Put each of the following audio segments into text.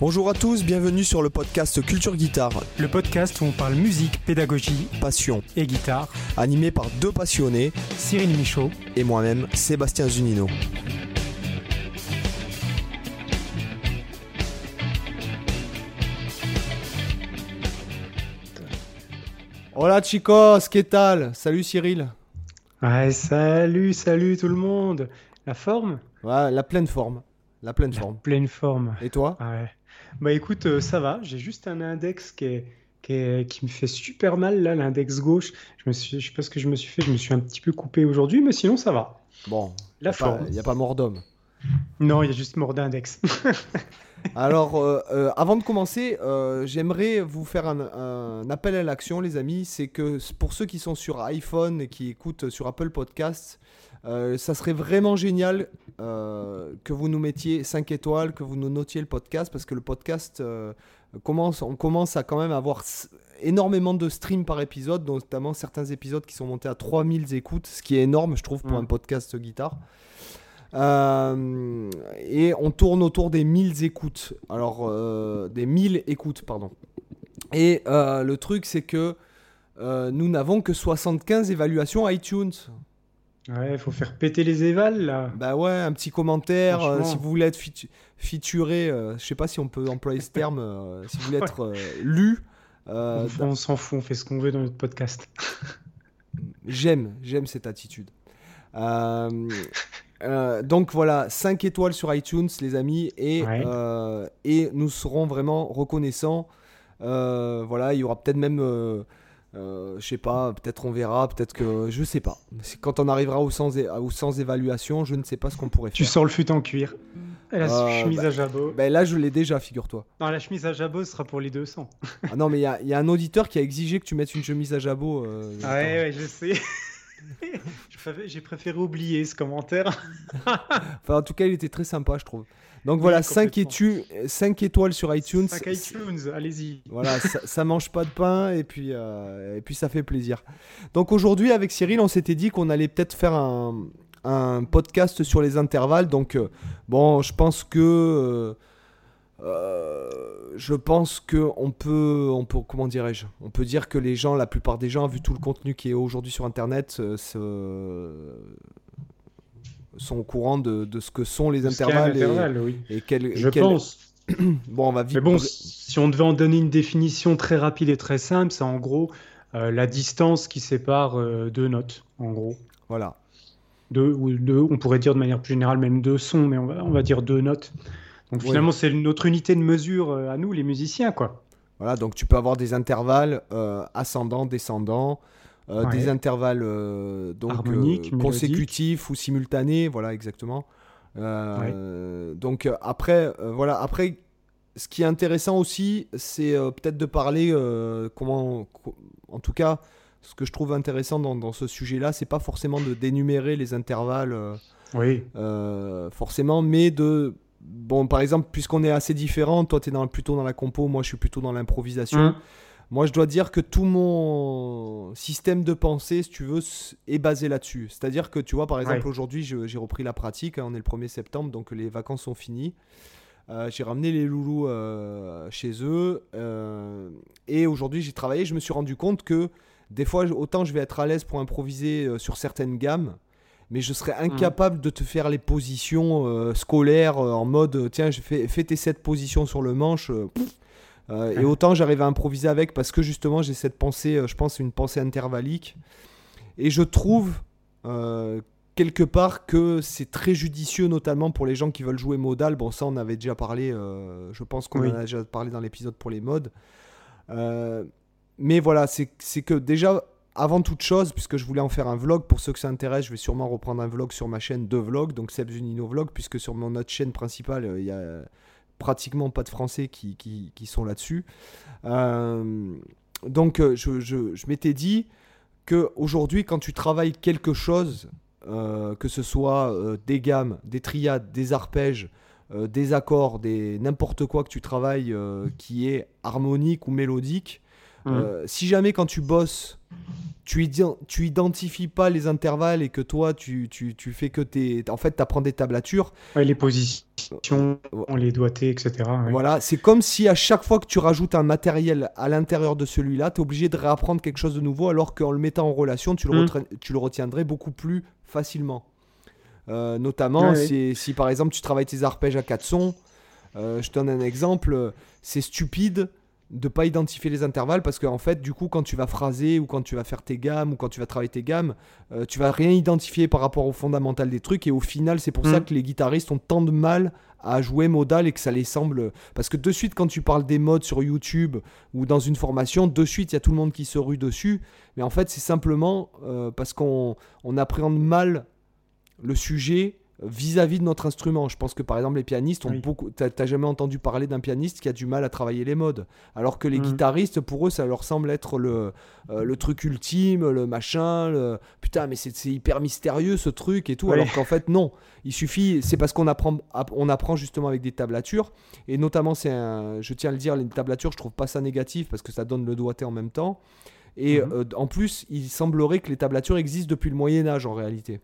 Bonjour à tous, bienvenue sur le podcast Culture Guitare, Le podcast où on parle musique, pédagogie passion, et guitare. animé par deux passionnés Cyril Michaud. et moi-même, Sébastien Zunino. Hola chicos, ¿qué tal? Salut Cyril. Ouais, salut, salut tout le monde. La forme? Ouais, la pleine forme. La pleine forme. Pleine forme. Et toi? Ouais. Bah écoute, euh, ça va. J'ai juste un index qui est, qui est- qui me fait super mal là, l'index gauche. Je me suis, je sais pas ce que je me suis fait. Je me suis un petit peu coupé aujourd'hui, mais sinon ça va. Bon, La il forme. n'y a pas mort d'homme. Non, il y a juste mort d'index. Alors, euh, euh, avant de commencer, euh, j'aimerais vous faire un, un appel à l'action, les amis. C'est que pour ceux qui sont sur iPhone et qui écoutent sur Apple Podcasts, euh, ça serait vraiment génial euh, que vous nous mettiez 5 étoiles, que vous nous notiez le podcast, parce que le podcast euh, commence, on commence à quand même avoir énormément de streams par épisode, notamment certains épisodes qui sont montés à 3000 écoutes, ce qui est énorme, je trouve, pour Mm. un podcast guitare. Euh, et on tourne autour des 1000 écoutes. Alors, euh, des 1000 écoutes, pardon. Et euh, le truc, c'est que nous n'avons que 75 évaluations iTunes. Ouais, faut faire péter les évals là. Bah ouais, un petit commentaire. euh, si vous voulez être featu- featuré, euh, je sais pas si on peut employer ce terme, euh, si vous voulez être euh, lu. On, s'en fout, on fait ce qu'on veut dans notre podcast. J'aime, j'aime cette attitude. Donc voilà, 5 étoiles sur iTunes, les amis, et, Ouais. et nous serons vraiment reconnaissants. Voilà, il y aura peut-être même, euh, je sais pas, peut-être on verra, peut-être que, je sais pas. Quand on arrivera au sans, é- au sans évaluation, je ne sais pas ce qu'on pourrait Tu faire. sors le fut en cuir. Et la Euh, chemise bah- à jabot. Ben là, je l'ai déjà, figure-toi. Non, la chemise à jabot sera pour les 200. Ah non, mais il y a, il y a un auditeur qui a exigé que tu mettes une chemise à jabot. euh, Ouais, je sais. J'ai préféré oublier ce commentaire. Enfin, en tout cas, il était très sympa, je trouve. Donc voilà, 5 complètement. étoiles sur iTunes. 5 iTunes, allez-y. Voilà, ça, ça mange pas de pain et puis, euh, et puis ça fait plaisir. Donc aujourd'hui, avec Cyril, on s'était dit qu'on allait peut-être faire un, un podcast sur les intervalles. Donc euh, bon, je pense que euh, je pense que on peut, on peut, comment dirais-je, on peut dire que les gens, la plupart des gens, vu tout le contenu qui est aujourd'hui sur Internet, euh, se- sont au courant de, de ce que sont les intervalles et- oui. et, quel, Je quel- pense. Bon, on va vite. Mais bon, si on devait en donner une définition très rapide et très simple, c'est en gros euh, la distance qui sépare euh, deux notes, en gros. Voilà. Deux, ou deux, on pourrait dire de manière plus générale même deux sons, mais on va, on va dire deux notes. Donc finalement, c'est notre unité de mesure euh, à nous, les musiciens, quoi. Voilà, donc tu peux avoir des intervalles ascendants, descendants, euh, Ouais. des intervalles euh, donc euh, consécutifs ou simultanés, voilà exactement. Donc après, voilà, après, ce qui est intéressant aussi, c'est peut-être de parler comment, co- en tout cas, ce que je trouve intéressant dans, dans ce sujet-là, c'est pas forcément de dénumérer les intervalles. Oui. forcément, mais de. Bon, par exemple, puisqu'on est assez différents, toi tu es dans, plutôt dans la compo, moi je suis plutôt dans l'improvisation. Hum. Moi je dois dire que tout mon système de pensée, si tu veux, est basé là-dessus. C'est-à-dire que tu vois, par exemple, Ouais. aujourd'hui j'ai repris la pratique, hein, on est le 1er septembre, donc les vacances sont finies. Euh, j'ai ramené les loulous euh, chez eux euh, et aujourd'hui j'ai travaillé. Je me suis rendu compte que des fois, autant je vais être à l'aise pour improviser sur certaines gammes, mais je serais incapable de te faire les positions scolaires en mode tiens, je fais, fais tes 7 positions sur le manche. pff. Euh, et autant j'arrive à improviser avec parce que justement j'ai cette pensée, euh, je pense, une pensée intervallique. Et je trouve euh, quelque part que c'est très judicieux, notamment pour les gens qui veulent jouer modal. Bon, ça on avait déjà parlé, euh, je pense qu'on Oui. en a déjà parlé dans l'épisode pour les modes. Mais voilà, c'est que déjà, avant toute chose, puisque je voulais en faire un vlog, pour ceux que ça intéresse, je vais sûrement reprendre un vlog sur ma chaîne de vlog, donc Seb Zunino Vlog, puisque sur mon autre chaîne principale, euh, il y a pratiquement pas de Français qui, qui, qui sont là-dessus. Euh, donc, euh, je, je, je m'étais dit que aujourd'hui, quand tu travailles quelque chose, euh, que ce soit euh, des gammes, des triades, des arpèges, des accords, des n'importe quoi que tu travailles qui est harmonique ou mélodique, euh, si jamais quand tu bosses, tu, tu identifies pas les intervalles et que toi tu, tu, tu fais que tes. En fait, tu apprends des tablatures, Ouais, les positions partitions, les doigtés, etc. Voilà, c'est comme si à chaque fois que tu rajoutes un matériel à l'intérieur de celui-là, tu es obligé de réapprendre quelque chose de nouveau, alors qu'en le mettant en relation, tu le, hmm. tu le retiendrais beaucoup plus facilement. Euh, notamment si, si, par exemple tu travailles tes arpèges à 4 sons, euh, je te donne un exemple, c'est stupide de pas identifier les intervalles parce qu'en en fait du coup quand tu vas phraser ou quand tu vas faire tes gammes ou quand tu vas travailler tes gammes euh, tu vas rien identifier par rapport au fondamental des trucs et au final c'est pour ça mm. que les guitaristes ont tant de mal à jouer modal et que ça les semble parce que de suite quand tu parles des modes sur YouTube ou dans une formation de suite il y a tout le monde qui se rue dessus mais en fait c'est simplement euh, parce qu'on on appréhende mal le sujet vis-à-vis de notre instrument. Je pense que par exemple les pianistes ont beaucoup. T'as jamais entendu parler d'un pianiste qui a du mal à travailler les modes, alors que les mm. guitaristes, pour eux, ça leur semble être le, euh, le truc ultime, le machin. Le... Putain, mais c'est hyper mystérieux ce truc et tout, alors qu'en fait non. Il suffit, c'est parce qu'on apprend, on apprend justement avec des tablatures et notamment c'est un, je tiens à le dire, les tablatures, je trouve pas ça négatif parce que ça donne le doigté en même temps. Et mm-hmm. euh, en plus, il semblerait que les tablatures existent depuis le Moyen Âge en réalité.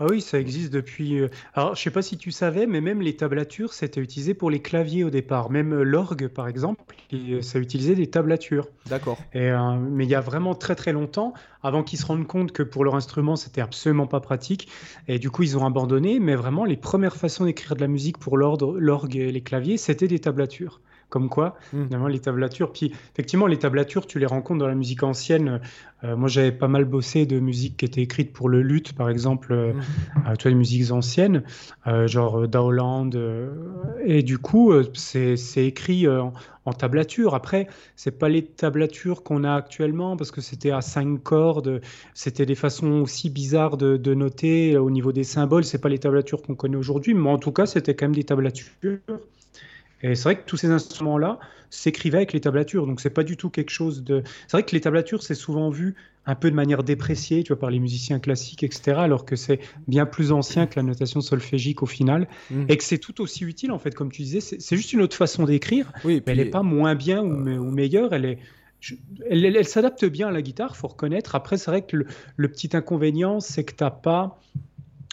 Ah oui, ça existe depuis. Euh, alors, je sais pas si tu savais, mais même les tablatures, c'était utilisé pour les claviers au départ. Même euh, l'orgue, par exemple, euh, ça utilisait des tablatures. D'accord. mais il y a vraiment très très longtemps, avant qu'ils se rendent compte que pour leur instrument, c'était absolument pas pratique. Et du coup, ils ont abandonné. Mais vraiment, les premières façons d'écrire de la musique pour l'orgue et les claviers, c'était des tablatures. Comme quoi, mmh. les tablatures. Puis effectivement, les tablatures, tu les rencontres dans la musique ancienne. Euh, moi, j'avais pas mal bossé de musique qui était écrite pour le luth, par exemple, euh, mmh. euh, tu vois, les musiques anciennes, genre Dowland. et du coup, c'est écrit en, tablature. Après, c'est pas les tablatures qu'on a actuellement parce que c'était à cinq cordes. C'était des façons aussi bizarres de, de noter au niveau des symboles. C'est pas les tablatures qu'on connaît aujourd'hui, mais en tout cas, c'était quand même des tablatures. Et c'est vrai que tous ces instruments-là s'écrivaient avec les tablatures, donc c'est pas du tout quelque chose de. C'est vrai que les tablatures, c'est souvent vu un peu de manière dépréciée, tu vois, par les musiciens classiques, etc., alors que c'est bien plus ancien que la notation solfégique au final, mmh. et que c'est tout aussi utile, en fait, comme tu disais, c'est juste une autre façon d'écrire, oui, mais elle n'est pas moins bien ou, ou meilleure, elle est. elle, s'adapte bien à la guitare, faut reconnaître. Après, c'est vrai que le, le, petit inconvénient, c'est que tu n'as pas euh,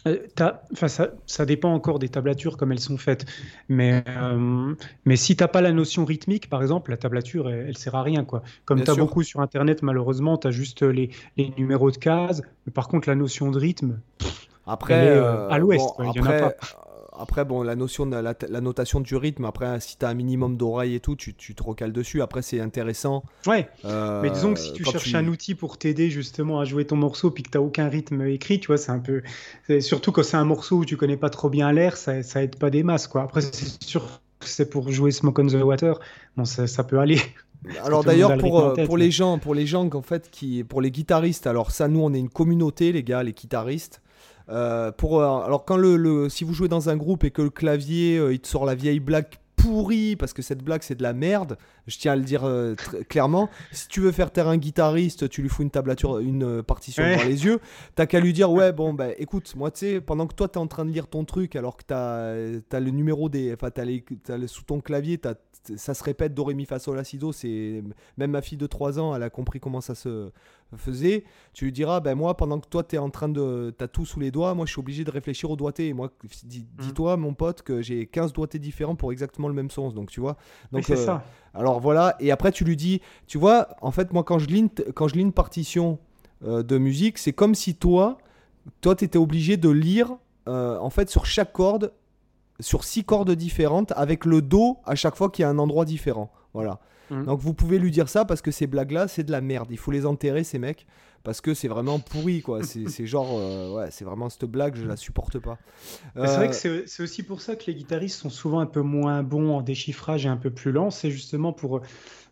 enfin, ça, ça, dépend encore des tablatures comme elles sont faites. Mais, euh, mais si tu n'as pas la notion rythmique, par exemple, la tablature, elle, ne sert à rien. Quoi. Comme tu as beaucoup sur Internet, malheureusement, tu as juste les, les, numéros de cases. Mais par contre, la notion de rythme, après, euh, à l'ouest, il n'y en a pas après, bon, la notion de la, notation du rythme, après, si tu as un minimum d'oreille et tout, tu, tu, te recales dessus. Après, c'est intéressant. Ouais. Euh, mais disons que si tu cherches un outil pour t'aider justement à jouer ton morceau, puis que tu n'as aucun rythme écrit, tu vois, c'est un peu. Surtout quand c'est un morceau où tu connais pas trop bien l'air, ça, ça aide pas des masses, quoi. Après, c'est sûr que c'est pour jouer Smoke on the Water. Bon, ça, ça peut aller. Alors d'ailleurs pour, euh, pour les gens pour les gens en fait qui pour les guitaristes alors ça nous on est une communauté les gars les guitaristes euh, pour, euh, alors quand le, si vous jouez dans un groupe et que le clavier euh, il te sort la vieille blague pourrie parce que cette blague c'est de la merde, je tiens à le dire clairement. Si tu veux faire taire un guitariste, tu lui fous une tablature, une partition dans les yeux, t'as qu'à lui dire ouais bon bah écoute moi tu sais pendant que toi t'es en train de lire ton truc alors que t'as as le numéro des, enfin t'as as sous ton clavier t'as ça se répète do ré mi fa sol la si do c'est même ma fille de 3 ans elle a compris comment ça se faisait. Tu lui diras ben moi pendant que toi tu es en train de t'as tout sous les doigts moi je suis obligé de réfléchir au doigté moi mmh. dis-toi mon pote que j'ai 15 doigtés différents pour exactement le même sens donc tu vois. Donc c'est euh, ça. alors voilà. Et après tu lui dis tu vois en fait moi quand je lis quand je lis une partition euh, de musique c'est comme si toi toi tu étais obligé de lire euh, en fait sur chaque corde sur six cordes différentes avec le Do à chaque fois qu'il y a un endroit différent. Voilà. Mm. Donc vous pouvez lui dire ça parce que ces blagues-là, c'est de la merde. Il faut les enterrer, ces mecs, parce que c'est vraiment pourri, quoi. C'est genre, euh, ouais, c'est vraiment cette blague, je la supporte pas. C'est vrai que euh, c'est aussi pour ça que les guitaristes sont souvent un peu moins bons en déchiffrage et un peu plus lents. C'est justement pour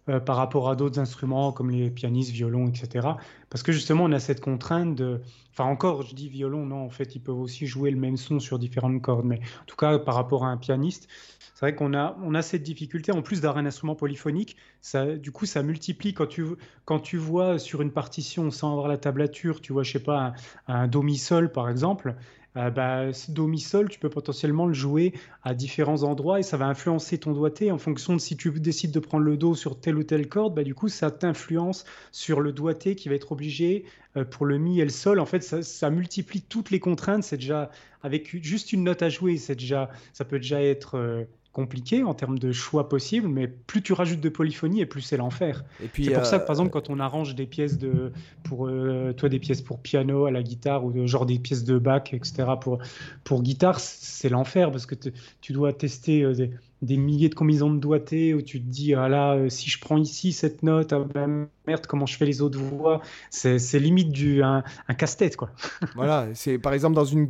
euh, par rapport à d'autres instruments comme les pianistes, violons, etc. Parce que justement, on a cette contrainte de... Enfin encore, je dis violon, non, en fait, ils peuvent aussi jouer le même son sur différentes cordes. Mais en tout cas, par rapport à un pianiste, c'est vrai qu'on a, on a cette difficulté. En plus d'avoir un instrument polyphonique, ça, du coup, ça multiplie. Quand tu, quand tu vois sur une partition, sans avoir la tablature, tu vois, je sais pas, un, un do-mi-sol, par exemple, euh, bah, Do, Mi, Sol, tu peux potentiellement le jouer à différents endroits et ça va influencer ton doigté en fonction de si tu décides de prendre le Do sur telle ou telle corde, bah, du coup, ça t'influence sur le doigté qui va être obligé euh, pour le Mi et le Sol. En fait, ça, multiplie toutes les contraintes. C'est déjà, avec juste une note à jouer, c'est déjà, ça peut déjà être. Euh, compliqué en termes de choix possibles, mais plus tu rajoutes de polyphonie et plus c'est l'enfer. C'est pour ça que par exemple quand on arrange des pièces de pour euh, toi des pièces pour piano à la guitare ou genre des pièces de bac etc pour pour guitare c'est l'enfer parce que tu dois tester euh, des, milliers de combinaisons de doigtés où tu te dis ah là euh, si je prends ici cette note ah ben, merde comment je fais les autres voix? C'est limite du un, casse-tête quoi. voilà c'est par exemple dans une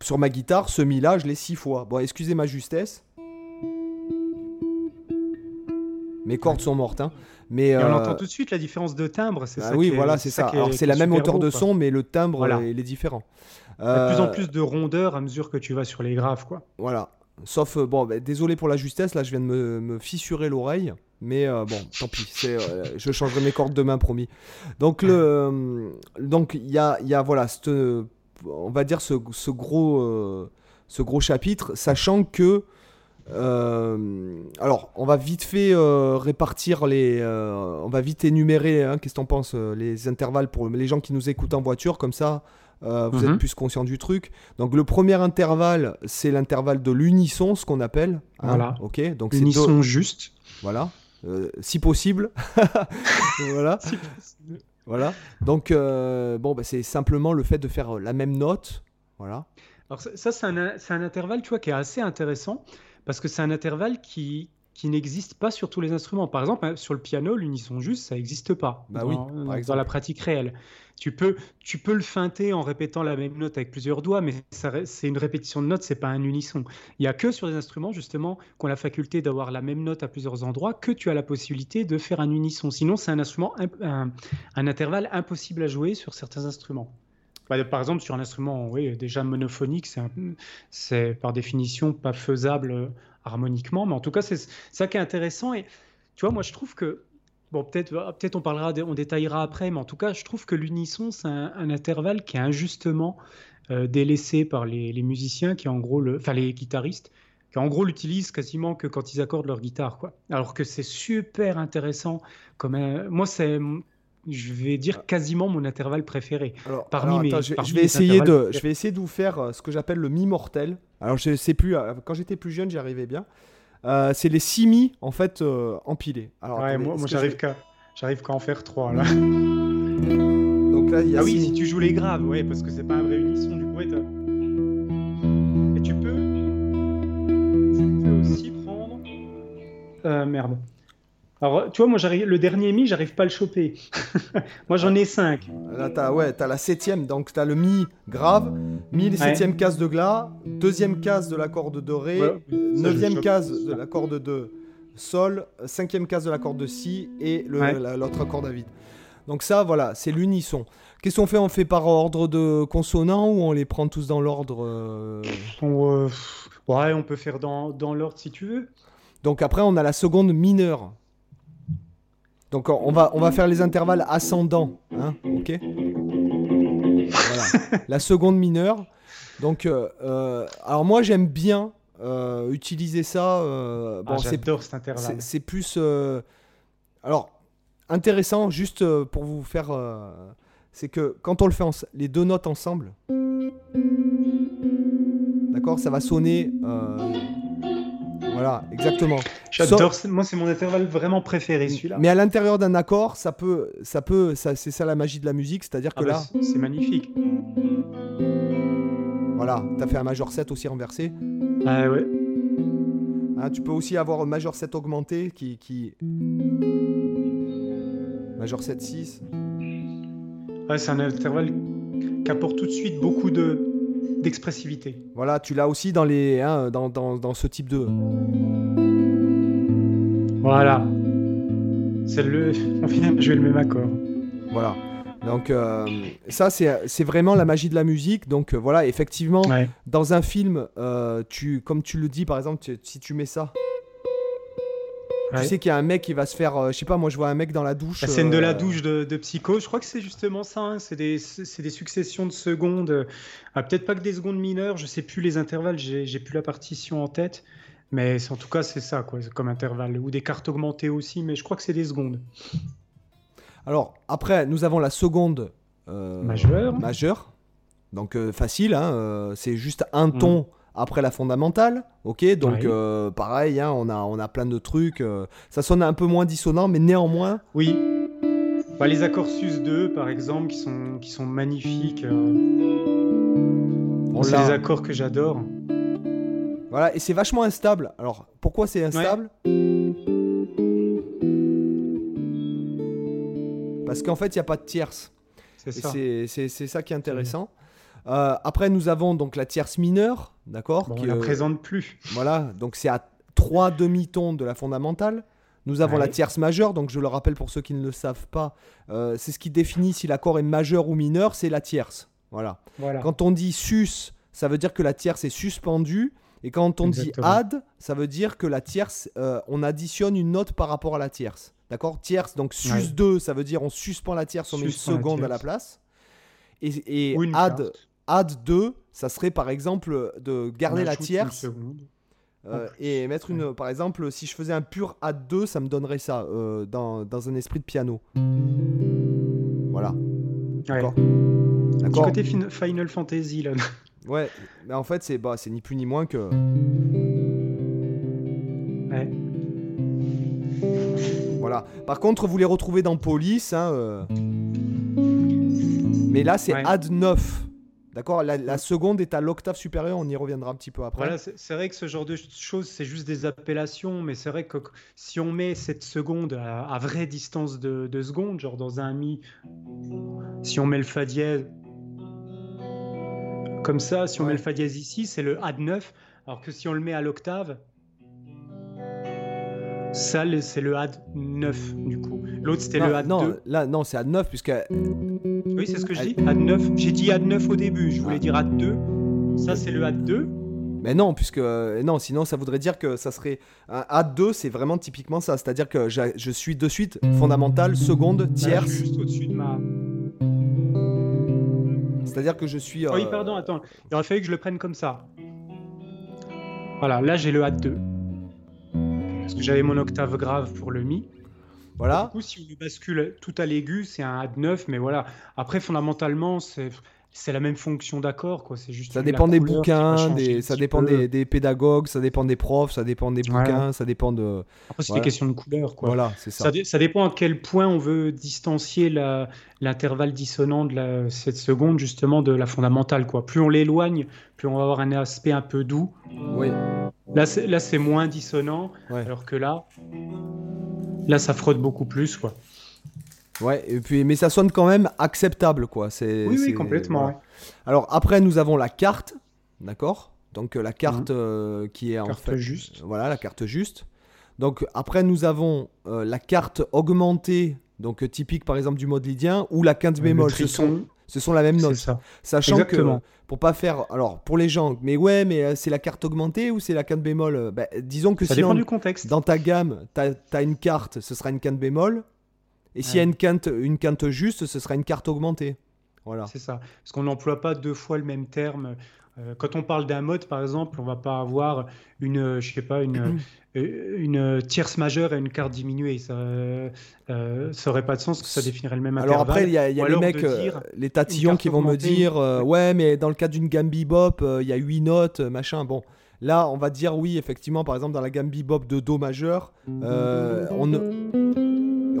sur ma guitare ce mi là je l'ai six fois bon excusez ma justesse Mes cordes sont mortes. Hein. Mais, on euh, entend tout de suite la différence de timbre. C'est ah oui, voilà, c'est ça. C'est la même hauteur de son, mais le timbre il est différent. Il y a de plus en euh, plus de rondeur à mesure que tu vas sur les graves, quoi. Voilà. Sauf, euh, bon, bah, désolé pour la justesse, là je viens de me, fissurer l'oreille, mais bon, tant pis, je changerai mes cordes demain, promis. Donc, le, donc il y a, y a, voilà, on va dire ce, ce gros, ce gros chapitre, sachant que euh, alors, on va vite fait euh, répartir les. Euh, on va vite énumérer, hein, qu'est-ce que t'en penses, les intervalles pour les gens qui nous écoutent en voiture, comme ça, vous êtes mhm. plus conscient du truc. Donc, le premier intervalle, c'est l'intervalle de l'unisson, ce qu'on appelle. Hein, voilà. Ok? Donc, unisson juste. Voilà. si possible. voilà. Voilà. Donc, bon, bah, c'est simplement le fait de faire la même note. Voilà. Alors, ça, c'est un, un, intervalle, tu vois, qui est assez intéressant parce que c'est un intervalle qui, qui n'existe pas sur tous les instruments. Par exemple, hein, sur le piano, l'unisson juste, ça n'existe pas bah dans, oui, dans, la pratique réelle. Tu peux, tu peux le feinter en répétant la même note avec plusieurs doigts, mais c'est une répétition de notes, c'est pas un unisson. Il y a que sur des instruments justement qui ont la faculté d'avoir la même note à plusieurs endroits que tu as la possibilité de faire un unisson. Sinon, c'est un instrument, un, un intervalle impossible à jouer sur certains instruments. Bah, par exemple, sur un instrument oui, déjà monophonique, c'est par définition pas faisable euh, harmoniquement, mais en tout cas, c'est ça qui est intéressant. Et tu vois, moi, je trouve que, bon, peut-être euh, peut on parlera, on détaillera après, mais en tout cas, je trouve que l'unisson, c'est un, intervalle qui est injustement euh, délaissé par les, musiciens, qui en gros, le, enfin les guitaristes, qui en gros l'utilisent quasiment que quand ils accordent leur guitare, quoi. Alors que c'est super intéressant. Comme moi, c'est je vais dire quasiment mon intervalle préféré. parmi mes, je, vais essayer de, je vais essayer de vous faire euh, ce que j'appelle le mi mortel. Alors je sais plus, euh, quand j'étais plus jeune, j'y arrivais bien. Euh, c'est les 6 mi en fait empilés. Alors, moi, j'arrive qu'à j'arrive qu'à en faire 3 là. Donc là, il y a Ah oui, si tu joues les graves, ouais, parce que c'est pas un vrai unisson du coup. Et, et tu peux, tu peux aussi prendre. Euh, merde. Alors, tu vois, moi, le dernier mi, j'arrive pas à le choper. moi, j'en ai cinq. Là, t'as ouais, as la septième, donc t'as le mi grave, mi, septième case de glas, deuxième case de la corde de ré, neuvième case de la corde de sol, cinquième case de la corde de si et l'autre corde à vide. Donc ça, voilà, c'est l'unisson. Qu'est-ce qu'on fait? On fait par ordre de consonants ou on les prend tous dans l'ordre euh? Euh, Ouais, on peut faire dans, dans l'ordre si tu veux. Donc après, on a la seconde mineure. Donc on va, on va faire les intervalles ascendants. Hein, ok voilà. La seconde mineure. Donc, euh, euh, alors moi j'aime bien euh, utiliser ça. bon, ah, J'adore cet intervalle. C'est plus. alors, intéressant, juste pour vous faire. c'est que quand on le fait les deux notes ensemble, d'accord, ça va sonner voilà, exactement. J'adore, moi c'est mon intervalle vraiment préféré celui-là. Mais à l'intérieur d'un accord, ça peut, ça peut, ça, c'est ça la magie de la musique, c'est-à-dire que ah bah, là, c'est magnifique. Voilà, t'as fait un major 7 aussi renversé. Ah ouais. Hein, tu peux aussi avoir un major 7 augmenté qui, qui... major 7 6. Ouais, c'est un intervalle qui apporte tout de suite beaucoup de d'expressivité. Voilà, tu l'as aussi dans, les, hein, dans, dans, dans, ce type de... Voilà. C'est le... On vient de jouer le même accord. Voilà. Donc euh, ça, c'est vraiment la magie de la musique. Donc euh, voilà, effectivement, dans un film, euh, tu, comme tu le dis, par exemple, si tu mets ça... Tu sais qu'il y a un mec qui va se faire, euh, je sais pas, moi je vois un mec dans la douche. La scène de la euh, douche de, de Psycho, je crois que c'est justement ça. hein, C'est des, des successions de secondes. euh, ah, Peut-être pas que des secondes mineures, je sais plus les intervalles, j'ai plus la partition en tête. Mais en tout cas, c'est ça, quoi, comme intervalle. Ou des cartes augmentées aussi, mais je crois que c'est des secondes. Alors, après, nous avons la seconde euh, Majeure. majeure. Donc, facile, hein, c'est juste un Mm. ton après la fondamentale. Ok, donc euh, pareil, hein, on, a, on a plein de trucs. euh, ça sonne un peu moins dissonant, mais néanmoins, Oui. Bah, les accords sus 2, par exemple, qui sont, qui sont magnifiques. euh, on C'est des accords que j'adore. Voilà, et c'est vachement instable. Alors, pourquoi c'est instable? Parce qu'en fait, il n'y a pas de tierce. C'est ça. c'est- ça qui est intéressant. Euh, après, nous avons donc la tierce mineure, d'accord Bon, on qui, la présente plus. Voilà, donc c'est à trois demi-tons de la fondamentale. Nous avons Ouais. la tierce majeure, donc je le rappelle pour ceux qui ne le savent pas, euh, c'est ce qui définit si l'accord est majeur ou mineur, c'est la tierce. Voilà. Voilà. Quand on dit sus, ça veut dire que la tierce est suspendue. Et quand on Exactement. dit add, ça veut dire que la tierce, euh, on additionne une note par rapport à la tierce. D'accord? Tierce, donc sus Ouais. 2, ça veut dire on suspend la tierce, on met une la seconde à la place. Et, et add, carte. add 2, ça serait par exemple de garder la tierce euh, et mettre une. Par exemple, si je faisais un pur add 2, ça me donnerait ça euh, dans, dans un esprit de piano. Voilà. Ouais. D'accord. Petit D'accord. côté fin- Final Fantasy, là. Ouais, mais en fait, c'est bah, c'est ni plus ni moins que. Ouais. Voilà. Par contre, vous les retrouvez dans Police. hein, euh, Mais là, c'est Ouais. add 9. D'accord la, la seconde est à l'octave supérieure, on y reviendra un petit peu après. Voilà, c'est vrai que ce genre de ch- choses, c'est juste des appellations, mais c'est vrai que qu- si on met cette seconde à, à vraie distance de, de seconde, genre dans un mi, si on met le fa dièse comme ça, si on Ouais. met le fa dièse ici, c'est le add 9, alors que si on le met à l'octave, ça, c'est le add 9 du coup. L'autre, c'était le add non, 2. là, non, c'est add 9, puisque. Oui, c'est ce que je dis, add 9. J'ai dit add 9 au début, je voulais Ah. dire add 2. Ça, c'est le add 2. Mais non, puisque. euh, Non, sinon, ça voudrait dire que ça serait. Un add 2, c'est vraiment typiquement ça. C'est-à-dire que je suis de suite fondamentale, seconde, Là, tierce. suis juste au-dessus de ma. C'est-à-dire que je suis. Ah Oui, pardon, attends. Il aurait fallu que je le prenne comme ça. Voilà, là j'ai le add 2. Parce que j'avais mon octave grave pour le mi. Du Voilà. coup, si on le bascule tout à l'aigu, c'est un add 9, mais voilà. Après, fondamentalement, c'est c'est la même fonction d'accord, quoi. C'est juste Ça dépend des bouquins, des, ça dépend des, des pédagogues, ça dépend des profs, ça dépend des Voilà. bouquins, ça dépend de. Après, c'est Voilà. des questions de couleur, quoi. Voilà, c'est ça. Ça, dé- ça dépend à quel point on veut distancier l'intervalle dissonant de la, cette seconde, justement, de la fondamentale, quoi. Plus on l'éloigne, plus on va avoir un aspect un peu doux. Oui, Là, c'est là, c'est moins dissonant, Ouais. alors que là, là, ça frotte beaucoup plus, quoi. ouais. Et puis, mais ça sonne quand même acceptable, quoi. C'est. Oui, oui, complètement. voilà. Alors après, nous avons la carte, d'accord? Donc euh, la carte euh, qui est en Mhm. Carte fait. juste. Voilà, la carte juste. Donc après, nous avons euh, la carte augmentée, donc typique par exemple du mode lydien, ou la quinte Le bémol. Ce sont, ce sont la même c'est note. ça. Sachant Exactement. que pour pas faire, alors pour les gens, mais ouais, mais euh, c'est la carte augmentée ou c'est la quinte bémol Euh, bah, Disons que Ça si dépend on- du contexte. dans ta gamme, tu as, une carte, ce sera une quinte bémol, et s'il y a une quinte, une quinte juste, ce sera une carte augmentée. Voilà. C'est ça. Parce qu'on n'emploie pas deux fois le même terme. Euh, quand on parle d'un mode, par exemple, on va pas avoir une, euh, je sais pas, une, une tierce majeure et une quarte diminuée. Ça, euh, ça aurait pas de sens que ça définirait le même Alors intervalle. après, il y a, y les alors mecs, euh, dire les tatillons carte qui vont me dire euh, ouais, mais dans le cas d'une gamme bebop, euh, il y a 8 notes, euh, machin. Bon, là, on va dire oui, effectivement, par exemple, dans la gamme bebop de Do majeur, euh, on,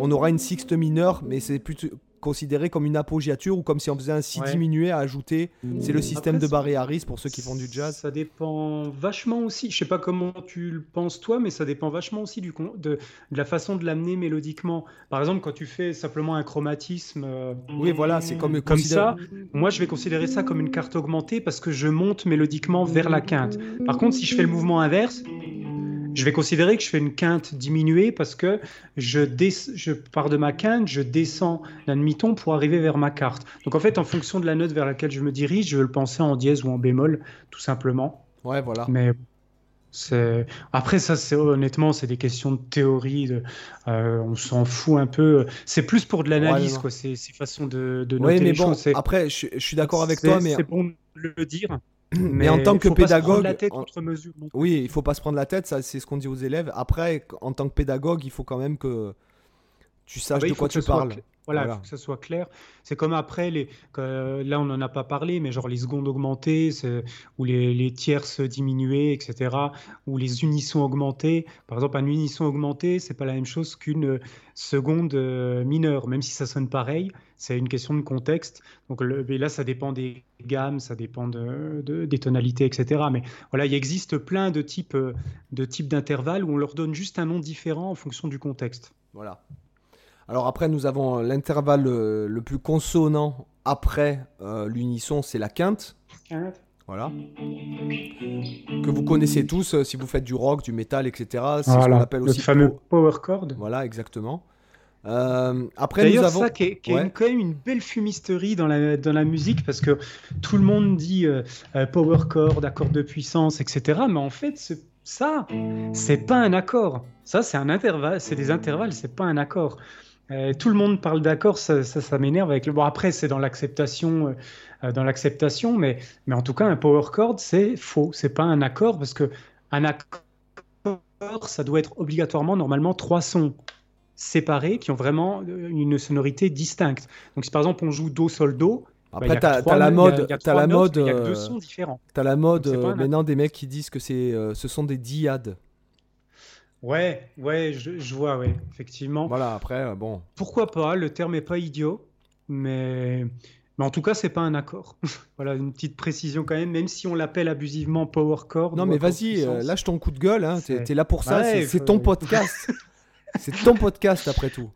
on aura une sixte mineure, mais c'est plutôt considéré comme une appoggiature ou comme si on faisait un si Ouais. diminué à ajouter. C'est le système Après, de Barré Harris pour ceux qui font du jazz. Ça dépend vachement aussi. Je sais pas comment tu le penses toi, mais ça dépend vachement aussi du con- de, de la façon de l'amener mélodiquement. Par exemple, quand tu fais simplement un chromatisme euh, Oui, voilà, c'est comme comme considéré- ça, moi je vais considérer ça comme une carte augmentée parce que je monte mélodiquement vers la quinte. Par contre, si je fais le mouvement inverse, je vais considérer que je fais une quinte diminuée parce que je, pars de ma quinte, je descends d'un demi-ton pour arriver vers ma carte. Donc en fait, en fonction de la note vers laquelle je me dirige, je vais le penser en dièse ou en bémol, tout simplement. Ouais, voilà. Mais Après, ça, c'est honnêtement, c'est des questions de théorie. De, euh, on s'en fout un peu. C'est plus pour de l'analyse, quoi. C'est façon de, de noter oui, mais les bon, choses. Après, je, je suis d'accord avec toi, mais c'est bon de le dire. Mais, en tant que pédagogue, prendre la tête en- contre mesure. non. oui, il faut pas se prendre la tête, ça c'est ce qu'on dit aux élèves. Après, en tant que pédagogue, il faut quand même que tu saches Ah bah, de quoi tu soit parles. Voilà, il Voilà. faut que ça soit clair. C'est comme après, les, que- là on n'en a pas parlé, mais genre les secondes augmentées, ou les, les tierces diminuées, etc., ou les unissons augmentées. Par exemple, un unisson augmenté, c'est pas la même chose qu'une seconde euh, mineure, même si ça sonne pareil, c'est une question de contexte. Donc le- là, ça dépend des gammes, ça dépend de, de- des tonalités, etc. Mais voilà, il existe plein de types euh, de types d'intervalles où on leur donne juste un nom différent en fonction du contexte. Voilà. Alors après, nous avons l'intervalle euh, le plus consonant après euh, l'unisson, c'est la quinte. Voilà. Que vous connaissez tous euh, si vous faites du rock, du métal, etc. C'est ce qu'on Voilà, appelle le aussi. fameux po- power chord. Voilà, exactement. Euh, après, nous D'ailleurs, avons. ça qui est, Ouais. une- quand même une belle fumisterie dans la, dans la musique parce que tout le monde dit euh, euh, power chord, accord de puissance, etc. Mais en fait, ce- ça, c'est pas un accord. Ça, c'est un intervalle, c'est des intervalles, c'est pas un accord. Euh, tout le monde parle d'accord, ça, ça, ça m'énerve avec le. Bon, après, c'est dans l'acceptation, euh, euh, dans l'acceptation, mais, mais en tout cas, un power chord, c'est faux. C'est pas un accord parce que un accord, ça doit être obligatoirement, normalement, trois sons séparés qui ont vraiment une sonorité distincte. Donc, si par exemple on joue Do, Sol, Do, bah, Après, t'as t'as la y a- mode, il y a t'as trois la notes, mode, il y a que deux sons différents. t'as la mode euh, maintenant des mecs qui disent que c'est, euh, ce sont des diades. Ouais, ouais, je, je vois, ouais, effectivement. Voilà. Après, euh, bon. Pourquoi pas Le terme est pas idiot, mais, mais en tout cas, c'est pas un accord. voilà, une petite précision quand même, même si on l'appelle abusivement power chord. Non, mais vas-y, euh, lâche ton coup de gueule. Hein. T'es t'es là pour ça. Ouais, c'est- faut- ton podcast. c'est ton podcast après tout.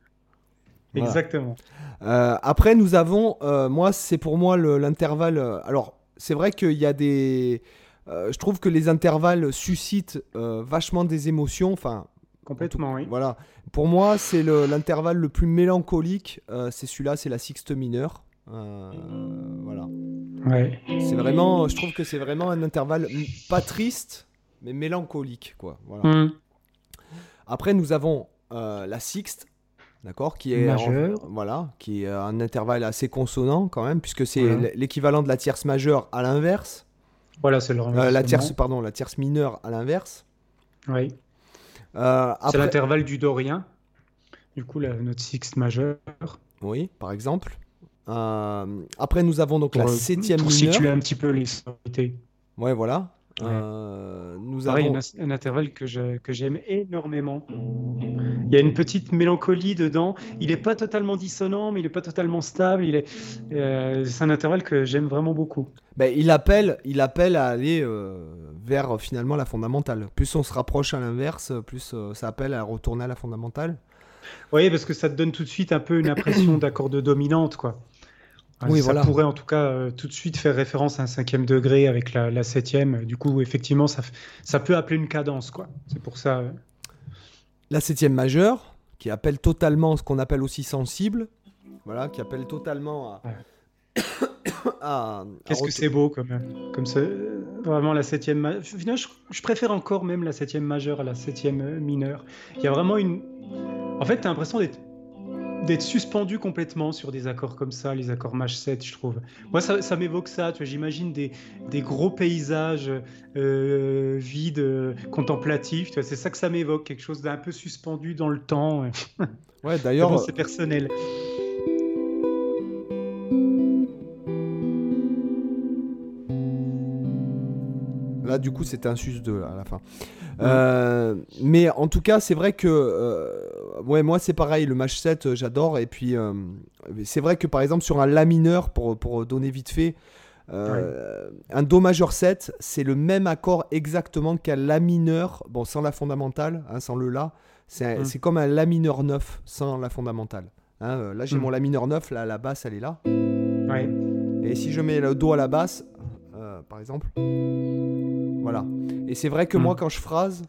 Voilà. Exactement. Euh, après, nous avons, euh, moi, c'est pour moi le- l'intervalle. alors, c'est vrai qu'il y a des. Euh, je trouve que les intervalles suscitent euh, vachement des émotions. Enfin, Complètement, oui. voilà. Pour moi, c'est le- l'intervalle le, plus mélancolique. euh, c'est celui-là, c'est la sixte mineure. Euh, voilà. Ouais. C'est vraiment, je trouve que c'est vraiment un intervalle pas triste, mais mélancolique, quoi. Voilà. Hum. Après, nous avons euh, la sixte, d'accord, qui est Majeure. voilà, qui est un intervalle assez consonant quand même, puisque c'est l'équivalent de la tierce majeure à l'inverse, Voilà, c'est le Euh, la tierce, pardon, la tierce mineure à l'inverse. Oui. Euh, C'est l'intervalle du dorien. Du coup, la note sixte majeure. oui, par exemple. Euh, après, nous avons donc la Pour, euh, septième pour mineure. situer un petit peu les sonorités. Ouais, voilà. Ouais. Euh, nous Pareil, avons. un, un intervalle que je- que j'aime énormément. Il y a une petite mélancolie dedans. Il n'est pas totalement dissonant, mais il n'est pas totalement stable. Il est, euh, c'est un intervalle que j'aime vraiment beaucoup. Ben, il appelle, il appelle à aller euh, vers euh, finalement la fondamentale. Plus on se rapproche à l'inverse, plus euh, ça appelle à retourner à la fondamentale. Oui, parce que ça te donne tout de suite un peu une impression d'accord de dominante, quoi. Euh, Oui, ça voilà. pourrait en tout cas euh, tout de suite faire référence à un cinquième degré avec la, la septième. Du coup, effectivement, ça, peut appeler une cadence, quoi. C'est pour ça. euh, La septième majeure, qui appelle totalement ce qu'on appelle aussi sensible. Voilà, qui appelle totalement à. à- à Qu'est-ce que c'est beau comme, comme ça, euh, vraiment la septième majeure. Finalement, je, je préfère encore même la septième majeure à la septième euh, mineure. Il y a vraiment une. En fait, tu as l'impression d'être d'être suspendu complètement sur des accords comme ça, les accords maj 7, je trouve. Moi, ça, ça m'évoque ça. Tu vois, j'imagine des, des gros paysages euh, vides, euh, contemplatifs. Tu vois, c'est ça que ça m'évoque, quelque chose d'un peu suspendu dans le temps. Ouais, d'ailleurs, bon, c'est personnel. Là, du coup, c'était un sus 2 là, à la fin. Euh, mais en tout cas, c'est vrai que. euh, ouais, moi, c'est pareil. Le match 7, euh, j'adore. Et puis, euh, c'est vrai que par exemple, sur un La mineur, pour, pour donner vite fait, un Do majeur 7, c'est le même accord exactement qu'un La mineur. Bon, sans la fondamentale, hein, sans le La. C'est Mm. c'est comme un La mineur 9 sans la fondamentale. Hein, là, j'ai Mm. mon La mineur 9, là, la basse, elle est là. Et si je mets le Do à la basse, par exemple, voilà. Et c'est vrai que Mm. moi, quand je phrase,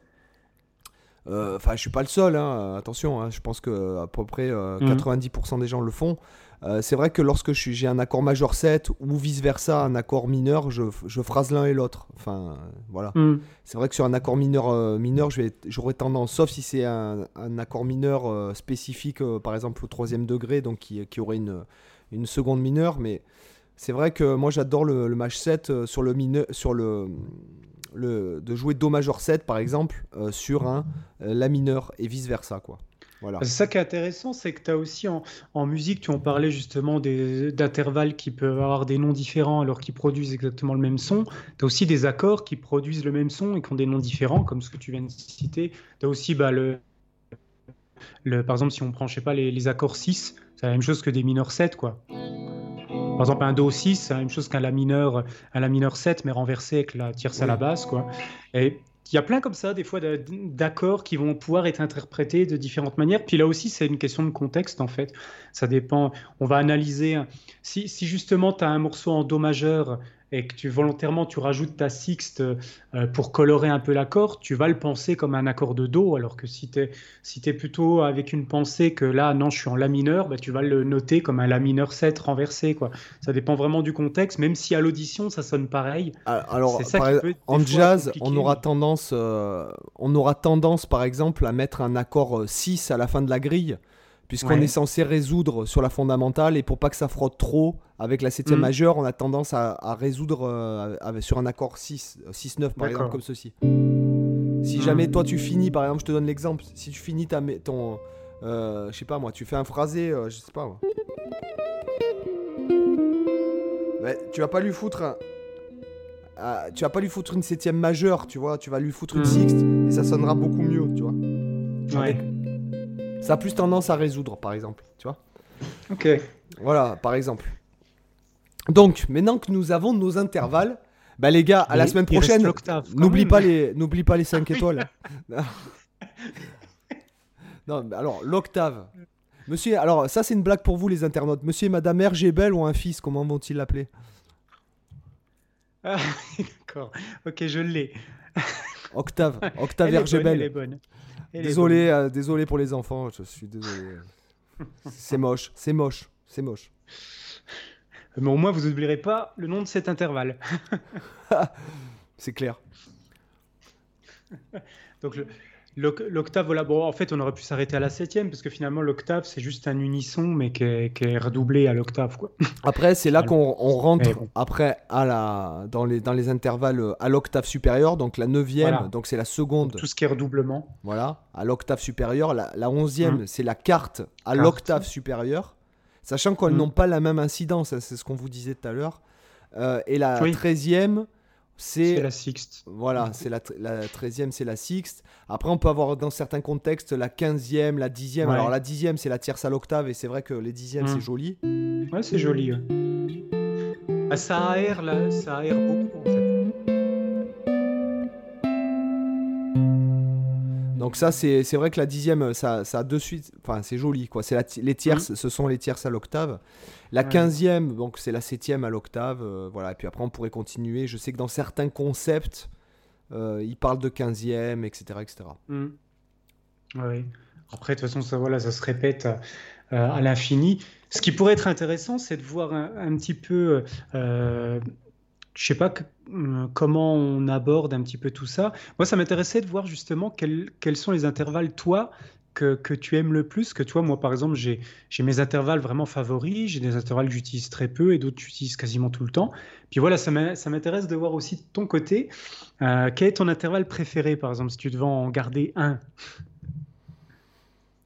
euh, enfin, je suis pas le seul, hein, attention, hein, je pense que à peu près euh, Mm. 90% des gens le font. Euh, c'est vrai que lorsque j'ai un accord majeur 7 ou vice-versa, un accord mineur, je, je phrase l'un et l'autre. Enfin, voilà. Hmm. C'est vrai que sur un accord mineur, euh, mineur j'aurais tendance, sauf si c'est un, accord mineur euh, spécifique, par exemple au troisième degré, donc qui, qui aurait une, une seconde mineure, mais c'est vrai que moi j'adore le, le match 7 sur le mineur, sur le, de jouer Do majeur 7 par exemple sur un La mineur et vice versa quoi. C'est ça qui est intéressant, c'est que tu as aussi en, musique, tu en parlais justement d'intervalles qui peuvent avoir des noms différents alors qu'ils produisent exactement le même son. Tu as aussi des accords qui produisent le même son et qui ont des noms différents, comme ce que tu viens de citer. Tu as aussi bah, le, le, par exemple, si on prend, je sais pas, les, accords 6, c'est la même chose que des mineurs 7, quoi. Par exemple, un Do 6, c'est la même chose qu'un La mineur, un La mineur 7, mais renversé avec la tierce à la basse, quoi. Et il y a plein comme ça, des fois, d'accords qui vont pouvoir être interprétés de différentes manières. Puis là aussi, c'est une question de contexte, en fait. Ça dépend. On va analyser. Si, si justement, tu as un morceau en Do majeur et que tu volontairement tu rajoutes ta sixte euh, pour colorer un peu l'accord, tu vas le penser comme un accord de Do, alors que si tu es, si es plutôt avec une pensée que là, non, je suis en La mineur, bah, tu vas le noter comme un La mineur 7 renversé. Quoi. Ça dépend vraiment du contexte, même si à l'audition, ça sonne pareil. Ah, alors, en jazz, on aura, tendance, euh, on aura tendance, par exemple, à mettre un accord 6 euh, à la fin de la grille puisqu'on est censé résoudre sur la fondamentale et pour pas que ça frotte trop avec la septième mm. majeure, on a tendance à, résoudre euh, sur un accord 6, 6-9 par exemple comme ceci. Si jamais toi tu finis, par exemple, je te donne l'exemple, si tu finis ta, ton, euh, je sais pas moi, tu fais un phrasé, euh, je sais pas moi. tu vas pas lui foutre ah, tu vas pas lui foutre une septième majeure, tu vois, tu vas lui foutre une mm. sixte et ça sonnera beaucoup mieux, tu vois. Ouais. Ça a plus tendance à résoudre, par exemple. Tu vois Ok. Voilà, par exemple. Donc, maintenant que nous avons nos intervalles, bah les gars, à la semaine prochaine, n'oublie pas les, n'oublie pas les 5 étoiles. non, alors l'octave. Monsieur, alors ça c'est une blague pour vous les internautes. Monsieur et Madame RGBel ou un fils, comment vont-ils l'appeler? Ah, D'accord. Ok, je l'ai. Octave, Octave RGBel. Elle est bonne. Désolé, euh, désolé pour les enfants, je suis désolé. c'est moche, c'est moche, c'est moche. Mais au moins, vous n'oublierez pas le nom de cet intervalle. c'est clair. Donc, le, L'octave, voilà, bon, en fait, on aurait pu s'arrêter à la septième, parce que finalement, l'octave, c'est juste un unisson, mais qui est, redoublé à l'octave, quoi. Après, c'est là qu'on rentre, après, à la, dans, les, dans les intervalles à l'octave supérieure, donc la neuvième, donc c'est la seconde. tout ce qui est redoublement. Voilà, à l'octave supérieure. La, la onzième, hum. c'est la carte à l'octave supérieure, sachant qu'elles hum. n'ont pas la même incidence, hein, c'est ce qu'on vous disait tout à l'heure. Euh, et la treizième c'est la sixte. Voilà, c'est la, la 13e, c'est la sixte. Après, on peut avoir dans certains contextes la 15e, la 10e. Alors, la 10e, c'est la tierce à l'octave, et c'est vrai que les 10e, c'est hmm. joli. Ouais, c'est joli. Ah, ça aère, là, ça aère beaucoup, en fait. Donc ça, c'est vrai que la dixième, ça, ça a de suite, enfin c'est joli quoi. C'est les tierces, hmm. ce sont les tierces à l'octave. La quinzième, donc c'est la septième à l'octave, euh, voilà. Et puis après, on pourrait continuer. Je sais que dans certains concepts, euh, ils parlent de quinzième, etc., etc. Oui. Après, de toute façon, ça, voilà, ça se répète euh, à l'infini. Ce qui pourrait être intéressant, c'est de voir un, petit peu, je sais pas comment on aborde un petit peu tout ça. Moi, ça m'intéressait de voir justement quels, sont les intervalles, toi, que, tu aimes le plus Que toi, moi, par exemple, j'ai mes intervalles vraiment favoris, j'ai des intervalles que j'utilise très peu et d'autres que j'utilise quasiment tout le temps. Puis voilà, ça m'intéresse de voir aussi de ton côté, euh, quel est ton intervalle préféré, par exemple, si tu devais en garder un?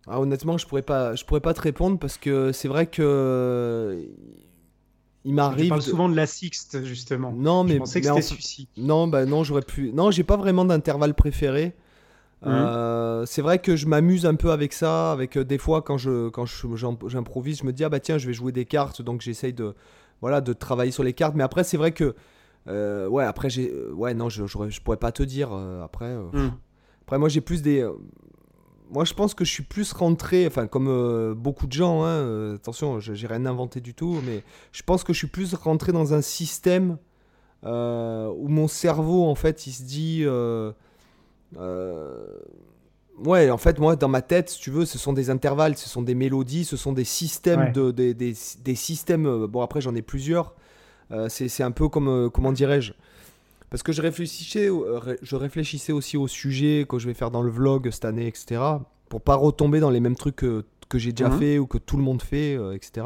Ah, Honnêtement, je pourrais je pourrais pas te répondre parce que c'est vrai que il m'arrive. Tu parles souvent de la sixte justement. Non, mais je pensais que c'était celui-ci. Non, bah non, j'aurais pu. Non, j'ai pas vraiment d'intervalle préféré. Mmh. Euh, c'est vrai que je m'amuse un peu avec ça, avec euh, des fois quand je quand j'improvise, je, me dis ah bah tiens je vais jouer des cartes, donc j'essaye de voilà de travailler sur les cartes. Mais après c'est vrai que euh, ouais après j'ai ouais non je, je, pourrais pas te dire après mmh. après moi j'ai plus des moi je pense que je suis plus rentré enfin comme beaucoup de gens hein, attention j'ai rien inventé du tout mais je pense que je suis plus rentré dans un système où mon cerveau en fait il se dit euh, ouais, en fait, moi, dans ma tête, si tu veux, ce sont des intervalles, ce sont des mélodies, ce sont des systèmes, de, des, des, des, systèmes. Bon, après, j'en ai plusieurs. c'est un peu comme, comment dirais-je parce que je réfléchissais, je réfléchissais aussi au sujet que je vais faire dans le vlog cette année, etc. Pour pas retomber dans les mêmes trucs que, que j'ai déjà mhm. fait ou que tout le monde fait, etc.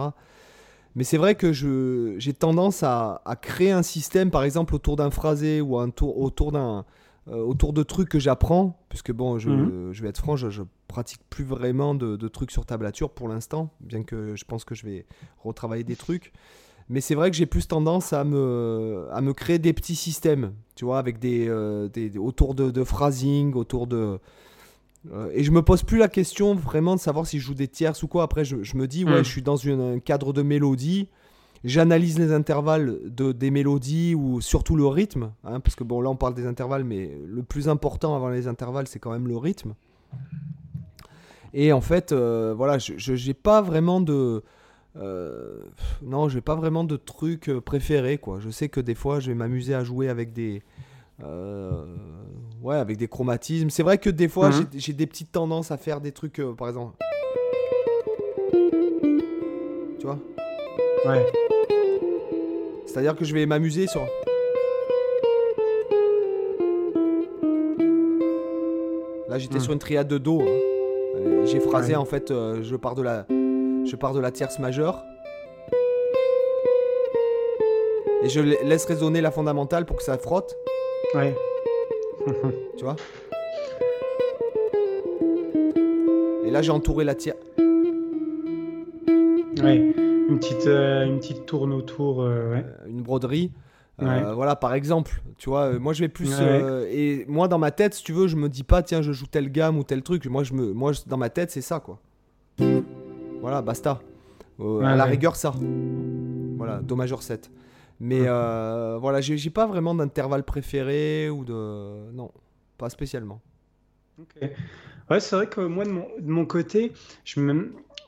Mais c'est vrai que j'ai tendance à, à, créer un système, par exemple, autour d'un phrasé ou un tour, autour d'un euh, autour de trucs que j'apprends, puisque bon, je, mhm. je, vais être franc, je, je pratique plus vraiment de, de, trucs sur tablature pour l'instant, bien que je pense que je vais retravailler des trucs. Mais c'est vrai que j'ai plus tendance à me, à me créer des petits systèmes, tu vois, avec des, euh, des autour de, de, phrasing, autour de, euh, et je me pose plus la question vraiment de savoir si je joue des tierces ou quoi. Après, je, je me dis, ouais, hmm. je suis dans un cadre de mélodie. J'analyse les intervalles de, des mélodies ou surtout le rythme. Hein, parce que bon, là, on parle des intervalles, mais le plus important avant les intervalles, c'est quand même le rythme. Et en fait, euh, voilà, je n'ai pas vraiment de. Euh, non, j'ai pas vraiment de trucs préférés, quoi. Je sais que des fois, je vais m'amuser à jouer avec des euh, ouais, avec des chromatismes. C'est vrai que des fois, mhm. j'ai des petites tendances à faire des trucs, euh, par exemple. Tu vois? Ouais. C'est-à-dire que je vais m'amuser sur. Là, j'étais mhm. sur une triade de Do. Hein. J'ai phrasé en fait, euh, je pars de la, je pars de la tierce majeure. Et je laisse résonner la fondamentale pour que ça frotte. Ouais. tu vois? Et là, j'ai entouré la tienne. Ouais, une petite, euh, une petite tourne autour. Euh, ouais. Euh, une broderie. Voilà, par exemple, tu vois, moi je vais plus. et moi, dans ma tête, si tu veux, je me dis pas, tiens, je joue telle gamme ou tel truc. Moi, je me, moi dans ma tête, c'est ça, quoi. Voilà, basta. à la rigueur, ça. Voilà, Do majeur 7. Mais euh, voilà, j'ai pas vraiment d'intervalle préféré ou de. Non, pas spécialement. Ouais, c'est vrai que moi, de mon, de mon côté, je,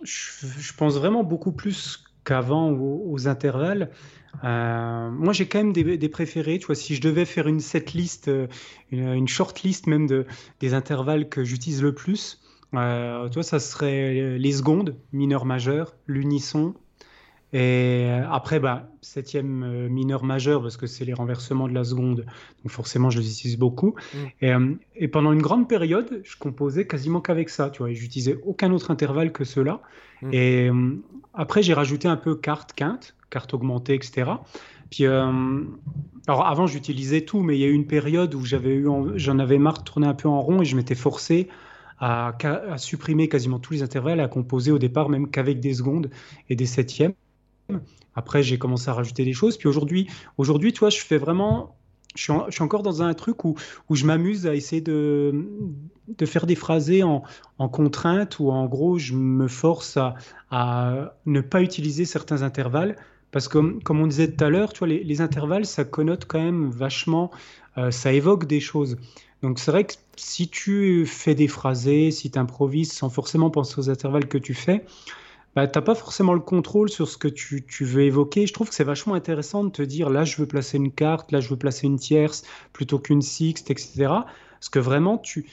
je, pense vraiment beaucoup plus qu'avant aux, intervalles. Euh, moi, j'ai quand même des, des, préférés. Tu vois, si je devais faire une set list, euh, une, une short list même de, des intervalles que j'utilise le plus, euh, tu vois, ça serait les secondes, mineur majeur, l'unisson, et euh, après, bah, septième euh, mineur majeur, parce que c'est les renversements de la seconde, donc forcément je les utilise beaucoup. Mm. Et, euh, et, pendant une grande période, je composais quasiment qu'avec ça, tu vois, et j'utilisais aucun autre intervalle que cela. Mm. Et après, j'ai rajouté un peu carte, quinte, carte augmentée, etc. Puis, alors avant, j'utilisais tout, mais il y a eu une période où j'avais eu, j'en avais marre de tourner un peu en rond et je m'étais forcé à, supprimer quasiment tous les intervalles, à composer au départ même qu'avec des secondes et des septièmes. Après, j'ai commencé à rajouter des choses. Puis aujourd'hui, aujourd'hui, tu vois, je fais vraiment. Je suis, encore dans un truc où, où je m'amuse à essayer de, de faire des phrasés en, en contrainte, où en gros, je me force à, à ne pas utiliser certains intervalles. Parce que, comme on disait tout à l'heure, les, intervalles, ça connote quand même vachement, euh, ça évoque des choses. Donc c'est vrai que si tu fais des phrasés, si tu improvises sans forcément penser aux intervalles que tu fais, bah, tu n'as pas forcément le contrôle sur ce que tu, tu, veux évoquer. Je trouve que c'est vachement intéressant de te dire là, je veux placer une carte, là, je veux placer une tierce plutôt qu'une sixte, etc. Parce que vraiment, tu...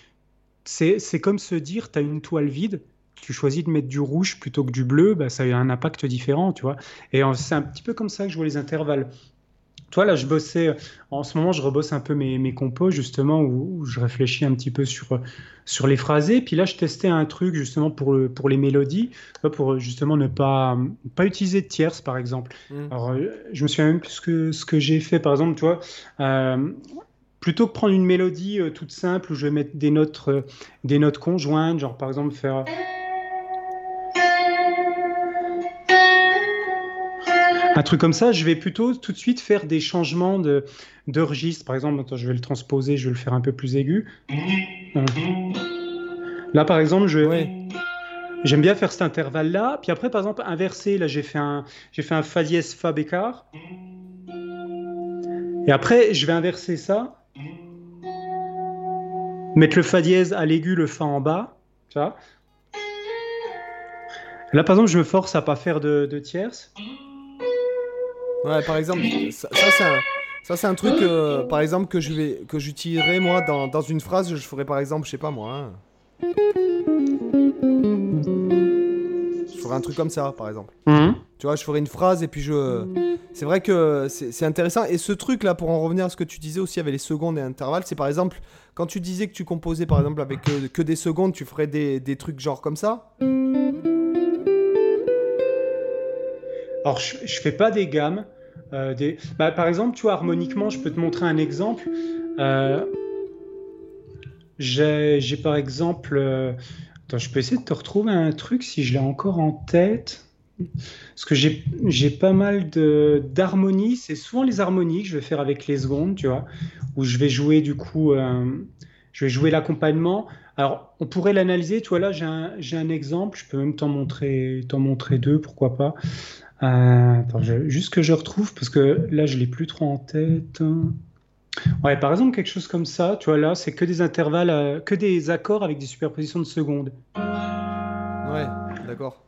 c'est comme se dire, tu as une toile vide, tu choisis de mettre du rouge plutôt que du bleu, bah, ça a un impact différent, tu vois. Et c'est un petit peu comme ça que je vois les intervalles. Toi, là, je bossais, en ce moment, je rebosse un peu mes, mes compos, justement, où, je réfléchis un petit peu sur, sur les phrasés. Puis là, je testais un truc, justement, pour, le, pour les mélodies, pour justement ne pas, pas utiliser de tierces, par exemple. Mm. Alors, euh, je me souviens même plus que ce que j'ai fait, par exemple, tu vois. Euh, plutôt que prendre une mélodie euh, toute simple où je vais mettre des notes, des notes conjointes, genre par exemple faire. Un truc comme ça, je vais plutôt tout de suite faire des changements de, de registre. Par exemple, je vais le transposer, je vais le faire un peu plus aigu. Là, par exemple, je J'aime bien faire cet intervalle-là. Puis après, par exemple, inverser, là, j'ai fait un, j'ai fait un fa dièse fa bécard. Et après, je vais inverser ça. Mettre le fa dièse à l'aigu, le fa en bas. Ça. Là, par exemple, je me force à pas faire de, de tierces. Ouais, par exemple, ça, ça c'est un, truc, euh, par exemple, que je vais, que j'utiliserai moi dans, dans, une phrase. Je ferai par exemple, je sais pas moi, hein, Je ferais un truc comme ça, par exemple. Mhm. Tu vois, je ferais une phrase et puis je. C'est vrai que c'est intéressant. Et ce truc là, pour en revenir à ce que tu disais aussi avec les secondes et intervalles, c'est par exemple, quand tu disais que tu composais par exemple avec que, que des secondes, tu ferais des, des trucs genre comme ça Alors, je, je fais pas des gammes. euh, bah, par exemple, tu vois, harmoniquement, je peux te montrer un exemple. Euh, J'ai par exemple. euh, Attends, je peux essayer de te retrouver un truc si je l'ai encore en tête. Parce que j'ai pas mal d'harmonies. C'est souvent les harmonies que je vais faire avec les secondes, tu vois, où je vais jouer du coup. euh, je vais jouer l'accompagnement. Alors, on pourrait l'analyser. Tu vois, là, j'ai un, un exemple. Je peux même t'en montrer, t'en montrer deux, pourquoi pas. Euh, attends, je- juste que je retrouve, parce que là, je l'ai plus trop en tête. Ouais, par exemple, quelque chose comme ça, tu vois, là, c'est que des intervalles, euh, que des accords avec des superpositions de secondes. Ouais, d'accord.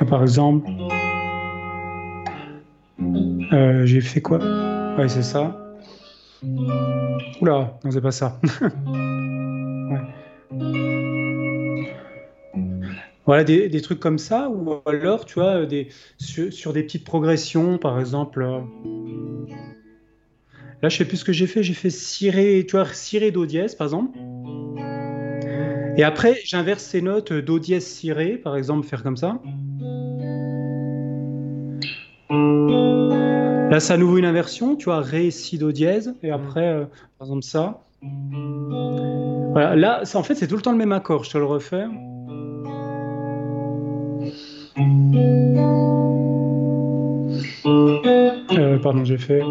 Ah, Par exemple, euh, j'ai fait quoi? Ouais, c'est ça. Oula, non, c'est pas ça. Voilà, des, trucs comme ça, ou alors, tu vois, des, sur, des petites progressions, par exemple. euh, Là, je sais plus ce que j'ai fait. J'ai fait si ré, tu vois, si ré do dièse, par exemple. Et après, j'inverse ces notes euh, do dièse si ré, par exemple, faire comme ça. Là, c'est à nouveau une inversion, tu vois, ré si do dièse, et après, euh, par exemple, ça. Voilà, là, en fait, c'est tout le temps le même accord. Je te le refais. Euh, pardon, j'ai fait.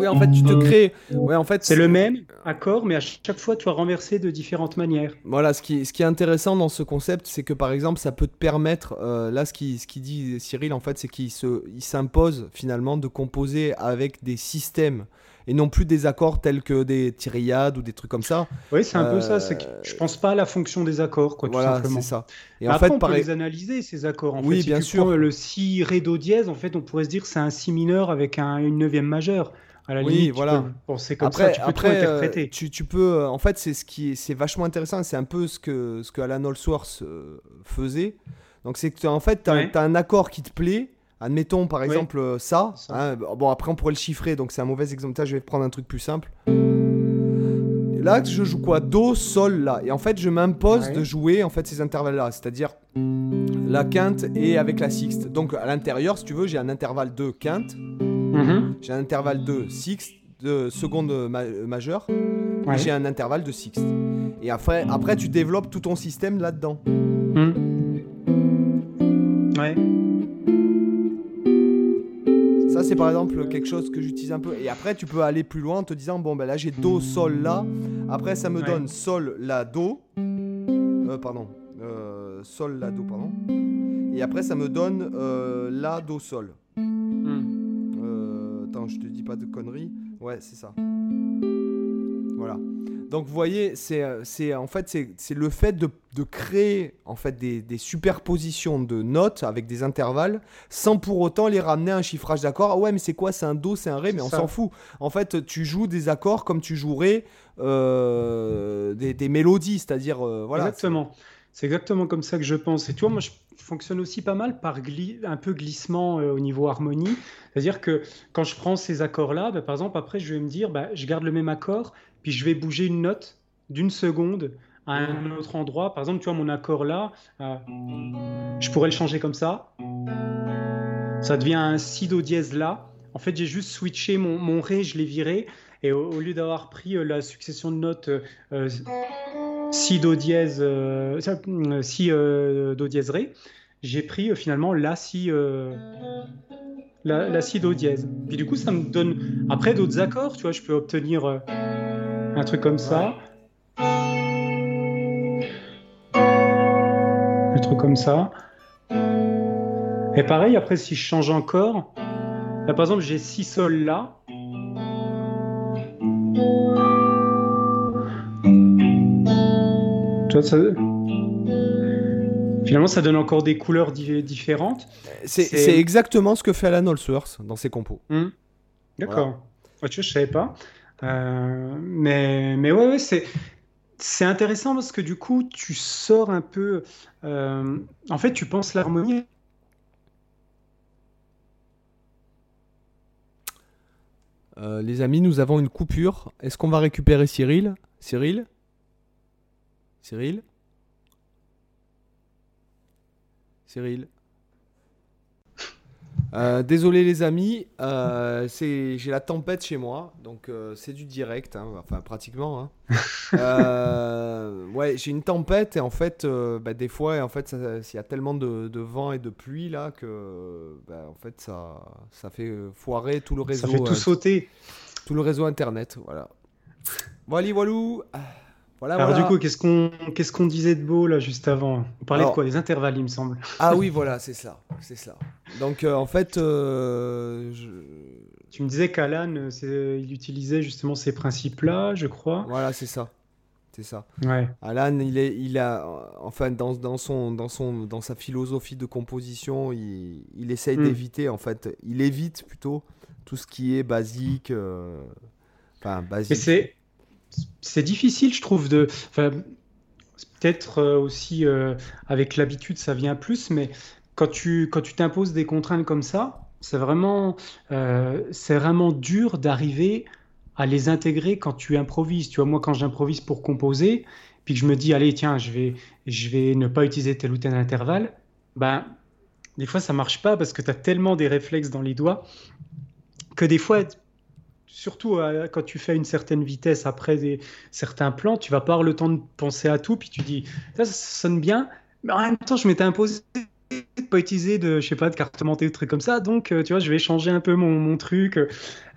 Oui, en fait, tu te crées. Ouais, en fait, C'est le même accord, mais à chaque fois, tu vas renverser de différentes manières. Voilà, ce qui, ce qui est intéressant dans ce concept, c'est que par exemple, ça peut te permettre, euh, là, ce qui, ce qui dit Cyril, en fait, c'est qu'il se, il s'impose finalement de composer avec des systèmes et non plus des accords tels que des tiriades ou des trucs comme ça. Oui, c'est un peu Euh, ça. C'est que je pense pas à la fonction des accords, quoi, tout voilà, simplement. c'est ça. Et en après, fait, on peut les analyser, ces accords. En Oui, fait, si bien tu sûr. prends le si ré do dièse, en fait, on pourrait se dire que c'est un si mineur avec un, une neuvième majeure. À la Oui, limite, tu voilà. penser comme Après, ça, tu peux après, tout euh, interpréter. tu, tu peux, euh, en fait, c'est ce qui, est- c'est vachement intéressant. C'est un peu ce que, ce que Alan Allsworth euh, faisait. Donc, c'est que en fait, tu as, Ouais. un accord qui te plaît. Admettons par Oui. exemple euh, ça. Ça. hein, bon, après, on pourrait le chiffrer, donc c'est un mauvais exemple. Là, Je vais prendre un truc plus simple. Là, je joue quoi? Do, Sol, La. Et en fait, je m'impose Ouais. de jouer en fait ces intervalles-là, c'est-à-dire la quinte et avec la sixte. Donc, à l'intérieur, si tu veux, j'ai un intervalle de quinte, Mhm. j'ai un intervalle de sixte, de seconde ma- majeure, Ouais. j'ai un intervalle de sixte. Et après, après, tu développes tout ton système là-dedans. Mhm. Ouais. Ça, c'est par exemple quelque chose que j'utilise un peu. Et après, tu peux aller plus loin en te disant bon, ben là, j'ai Do, Sol, La. Après, ça me Ouais. donne Sol, La, Do. Euh, pardon. Euh, sol, La, Do, pardon. Et après, ça me donne euh, La, Do, Sol. Euh, attends, je te dis pas de conneries. Ouais, c'est ça. Voilà. Donc vous voyez, c'est, euh, en fait c'est, le fait de, de créer en fait des, des superpositions de notes avec des intervalles sans pour autant les ramener à un chiffrage d'accords. Ah ouais, mais c'est quoi? C'est un do, c'est un ré, mais on s'en fout. En fait, tu joues des accords comme tu jouerais euh, des, des mélodies, c'est-à-dire euh, voilà. Exactement. C'est exactement comme ça que je pense. Et tu vois, moi, je fonctionne aussi pas mal par un peu glissement euh, au niveau harmonie. C'est-à-dire que quand je prends ces accords-là, bah, par exemple, après, je vais me dire, bah, je garde le même accord, puis je vais bouger une note d'une seconde à un autre endroit. Par exemple, tu vois, mon accord là, euh, je pourrais le changer comme ça. Ça devient un si do dièse là. En fait, j'ai juste switché mon, ré, je l'ai viré. Et au, lieu d'avoir pris euh, la succession de notes euh, si do dièse, si do dièse ré, j'ai pris finalement la si la, si do dièse. Puis du coup, ça me donne après d'autres accords. Tu vois, je peux obtenir un truc comme ça, un truc comme ça. Et pareil, après, si je change encore, là par exemple, j'ai si sol là. Tu vois, ça... Finalement, ça donne encore des couleurs différentes. C'est exactement ce que fait Alan Holsworth dans ses compos. Hmm. D'accord. Tu vois, je savais pas. Euh, mais, mais ouais, c'est. C'est intéressant parce que du coup, tu sors un peu. Euh, en fait, tu penses l'harmonie. Euh, les amis, nous avons une coupure. Est-ce qu'on va récupérer Cyril? Cyril? Cyril? Cyril? Euh, désolé les amis, euh, j'ai la tempête chez moi, donc euh, c'est du direct, hein, enfin pratiquement. Hein. ouais, j'ai une tempête et en fait, bah, des fois, en fait, il y a tellement de, vent et de pluie là que, bah, en fait, ça, ça fait foirer tout le réseau. Ça fait tout sauter. Tout le réseau internet, voilà. Voilà, Alors du coup, qu'est-ce qu'on qu'est-ce qu'on disait de beau là juste avant On parlait de quoi? Des intervalles, il me semble. Ah oui, voilà, c'est ça, c'est ça. Donc euh, en fait, euh, tu me disais qu'Alan, euh, il utilisait justement ces principes-là, je crois. Voilà, c'est ça, c'est ça. Ouais. Alan, il est, il a, enfin dans, dans son dans son dans sa philosophie de composition, il, il essaye hmm. d'éviter en fait, il évite plutôt tout ce qui est basique. Enfin, basique. c'est c'est difficile, je trouve, de. Peut-être euh, aussi euh, avec l'habitude, ça vient plus, mais quand tu quand tu t'imposes des contraintes comme ça, c'est vraiment euh, c'est vraiment dur d'arriver à les intégrer quand tu improvises. Tu vois, moi, quand j'improvise pour composer, puis que je me dis, allez, tiens, je vais, je vais ne pas utiliser tel ou tel intervalle, ben, des fois, ça marche pas parce que tu as tellement des réflexes dans les doigts que des fois, surtout euh, quand tu fais une certaine vitesse après des, certains plans, tu vas pas avoir le temps de penser à tout, puis tu dis ça, sonne bien, mais en même temps je m'étais imposé pas utiliser de, je sais pas, de carte de trucs comme ça. Donc, euh, tu vois, je vais changer un peu mon, mon truc.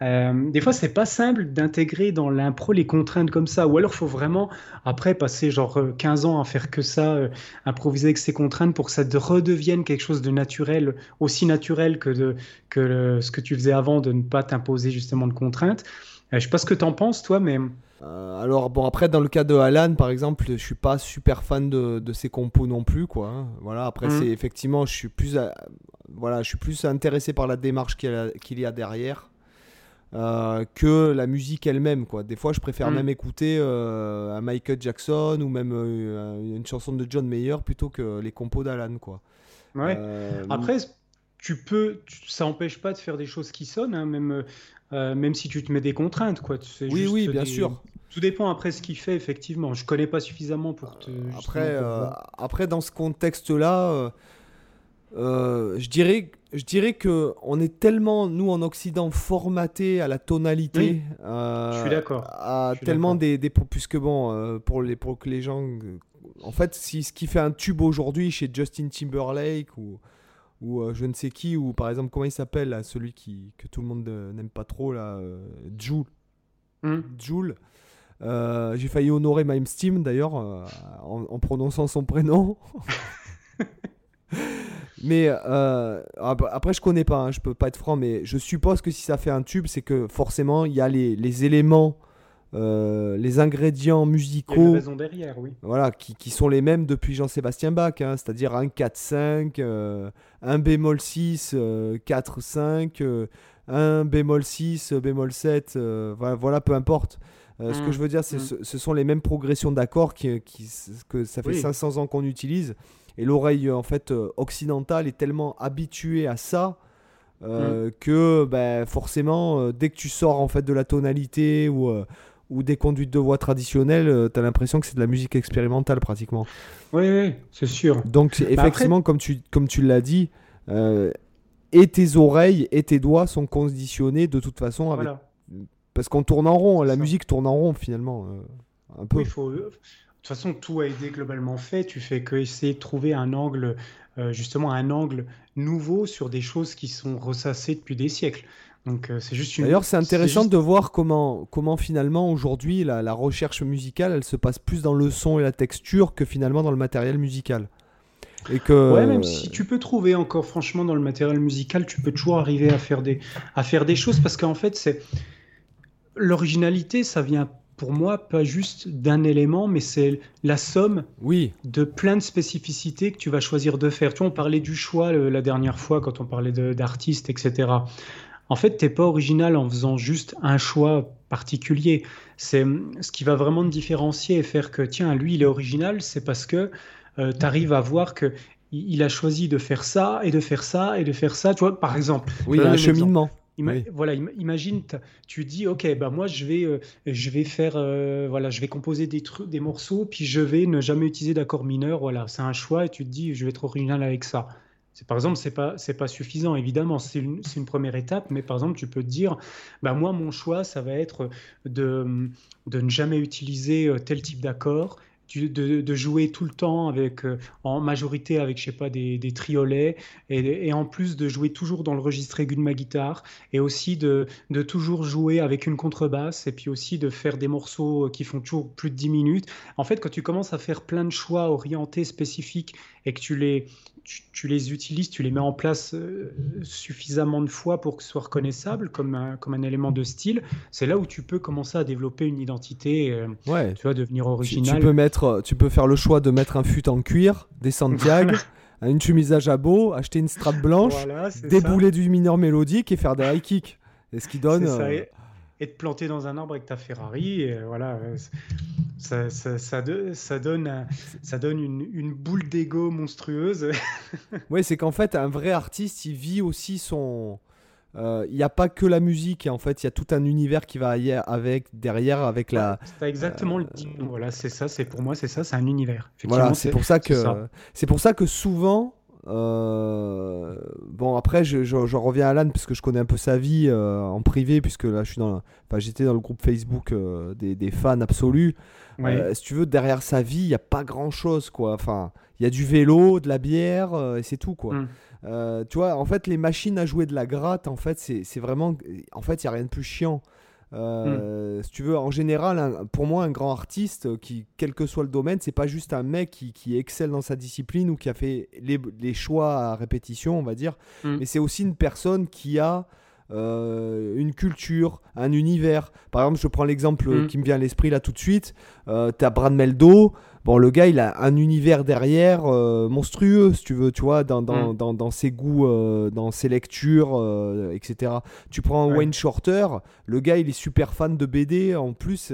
Euh, des fois, c'est pas simple d'intégrer dans l'impro les contraintes comme ça. Ou alors, faut vraiment, après, passer genre 15 euh, ans à faire que ça, improviser avec ces contraintes pour que ça redevienne quelque chose de naturel, aussi naturel que, de, que ce que tu faisais avant de ne pas t'imposer justement de contraintes. je sais pas ce que tu en penses, toi, mais. Euh, alors bon après dans le cas de Alan par exemple je suis pas super fan de, de ses compos non plus quoi hein. voilà après mhm. c'est effectivement je suis plus euh, voilà je suis plus intéressé par la démarche qu'il y a derrière euh, que la musique elle-même quoi des fois je préfère mhm. même écouter un Michael Jackson ou même une chanson de John Mayer plutôt que les compos d'Alan quoi ouais après tu peux ça empêche pas de faire des choses qui sonnent hein, même même si tu te mets des contraintes quoi oui oui bien sûr tout dépend après ce qu'il fait, effectivement. Je connais pas suffisamment pour te. après, euh, après, dans ce contexte-là, euh, euh, je dirais, je dirais que on est tellement nous en Occident formaté à la tonalité. je suis d'accord. À tellement des, des, puisque bon, pour les pour que les gens, en fait, si ce qui fait un tube aujourd'hui chez Justin Timberlake ou ou je ne sais qui, ou par exemple, comment il s'appelle, celui qui, que tout le monde n'aime pas trop, là, Joule. Hmm. Joule. Euh, j'ai failli honorer My Steam d'ailleurs euh, en, prononçant son prénom. mais euh, après, je connais pas, hein, je peux pas être franc, mais je suppose que si ça fait un tube, c'est que forcément il y a les, les éléments, les ingrédients musicaux. derrière, oui. Voilà, qui, qui, sont les mêmes depuis Jean-Sébastien Bach, hein, c'est-à-dire un 4-5, un bémol 6, 4-5, un bémol 6, bémol 7, voilà, voilà, peu importe. Euh, ce que mm. je veux dire, c'est mm. ce, sont les mêmes progressions d'accords qui, que ça fait 500 ans qu'on utilise. Et l'oreille en fait euh, occidentale est tellement habituée à ça euh, mm. que ben, forcément, dès que tu sors en fait de la tonalité ou, ou des conduites de voix traditionnelles, tu as l'impression que c'est de la musique expérimentale pratiquement. Oui, oui c'est sûr. Donc bah, effectivement, comme tu, comme tu l'as dit, et tes oreilles et tes doigts sont conditionnés de toute façon avec, parce qu'on tourne en rond, la musique tourne en rond finalement. Euh, un peu. Oui, faut... De toute façon, tout a été globalement fait. Tu fais que essayer de trouver un angle, euh, justement un angle nouveau sur des choses qui sont ressassées depuis des siècles. Donc euh, c'est juste une. D'ailleurs, c'est intéressant de voir comment, comment finalement aujourd'hui la, la, recherche musicale, elle se passe plus dans le son et la texture que finalement dans le matériel musical. Et que... Ouais, même si tu peux trouver encore, franchement, dans le matériel musical, tu peux toujours arriver à faire des, à faire des choses parce qu'en fait, c'est l'originalité, ça vient pour moi, pas juste d'un élément, mais c'est la somme oui. de plein de spécificités que tu vas choisir de faire. Tu vois, on parlait du choix la dernière fois quand on parlait d'artistes, etc. En fait, tu n'es pas original en faisant juste un choix particulier. C'est ce qui va vraiment te différencier et faire que, tiens, lui, il est original, c'est parce que euh, tu arrives à voir que il a choisi de faire ça et de faire ça et de faire ça. Tu vois, par exemple. Oui, un cheminement. Voilà, imagine, tu dis, ok, bah moi je vais, euh, je vais faire, euh, voilà, je vais composer des trucs, des morceaux, puis je vais ne jamais utiliser d'accord mineur. Voilà, c'est un choix et tu te dis, je vais être original avec ça. C'est par exemple, c'est pas, c'est pas suffisant évidemment. C'est une, une, première étape, mais par exemple, tu peux te dire, bah moi mon choix, ça va être de, de ne jamais utiliser euh, tel type d'accord de, jouer tout le temps avec, euh, en majorité avec, je sais pas, des, triolets, et, en plus de jouer toujours dans le registre aigu de ma guitare, et aussi de, de, toujours jouer avec une contrebasse, et puis aussi de faire des morceaux qui font toujours plus de 10 minutes. En fait, quand tu commences à faire plein de choix orientés, spécifiques, et que tu les, tu, les utilises, tu les mets en place euh, suffisamment de fois pour que ce soit reconnaissable comme un, comme un élément de style, c'est là où tu peux commencer à développer une identité, euh, ouais. tu vois, devenir original. Tu, peux mettre, tu peux faire le choix de mettre un fut en cuir, des Santiago, une chemise à jabot, acheter une strap blanche, débouler du mineur mélodique et faire des high kicks. Et ce qui donne et te planter dans un arbre avec ta Ferrari. Et voilà, ça, ça, ça, donne, ça donne une, une boule d'ego monstrueuse. oui, c'est qu'en fait, un vrai artiste, il vit aussi son. Euh, il n'y a pas que la musique, et en fait, il y a tout un univers qui va avec, derrière, avec la. C'est exactement le titre. Voilà, c'est ça, c'est pour moi, c'est ça, c'est un univers. Voilà, c'est pour ça que c'est pour ça que souvent, euh, bon, après, je, je, reviens à Alan parce que je connais un peu sa vie euh, en privé, puisque là, je suis dans, enfin, j'étais dans le groupe Facebook euh, des, des, fans absolus. Si tu veux, derrière sa vie, il n'y a pas grand chose, quoi. Enfin, il y a du vélo, de la bière, et c'est tout, quoi. Mm. tu vois, en fait, les machines à jouer de la gratte, en fait, c'est vraiment, en fait, il y a rien de plus chiant. Euh, si tu veux, en général, pour moi, un grand artiste, qui, quel que soit le domaine, c'est pas juste un mec qui, qui, excelle dans sa discipline ou qui a fait les, les choix à répétition, on va dire, mm. mais c'est aussi une personne qui a euh, une culture, un univers. Par exemple, je prends l'exemple mm. qui me vient à l'esprit là tout de suite. Euh, tu as Brad Meldo. Bon, le gars, il a un univers derrière euh, monstrueux, si tu veux, tu vois, dans, dans, mm. dans, ses goûts, dans ses lectures, etc. Tu prends Wayne Shorter, le gars, il est super fan de BD. En plus,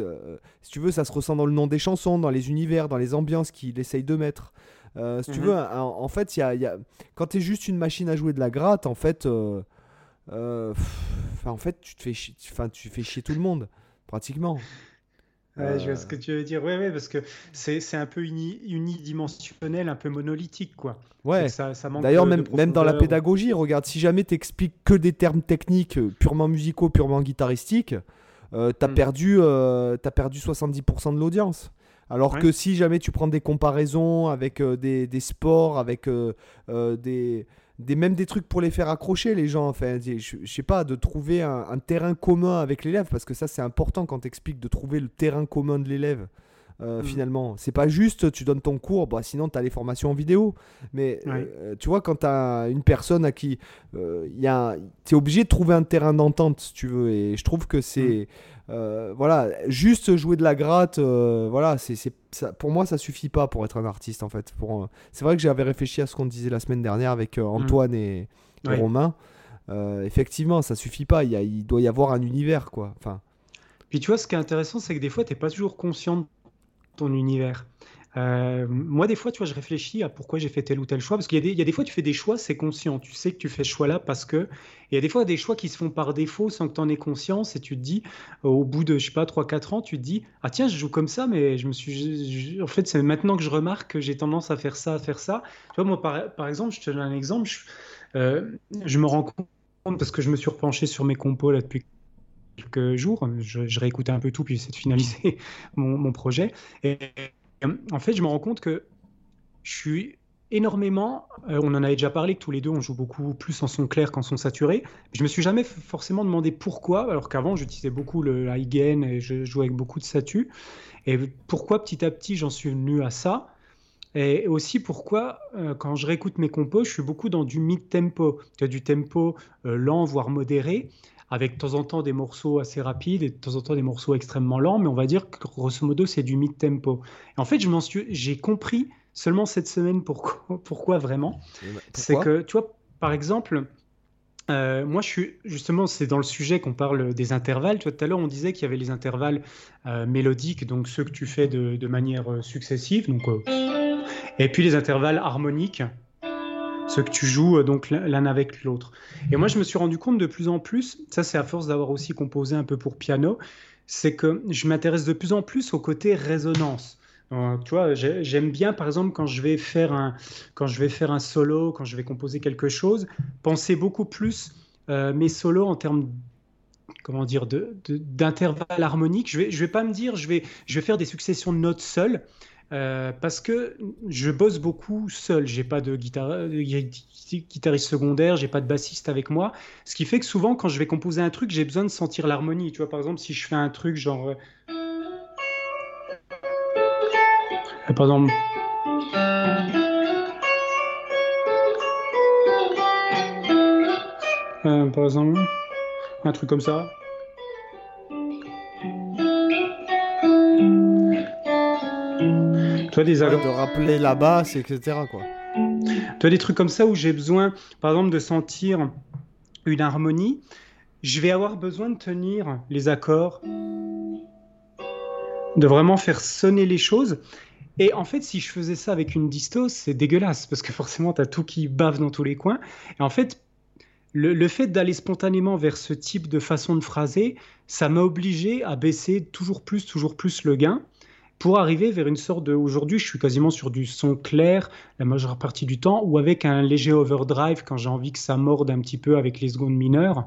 si tu veux, ça se ressent dans le nom des chansons, dans les univers, dans les ambiances qu'il essaye de mettre. si tu mm-hmm. veux, en, fait, y a, y a... quand tu es juste une machine à jouer de la gratte, en fait. Euh, en fait, tu te fais chier, tu fais chier tout le monde, pratiquement. je vois ce que tu veux dire. Ouais, ouais, parce que c'est un peu unidimensionnel, un peu monolithique, quoi. Ouais. D'ailleurs, même, même dans la pédagogie, regarde, si jamais tu expliques que des termes techniques euh, purement musicaux, purement guitaristiques, euh, tu as, mm. perdu, euh, as perdu 70% de l'audience. Alors que si jamais tu prends des comparaisons avec des, des, sports, avec des, des, même des trucs pour les faire accrocher, les gens. Enfin, je, sais pas, de trouver un, terrain commun avec l'élève, parce que ça, c'est important quand tu expliques de trouver le terrain commun de l'élève. Euh, mm. Finalement, c'est pas juste tu donnes ton cours, bah, sinon tu as les formations en vidéo. Mais euh, tu vois, quand tu as une personne à qui euh, tu es obligé de trouver un terrain d'entente, si tu veux. Et je trouve que c'est. Mm. Euh, voilà, juste jouer de la gratte, voilà, c'est, ça, pour moi ça suffit pas pour être un artiste en fait. Pour, c'est vrai que j'avais réfléchi à ce qu'on disait la semaine dernière avec mm. Antoine et, Romain. effectivement, ça suffit pas. Il, y il, doit y avoir un univers quoi. Enfin. Puis tu vois, ce qui est intéressant, c'est que des fois, tu n'es pas toujours conscient de univers. Euh, moi, des fois, tu vois, je réfléchis à pourquoi j'ai fait tel ou tel choix. Parce qu'il y, a des fois, tu fais des choix, c'est conscient. Tu sais que tu fais ce choix-là parce que. Il y a des fois des choix qui se font par défaut sans que tu en aies conscience. Et tu te dis, au bout de, je sais pas, 3-4 ans, tu te dis, ah tiens, je joue comme ça, mais je me suis. en fait, c'est maintenant que je remarque que j'ai tendance à faire ça, à faire ça. Moi, par, exemple, je te donne un exemple. Je, euh, je, me rends compte parce que je me suis repenché sur mes compos là depuis quelques jours. Je, je réécoutais un peu tout, puis j'essaie de finaliser mon, projet. Et en fait, je me rends compte que je suis énormément, euh, on en avait déjà parlé que tous les deux on joue beaucoup plus en son clair qu'en son saturé. Je me suis jamais forcément demandé pourquoi, alors qu'avant j'utilisais beaucoup le high gain et je jouais avec beaucoup de satu. Et pourquoi petit à petit j'en suis venu à ça? Et aussi pourquoi, euh, quand je réécoute mes compos, je suis beaucoup dans du mid-tempo, du tempo euh, lent, voire modéré, avec de temps en temps des morceaux assez rapides et de temps en temps des morceaux extrêmement lents, mais on va dire que grosso modo c'est du mid-tempo. Et en fait, je m'en suis, j'ai compris seulement cette semaine pourquoi, pourquoi vraiment. C'est que, tu vois, par exemple, euh, moi, je suis justement, c'est dans le sujet qu'on parle des intervalles. tout à l'heure, on disait qu'il y avait les intervalles euh, mélodiques, donc ceux que tu fais de, manière euh, successive, donc, et puis les intervalles harmoniques, ceux que tu joues donc l'un avec l'autre. Et moi, je me suis rendu compte de plus en plus, ça c'est à force d'avoir aussi composé un peu pour piano, c'est que je m'intéresse de plus en plus au côté résonance. Euh, tu vois, j'aime bien, par exemple, quand je vais faire un, quand je vais faire un solo, quand je vais composer quelque chose, penser beaucoup plus euh, mes solos en termes comment dire d'intervalle harmonique. Je vais, je vais pas me dire, je vais, je vais faire des successions de notes seules. Euh, parce que je bosse beaucoup seul, j'ai pas de, guitariste secondaire, j'ai pas de bassiste avec moi, ce qui fait que souvent quand je vais composer un truc, j'ai besoin de sentir l'harmonie. Tu vois, par exemple, si je fais un truc genre par exemple, euh, par exemple, un truc comme ça. Toi, des de rappeler la basse, etc. Quoi. Tu as des trucs comme ça où j'ai besoin, par exemple, de sentir une harmonie. Je vais avoir besoin de tenir les accords, de vraiment faire sonner les choses. Et en fait, si je faisais ça avec une disto, c'est dégueulasse parce que forcément, tu as tout qui bave dans tous les coins. Et en fait, le, fait d'aller spontanément vers ce type de façon de phraser, ça m'a obligé à baisser toujours plus, toujours plus le gain pour arriver vers une sorte de. Aujourd'hui, je suis quasiment sur du son clair la majeure partie du temps ou avec un léger overdrive quand j'ai envie que ça morde un petit peu avec les secondes mineures.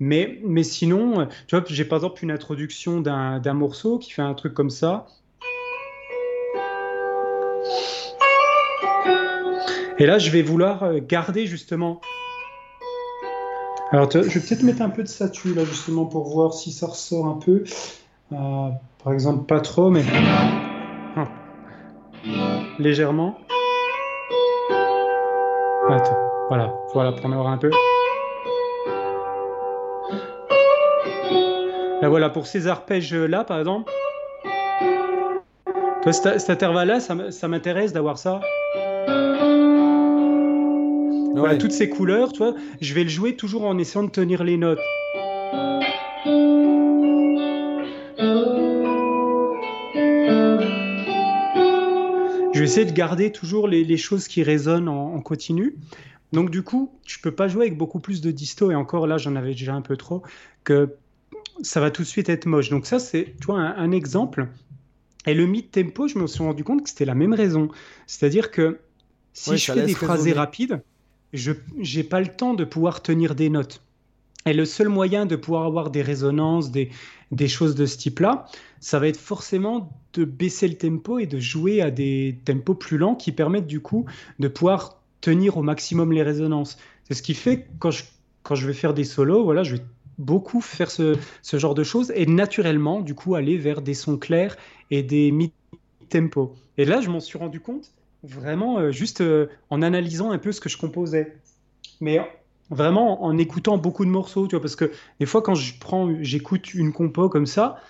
Mais, mais sinon, tu vois, j'ai par exemple une introduction d'un morceau qui fait un truc comme ça. Et là, je vais vouloir euh, garder justement. Alors, je vais peut-être mettre un peu de statue là, justement, pour voir si ça ressort un peu. Euh, par exemple, pas trop, mais. Ah. Légèrement. Voilà, voilà, pour en avoir un peu. Là, voilà, pour ces arpèges-là, par exemple. cet, intervalle-là, ça m'intéresse d'avoir ça toutes ces couleurs, tu vois, je vais le jouer toujours en essayant de tenir les notes. Essayer de garder toujours les, choses qui résonnent en, continu. Donc du coup, je peux pas jouer avec beaucoup plus de disto et encore là, j'en avais déjà un peu trop que ça va tout de suite être moche. Donc ça, c'est tu vois un, exemple. Et le mid tempo, je me suis rendu compte que c'était la même raison. C'est-à-dire que si je fais des phrasés rapides, je n'ai pas le temps de pouvoir tenir des notes. Et le seul moyen de pouvoir avoir des résonances, des, choses de ce type-là, ça va être forcément de baisser le tempo et de jouer à des tempos plus lents qui permettent du coup de pouvoir tenir au maximum les résonances. C'est ce qui fait que quand je, vais faire des solos, voilà, je vais beaucoup faire ce, ce genre de choses et naturellement, du coup, aller vers des sons clairs et des mid-tempo. Et là, je m'en suis rendu compte vraiment euh, juste euh, en analysant un peu ce que je composais. Mais vraiment en écoutant beaucoup de morceaux, tu vois, parce que des fois quand je prends, j'écoute une compo comme ça,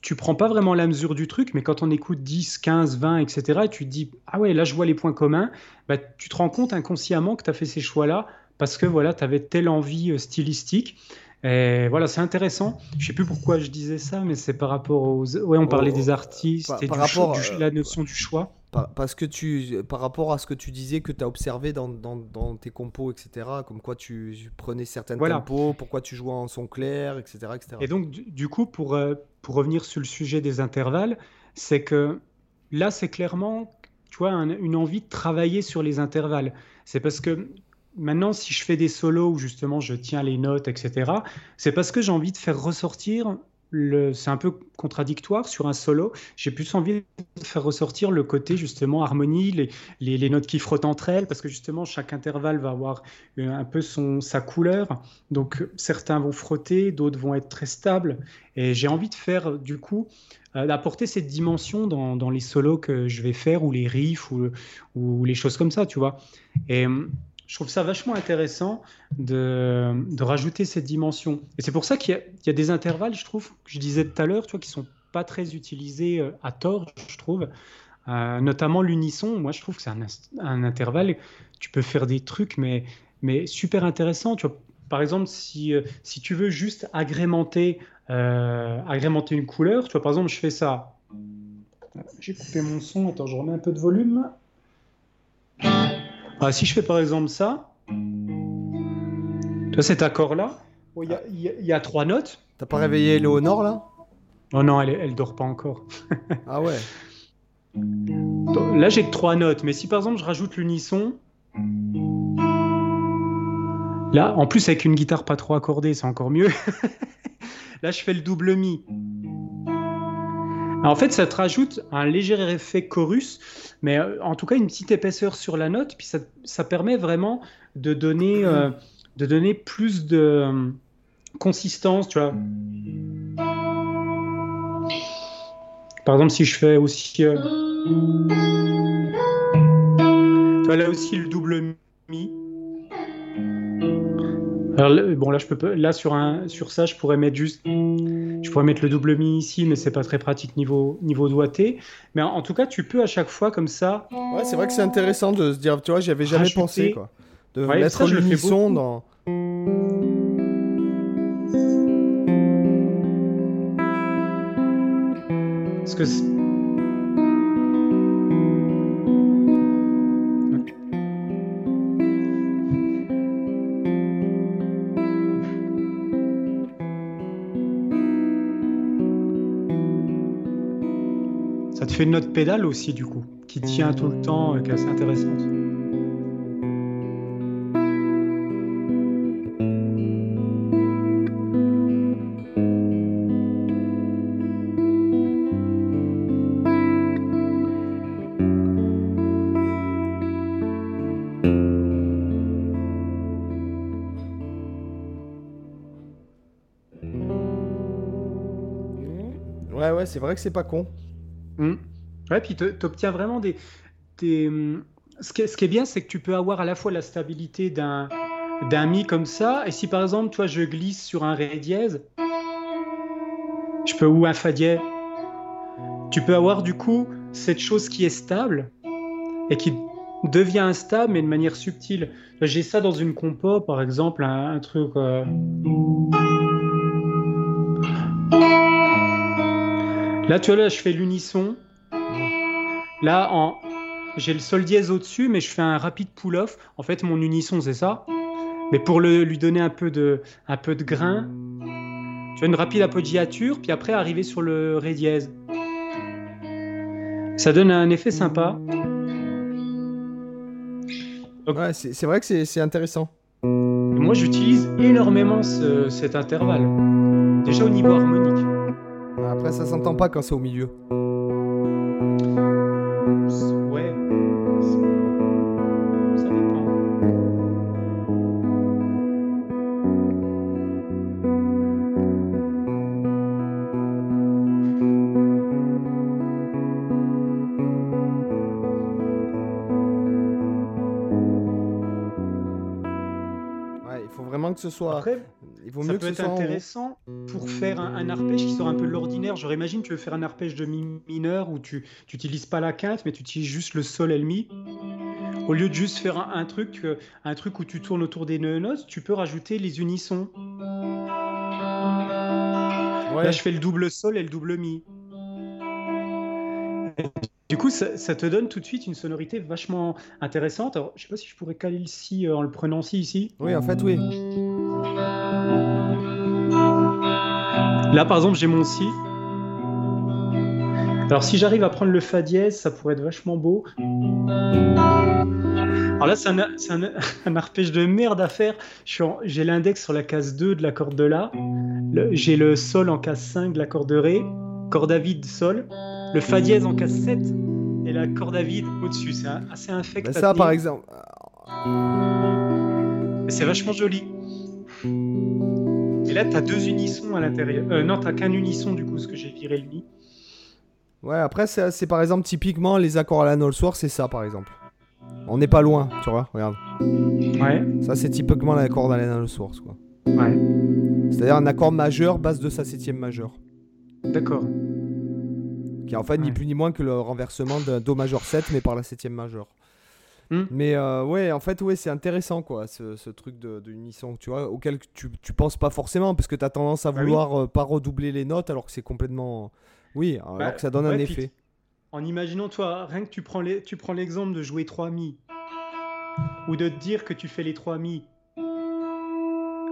tu, prends pas vraiment la mesure du truc, mais quand on écoute 10, 15, 20, etc., tu te dis, ah ouais, là je vois les points communs, bah, tu te rends compte inconsciemment que tu as fait ces choix-là, parce que voilà, tu avais telle envie euh, stylistique. Et voilà, c'est intéressant. Je sais plus pourquoi je disais ça, mais c'est par rapport aux. Ouais, on parlait des artistes et par, rapport, la notion du choix parce que tu, par rapport à ce que tu disais que tu as observé dans, dans, tes compos, etc., comme quoi tu, prenais certains tempos, pourquoi tu jouais en son clair, etc. etc. Et donc, du, coup, pour, euh, pour revenir sur le sujet des intervalles, c'est que là, c'est clairement, tu vois, une envie de travailler sur les intervalles. C'est parce que maintenant, si je fais des solos où justement je tiens les notes, etc., c'est parce que j'ai envie de faire ressortir c'est un peu contradictoire sur un solo. J'ai plus envie de faire ressortir le côté justement harmonie, les, notes qui frottent entre elles, parce que justement chaque intervalle va avoir un peu son, sa couleur. Donc certains vont frotter, d'autres vont être très stables. Et j'ai envie de faire du coup euh, d'apporter cette dimension dans, les solos que je vais faire ou les riffs ou, les choses comme ça, tu vois. Je trouve ça vachement intéressant de, de rajouter cette dimension. Et c'est pour ça qu'il y, a des intervalles, je trouve, que je disais tout à l'heure, tu vois, qui sont pas très utilisés euh, à tort, je trouve. Euh, notamment l'unisson, moi je trouve que c'est un, intervalle, tu peux faire des trucs, mais, mais super intéressants. Tu vois, par exemple, si, euh, si tu veux juste agrémenter, agrémenter une couleur, tu vois, par exemple, je fais ça. J'ai coupé mon son, attends, je remets un peu de volume. Ah, si je fais par exemple ça, tu vois cet accord-là, il y, a trois notes. T'as pas réveillé Léonore là? Oh non, elle, elle dort pas encore. ah ouais. Là j'ai que trois notes, mais si par exemple je rajoute l'unisson, là en plus avec une guitare pas trop accordée, c'est encore mieux. là je fais le double mi. En fait, ça te rajoute un léger effet chorus, mais euh, en tout cas une petite épaisseur sur la note, puis ça, permet vraiment de donner, euh, de donner plus de euh, consistance, tu vois. Par exemple, si je fais aussi... là aussi le double mi. Alors, bon, là, je peux, là sur, un, sur ça, je pourrais mettre juste. Je pourrais mettre le double mi ici, mais c'est pas très pratique niveau, niveau doigté. Mais en, tout cas, tu peux à chaque fois comme ça. Ouais, c'est vrai que c'est intéressant de se dire, tu vois, j'y avais jamais pensé, quoi. De mettre l'unisson dans. Parce que fait une note pédale aussi, du coup, qui tient tout le temps, et qui est assez intéressante. Ouais, ouais, c'est vrai que c'est pas con. Mmh. Ouais, puis tu obtiens vraiment des. des... Ce, qui est, ce qui est bien, c'est que tu peux avoir à la fois la stabilité d'un d'un mi comme ça, et si par exemple, toi, je glisse sur un ré dièse, je peux ou un fa dièse, tu peux avoir du coup cette chose qui est stable et qui devient instable mais de manière subtile. J'ai ça dans une compo, par exemple, un, truc. Euh, Là, tu vois, là, je fais l'unisson. Là, en... j'ai le sol dièse au-dessus, mais je fais un rapide pull-off. En fait, mon unisson, c'est ça. Mais pour le, lui donner un peu de, un peu de grain, tu vois, une rapide appoggiature, puis après arriver sur le ré dièse. Ça donne un effet sympa. Ouais, c'est vrai que c'est intéressant. Moi, j'utilise énormément cet intervalle. Déjà au niveau harmonique. Après, ça s'entend pas quand c'est au milieu. Ce soit. Après, il vaut ça mieux peut que ce être soit intéressant pour faire un, arpège qui sort un peu de l'ordinaire. Genre, imagine, tu veux faire un arpège de mi mineur où tu n'utilises pas la quinte, mais tu utilises juste le sol et le mi. Au lieu de juste faire un, truc, euh, un truc où tu tournes autour des notes, tu peux rajouter les unissons. Là, je fais le double sol et le double mi. Du coup, ça, te donne tout de suite une sonorité vachement intéressante. Alors, je sais pas si je pourrais caler le si euh, en le prenant si ici. Oui, en fait, oui. Là, par exemple, j'ai mon si. Alors, si j'arrive à prendre le fa dièse, ça pourrait être vachement beau. Alors là, c'est un, arpège de merde à faire. J'ai l'index sur la case 2 de la corde de La. J'ai le sol en case 5 de la corde de Ré. Corde à vide, sol le fa dièse en casse 7 et la corde à vide au-dessus. C'est assez infect. Bah ça, par exemple. C'est vachement joli. Et là, tu as deux unissons à l'intérieur. Euh, non, t'as qu'un unisson du coup, ce que j'ai viré le mi. Ouais, après, c'est par exemple typiquement les accords à la soir, c'est ça par exemple. On n'est pas loin, tu vois, regarde. Ouais. Ça, c'est typiquement l'accord d'Alena source, quoi. Ouais. C'est-à-dire un accord majeur, base de sa septième majeure. D'accord. Qui est en fait ni plus ni moins que le renversement d'un Do majeur 7, mais par la septième majeure. Hmm. Mais euh, ouais, en fait, ouais, c'est intéressant, quoi, ce, ce truc de, de unisson, tu vois, auquel tu, tu penses pas forcément, parce que tu as tendance à Bah oui. vouloir euh, pas redoubler les notes, alors que c'est complètement... Oui, alors Bah, que ça donne un ouais, effet. En imaginant, toi, rien que tu prends l'exemple de jouer 3 mi, ou de te dire que tu fais les 3 mi.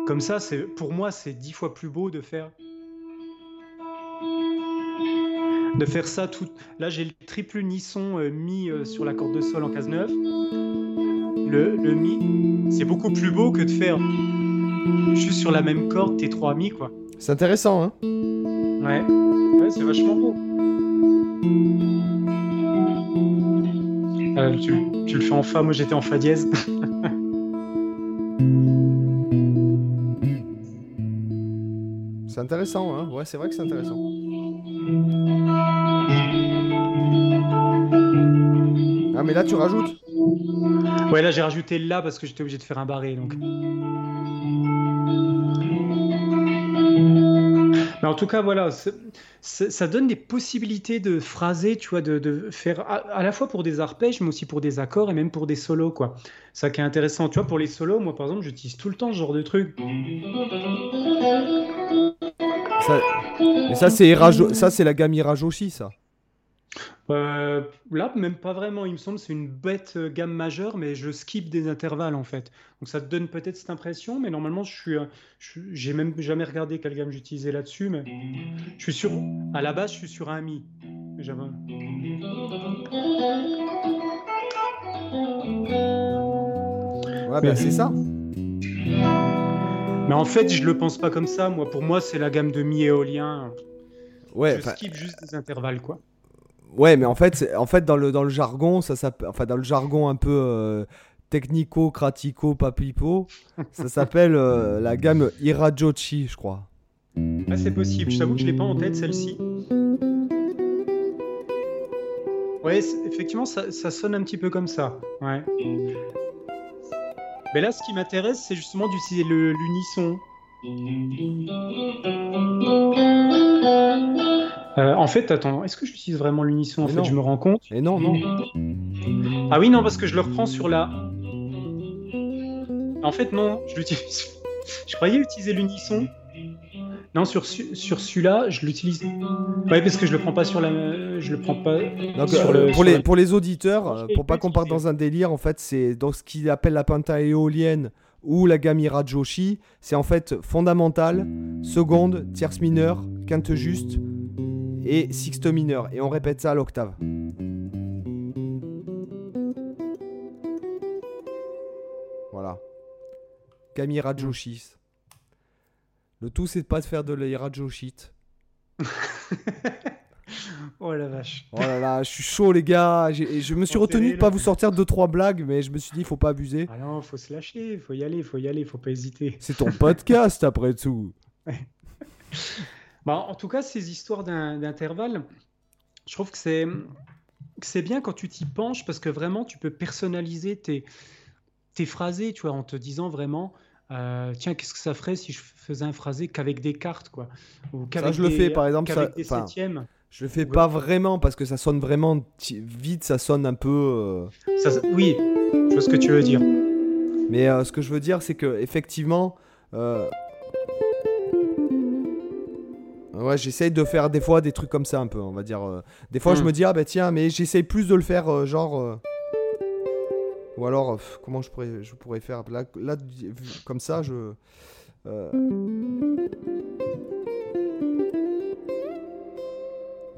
Comme ça, c'est pour moi, c'est dix fois plus beau de faire. De faire ça tout. Là, j'ai le triple unisson euh, mi euh, sur la corde de sol en case 9. Le, le mi, c'est beaucoup plus beau que de faire juste sur la même corde tes 3 mi, quoi. C'est intéressant, hein Ouais, ouais c'est vachement beau. Euh, tu, tu le fais en fa, moi j'étais en fa dièse. C'est intéressant, hein Ouais, c'est vrai que c'est intéressant. Ah, mais là, tu rajoutes ouais, là j'ai rajouté le là parce que j'étais obligé de faire un barré donc. Mais en tout cas, voilà, ça donne des possibilités de phraser, tu vois, de, de faire à, à la fois pour des arpèges, mais aussi pour des accords et même pour des solos, quoi. Ça qui est intéressant, tu vois, pour les solos, moi par exemple, j'utilise tout le temps ce genre de truc. ça... Mais ça, c'est Irajo- ça, c'est la gamme Irajoshi, ça. Euh, là, même pas vraiment, il me semble, c'est une bête euh, gamme majeure, mais je skip des intervalles en fait. Donc ça te donne peut-être cette impression, mais normalement, je suis, euh, j'ai même jamais regardé quelle gamme j'utilisais là-dessus, mais je suis sur, à la base, je suis sur un mi. J'avais Ouais, bah, c'est ça. Mais en fait, je le pense pas comme ça. Moi, pour moi, c'est la gamme de mi éolien. Ouais, je skip juste des intervalles, quoi. Ouais, mais en fait, en fait dans, le, dans le jargon, ça s'appelle- enfin, dans le jargon un peu euh, technico, cratico, papipo, ça s'appelle euh, la gamme Irajochi, je crois. Ah, c'est possible. Je t'avoue que je l'ai pas en tête celle-ci. Ouais, effectivement, ça, ça sonne un petit peu comme ça. Ouais. Mais là, ce qui m'intéresse, c'est justement d'utiliser l'unisson. Euh, en fait, attends, est-ce que j'utilise vraiment l'unisson En Mais fait, non. je me rends compte. Et non, non. Ah oui, non, parce que je le reprends sur la. En fait, non, je l'utilise. Je croyais utiliser l'unisson. Non, sur, su- sur celui-là, je l'utilise. Ouais, parce que je le prends pas sur la. Je le prends pas. Donc, sur euh, le- pour, sur les, la- pour les auditeurs, euh, pour pas qu'on parte dans un délire, en fait, c'est dans ce qu'il appelle la penta éolienne ou la gamme Irajoshi, c'est en fait fondamental, seconde, tierce mineure, quinte juste et sixte mineur. Et on répète ça à l'octave. Voilà. Gamme Irajoshi. Le tout, c'est de pas de faire de l'Irajoshit. Oh la vache. Oh là là, je suis chaud les gars. Je me suis On retenu de pas là. vous sortir deux trois blagues, mais je me suis dit il faut pas abuser. Ah non, faut se lâcher, faut y aller, faut y aller, faut pas hésiter. C'est ton podcast après tout. Bah, en tout cas, ces histoires d'in- d'intervalles, je trouve que c'est bien quand tu t'y penches parce que vraiment tu peux personnaliser tes, tes phrasés, tu vois, en te disant vraiment, euh, tiens, qu'est-ce que ça ferait si je faisais un phrasé qu'avec des cartes, quoi, ou qu'avec je le fais, par exemple, ça- des septièmes. Je le fais Ouais. pas vraiment parce que ça sonne vraiment vite, ça sonne un peu. euh, Ça, oui, je vois ce que tu veux dire. Mais euh, ce que je veux dire, c'est que effectivement, ouais, j'essaye de faire des fois des trucs comme ça un peu, on va dire. euh, Des fois, je Hmm. me dis ah bah tiens, mais j'essaye plus de le faire euh, genre. euh, Ou alors, pff, comment je pourrais, je pourrais faire? Là, là, comme ça, je. euh,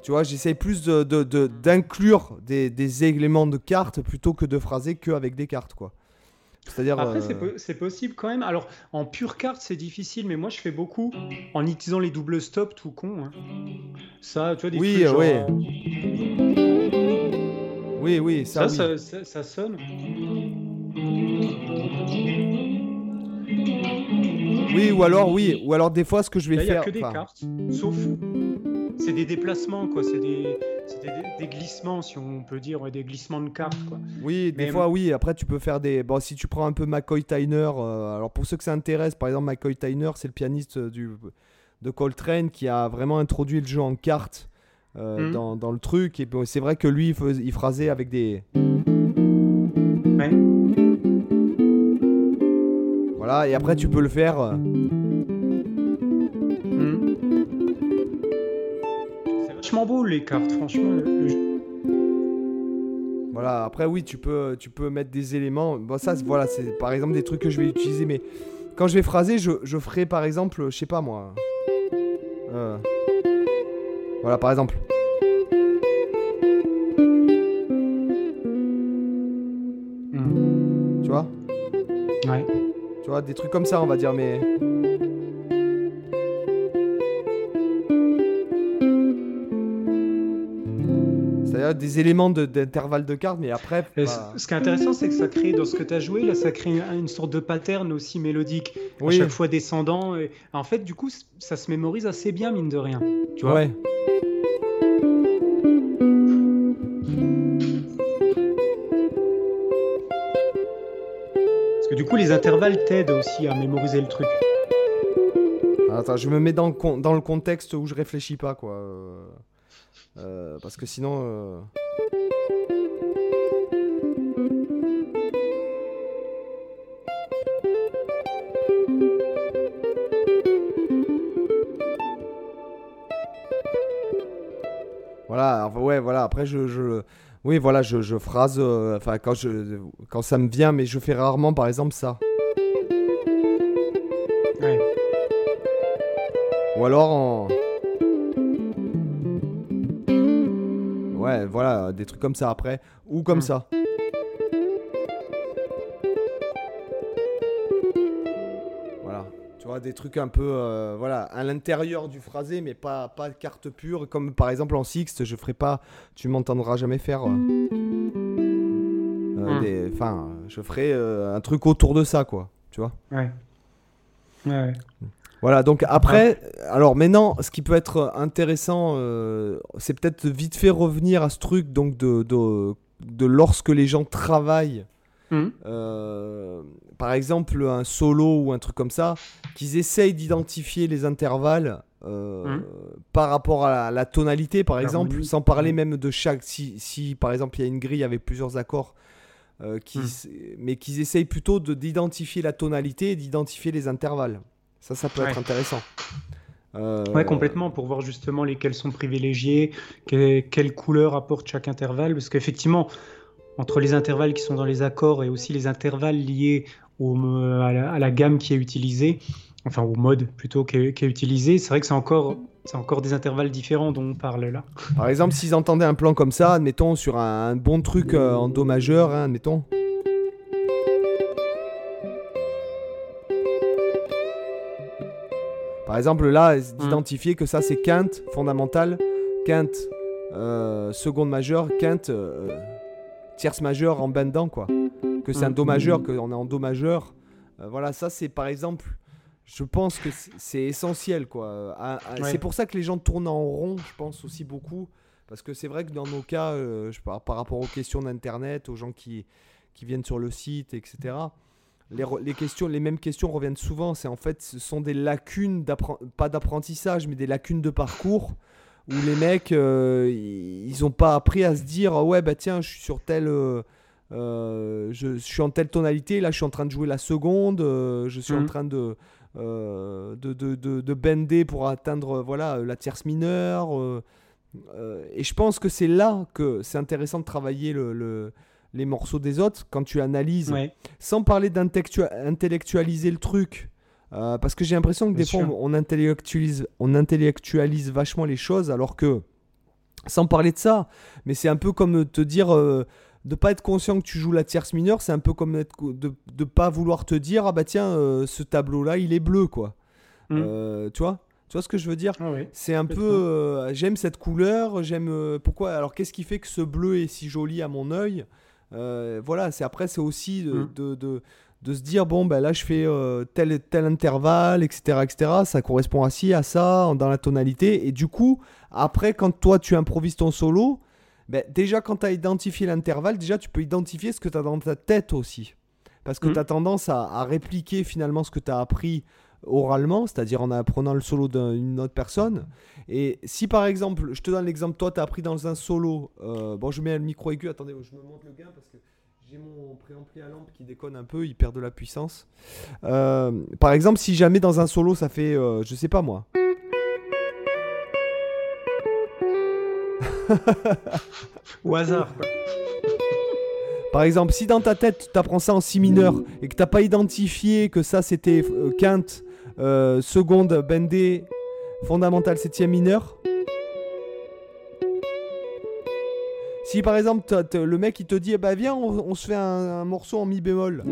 Tu vois, j'essaye plus de, de- de- d'inclure des, des éléments de cartes plutôt que de phraser qu'avec des cartes, quoi. C'est-à-dire. Après, euh, c'est po- c'est possible quand même. Alors, en pure carte, c'est difficile, mais moi, je fais beaucoup en utilisant les doubles stops tout con. hein. Ça, tu vois, des Oui, trucs genre, euh, Oui, oui, ça, Ça, oui. ça, ça- ça sonne. Oui, ou alors, oui, ou alors des fois, ce que je vais Là, il n'y a faire. que des enfin, cartes, sauf. C'est des déplacements, quoi. C'est des. Des, glissements, si on peut dire, des glissements de cartes. Quoi. Oui, des fois, oui. Après, tu peux faire des. Bon, si tu prends un peu McCoy Tyner, euh, alors pour ceux que ça intéresse, par exemple, McCoy Tyner, c'est le pianiste du, de Coltrane qui a vraiment introduit le jeu en cartes euh, mhm. dans, dans, le truc. Et c'est vrai que lui, il, il phrasait avec des. Ouais. Voilà, et après, tu peux le faire. Euh, beau les cartes, franchement. Voilà, après oui, tu peux, tu peux mettre des éléments. Bon, ça, voilà, c'est par exemple des trucs que je vais utiliser, mais quand je vais phraser, je, je ferai par exemple, je sais pas moi. Euh, voilà, par exemple. Hmm. Tu vois? Ouais. Tu vois, des trucs comme ça, on va dire, mais. Des éléments d'intervalle de, cartes, mais après. Ce qui est intéressant, c'est que ça crée, dans ce que tu as joué, là, ça crée une, sorte de pattern aussi mélodique, à chaque fois descendant. Et... En fait, du coup, ça se mémorise assez bien, mine de rien. Tu vois ouais. Parce que du coup, les intervalles t'aident aussi à mémoriser le truc. Attends, je me mets dans le, dans le contexte où je réfléchis pas, quoi. Euh, parce que sinon. Euh, voilà, ouais, voilà. Après, je, je oui, voilà, je, je phrase. Euh, enfin, quand je, quand ça me vient, mais je fais rarement, par exemple, ça. Ouais. Ou alors en. Voilà, des trucs comme ça après. Ou comme hmm. ça. Voilà. Tu vois, des trucs un peu, euh, voilà, à l'intérieur du phrasé, mais pas, pas de carte pure. Comme par exemple en Sixte, je ferai pas, tu m'entendras jamais faire. Euh, euh, hmm. Enfin, je ferai un truc autour de ça, quoi. Tu vois Ouais. Ouais. Voilà, donc après, alors maintenant, ce qui peut être intéressant, euh, c'est peut-être vite fait revenir à ce truc donc de, de, lorsque les gens travaillent, mmh. euh, par exemple un solo ou un truc comme ça, qu'ils essayent d'identifier les intervalles euh, mmh. par rapport à la, tonalité, par exemple, sans parler mmh. même de chaque. Si, si, par exemple il y a une grille avec plusieurs accords, qui, mais qu'ils essayent plutôt d'identifier la tonalité et d'identifier les intervalles. Ça, ça peut être intéressant. Euh... Ouais, complètement, pour voir justement lesquels sont privilégiés, quelle couleur apporte chaque intervalle, parce qu'effectivement, entre les intervalles qui sont dans les accords et aussi les intervalles liés au, à, la, gamme qui est utilisée, enfin au mode plutôt qui est, utilisé, c'est vrai que c'est encore, c'est encore des intervalles différents dont on parle là. Par exemple, s'ils entendaient un plan comme ça, admettons sur un, bon truc euh, en do majeur, hein, admettons. Par exemple, là, mm. d'identifier que ça c'est quinte fondamentale, quinte euh, seconde majeure, quinte euh, tierce majeure en bendant, quoi. Que c'est un do majeur, qu'on est en do majeur. Euh, voilà, ça c'est par exemple, je pense que c'est essentiel, quoi. C'est pour ça que les gens tournent en rond, je pense aussi beaucoup. Parce que c'est vrai que dans nos cas, je, par, par rapport aux questions d'internet, aux gens qui, qui viennent sur le site, etc les, questions, les mêmes questions reviennent souvent. C'est en fait, ce sont des lacunes, pas d'apprentissage, mais des lacunes de parcours où les mecs, euh, ils n'ont pas appris à se dire ouais bah tiens, je suis sur tel, euh, euh, je, suis en telle tonalité, là je suis en train de jouer la seconde, je suis en mmh. train de de, de, de, bender pour atteindre voilà la tierce mineure. et je pense que c'est là que c'est intéressant de travailler le les morceaux des autres, quand tu analyses, sans parler d'intellectualiser le truc, euh, parce que j'ai l'impression que des fois on intellectualise, on intellectualise vachement les choses, alors que, sans parler de ça, mais c'est un peu comme te dire de euh, de pas être conscient que tu joues la tierce mineure, c'est un peu comme de ne pas vouloir te dire ah bah tiens euh, ce tableau là il est bleu quoi. Mmh. tu vois? Tu vois ce que je veux dire? Ah C'est un peu j'aime cette couleur, j'aime pourquoi alors qu'est-ce qui fait que ce bleu est si joli à mon œil? Euh, voilà, c'est après, c'est aussi de, mm. de, de, se dire bon, ben là, je fais euh, tel, tel intervalle, etc., etc. Ça correspond à ci, à ça, dans la tonalité. Et du coup, Après, quand toi tu improvises ton solo, ben, déjà quand tu as identifié l'intervalle, déjà tu peux identifier ce que tu as dans ta tête aussi. Parce que Mhm. tu as tendance à, à répliquer finalement ce que tu as appris oralement, c'est-à-dire en apprenant le solo d'une autre personne. Et si par exemple, je te donne l'exemple, toi tu as appris dans un solo, euh, bon je mets le micro aigu, attendez, je me monte le gain parce que j'ai mon préampli à lampe qui déconne un peu, il perd de la puissance. Euh, par exemple, si jamais dans un solo ça fait, euh, je sais pas moi. Au hasard. quoi. Par exemple, si dans ta tête tu apprends ça en si mineur et que t'as pas identifié que ça c'était euh, quinte, seconde, bendée, fondamentale, septième mineur. Si par exemple le mec il te dit eh bah viens on, on se fait un, un morceau en mi bémol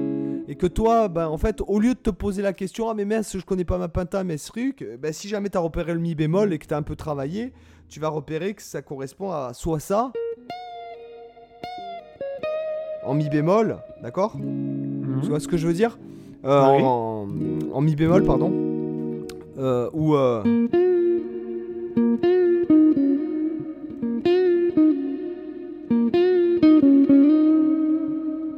et que toi bah en fait au lieu de te poser la question ah mais mince je connais pas ma penta mais ce truc bah, si jamais t'as repéré le mi bémol et que t'as un peu travaillé tu vas repérer que ça correspond à soit ça en mi bémol d'accord Mhm. tu vois ce que je veux dire? Euh, Ah oui. en, en mi bémol, pardon. Euh, ou. euh,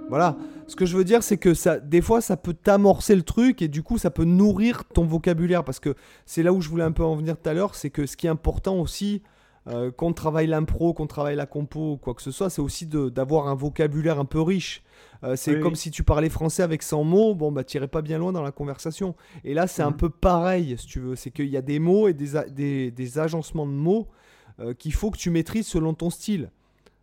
Voilà. Ce que je veux dire, c'est que ça, des fois, ça peut t'amorcer le truc et du coup, ça peut nourrir ton vocabulaire. Parce que c'est là où je voulais un peu en venir tout à l'heure, c'est que ce qui est important aussi, euh, qu'on travaille l'impro, qu'on travaille la compo, quoi que ce soit, c'est aussi de- d'avoir un vocabulaire un peu riche. Euh, c'est Oui, comme oui. si tu parlais français avec 100 mots, bon, bah, t'irais pas bien loin dans la conversation. Et là, c'est un Mhm. peu pareil, si tu veux. C'est qu'il y a des mots et des, des, des agencements de mots euh, qu'il faut que tu maîtrises selon ton style.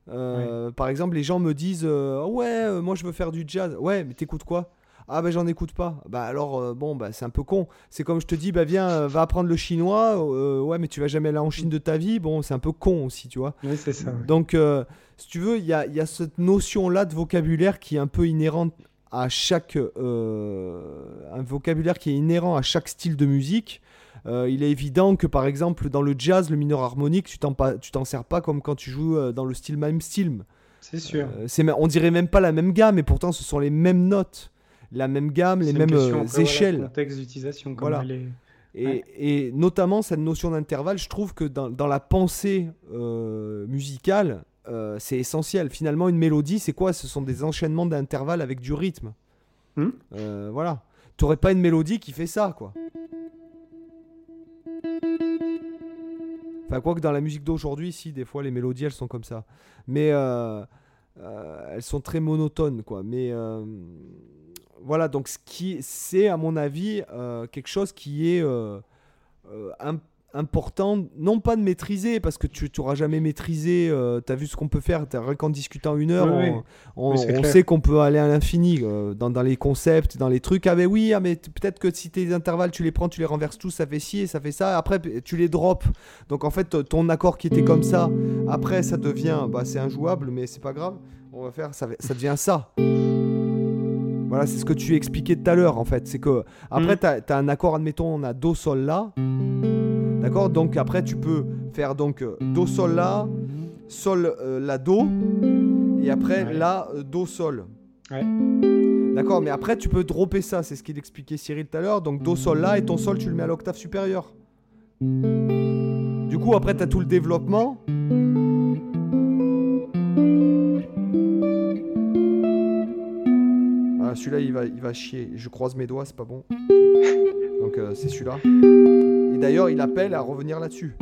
Euh, Par exemple, les gens me disent Ouais, moi je veux faire du jazz. Ouais, mais t'écoutes quoi? Ah, bah j'en écoute pas. Bah alors, euh, bon, bah c'est un peu con. C'est comme je te dis Bah viens, euh, va apprendre le chinois. Euh, ouais, mais tu vas jamais aller en Chine de ta vie. Bon, c'est un peu con aussi, tu vois. Oui, c'est ça. ouais. Donc, si tu veux, il y a, y a cette notion-là de vocabulaire qui est un peu inhérente à chaque. un vocabulaire qui est inhérent à chaque style de musique. Euh, il est évident que par exemple dans le jazz, le mineur harmonique, tu t'en pas- tu t'en sers pas comme quand tu joues euh, dans le style même style. C'est sûr. Euh, c'est on dirait même pas la même gamme, et pourtant ce sont les mêmes notes, la même gamme, les mêmes question, euh, échelles. contexte d'utilisation, Voilà. Et, Ouais. et notamment cette notion d'intervalle, je trouve que dans, dans la pensée euh, musicale, euh, c'est essentiel. Finalement, une mélodie, c'est quoi? Ce sont des enchaînements d'intervalles avec du rythme. Euh, voilà. T'aurais pas une mélodie qui fait ça, quoi. Enfin, quoi que dans la musique d'aujourd'hui, si, des fois, les mélodies, elles sont comme ça. Mais euh, euh, elles sont très monotones, quoi. Mais euh, voilà, donc ce qui, c'est, à mon avis, euh, quelque chose qui est euh, euh, im- important, non pas de maîtriser, parce que tu n'auras jamais maîtrisé, tu as vu ce qu'on peut faire, rien qu'en discutant une heure, Oui, on, oui. on- Oui, c'est on clair. sait qu'on peut aller à l'infini euh, dans, dans les concepts, dans les trucs. Ah mais oui, ah, mais peut-être que si tes intervalles, tu les prends, tu les renverses tous, ça fait ci et ça fait ça. Après, tu les drops. Donc en fait, ton accord qui était comme ça, après, ça devient, bah, c'est injouable, mais c'est pas grave. On va faire, ça, ça devient ça. Voilà, c'est ce que tu expliquais tout à l'heure en fait. C'est que après, Mm. tu as, un accord, admettons, on a Do, Sol, La. D'accord? Donc après, tu peux faire donc euh, Do, Sol, La, Sol, euh, La, Do. Et après, Ouais. La, euh, Do, Sol. Ouais. D'accord, mais après, tu peux dropper ça. C'est ce qu'il expliquait Cyril tout à l'heure. Donc Do, Sol, La. Et ton Sol, tu le mets à l'octave supérieure. Du coup, après, tu as tout le développement. Celui-là, il va, il va chier. Je croise mes doigts, c'est pas bon. Donc, euh, c'est celui-là. Et d'ailleurs, il appelle à revenir là-dessus.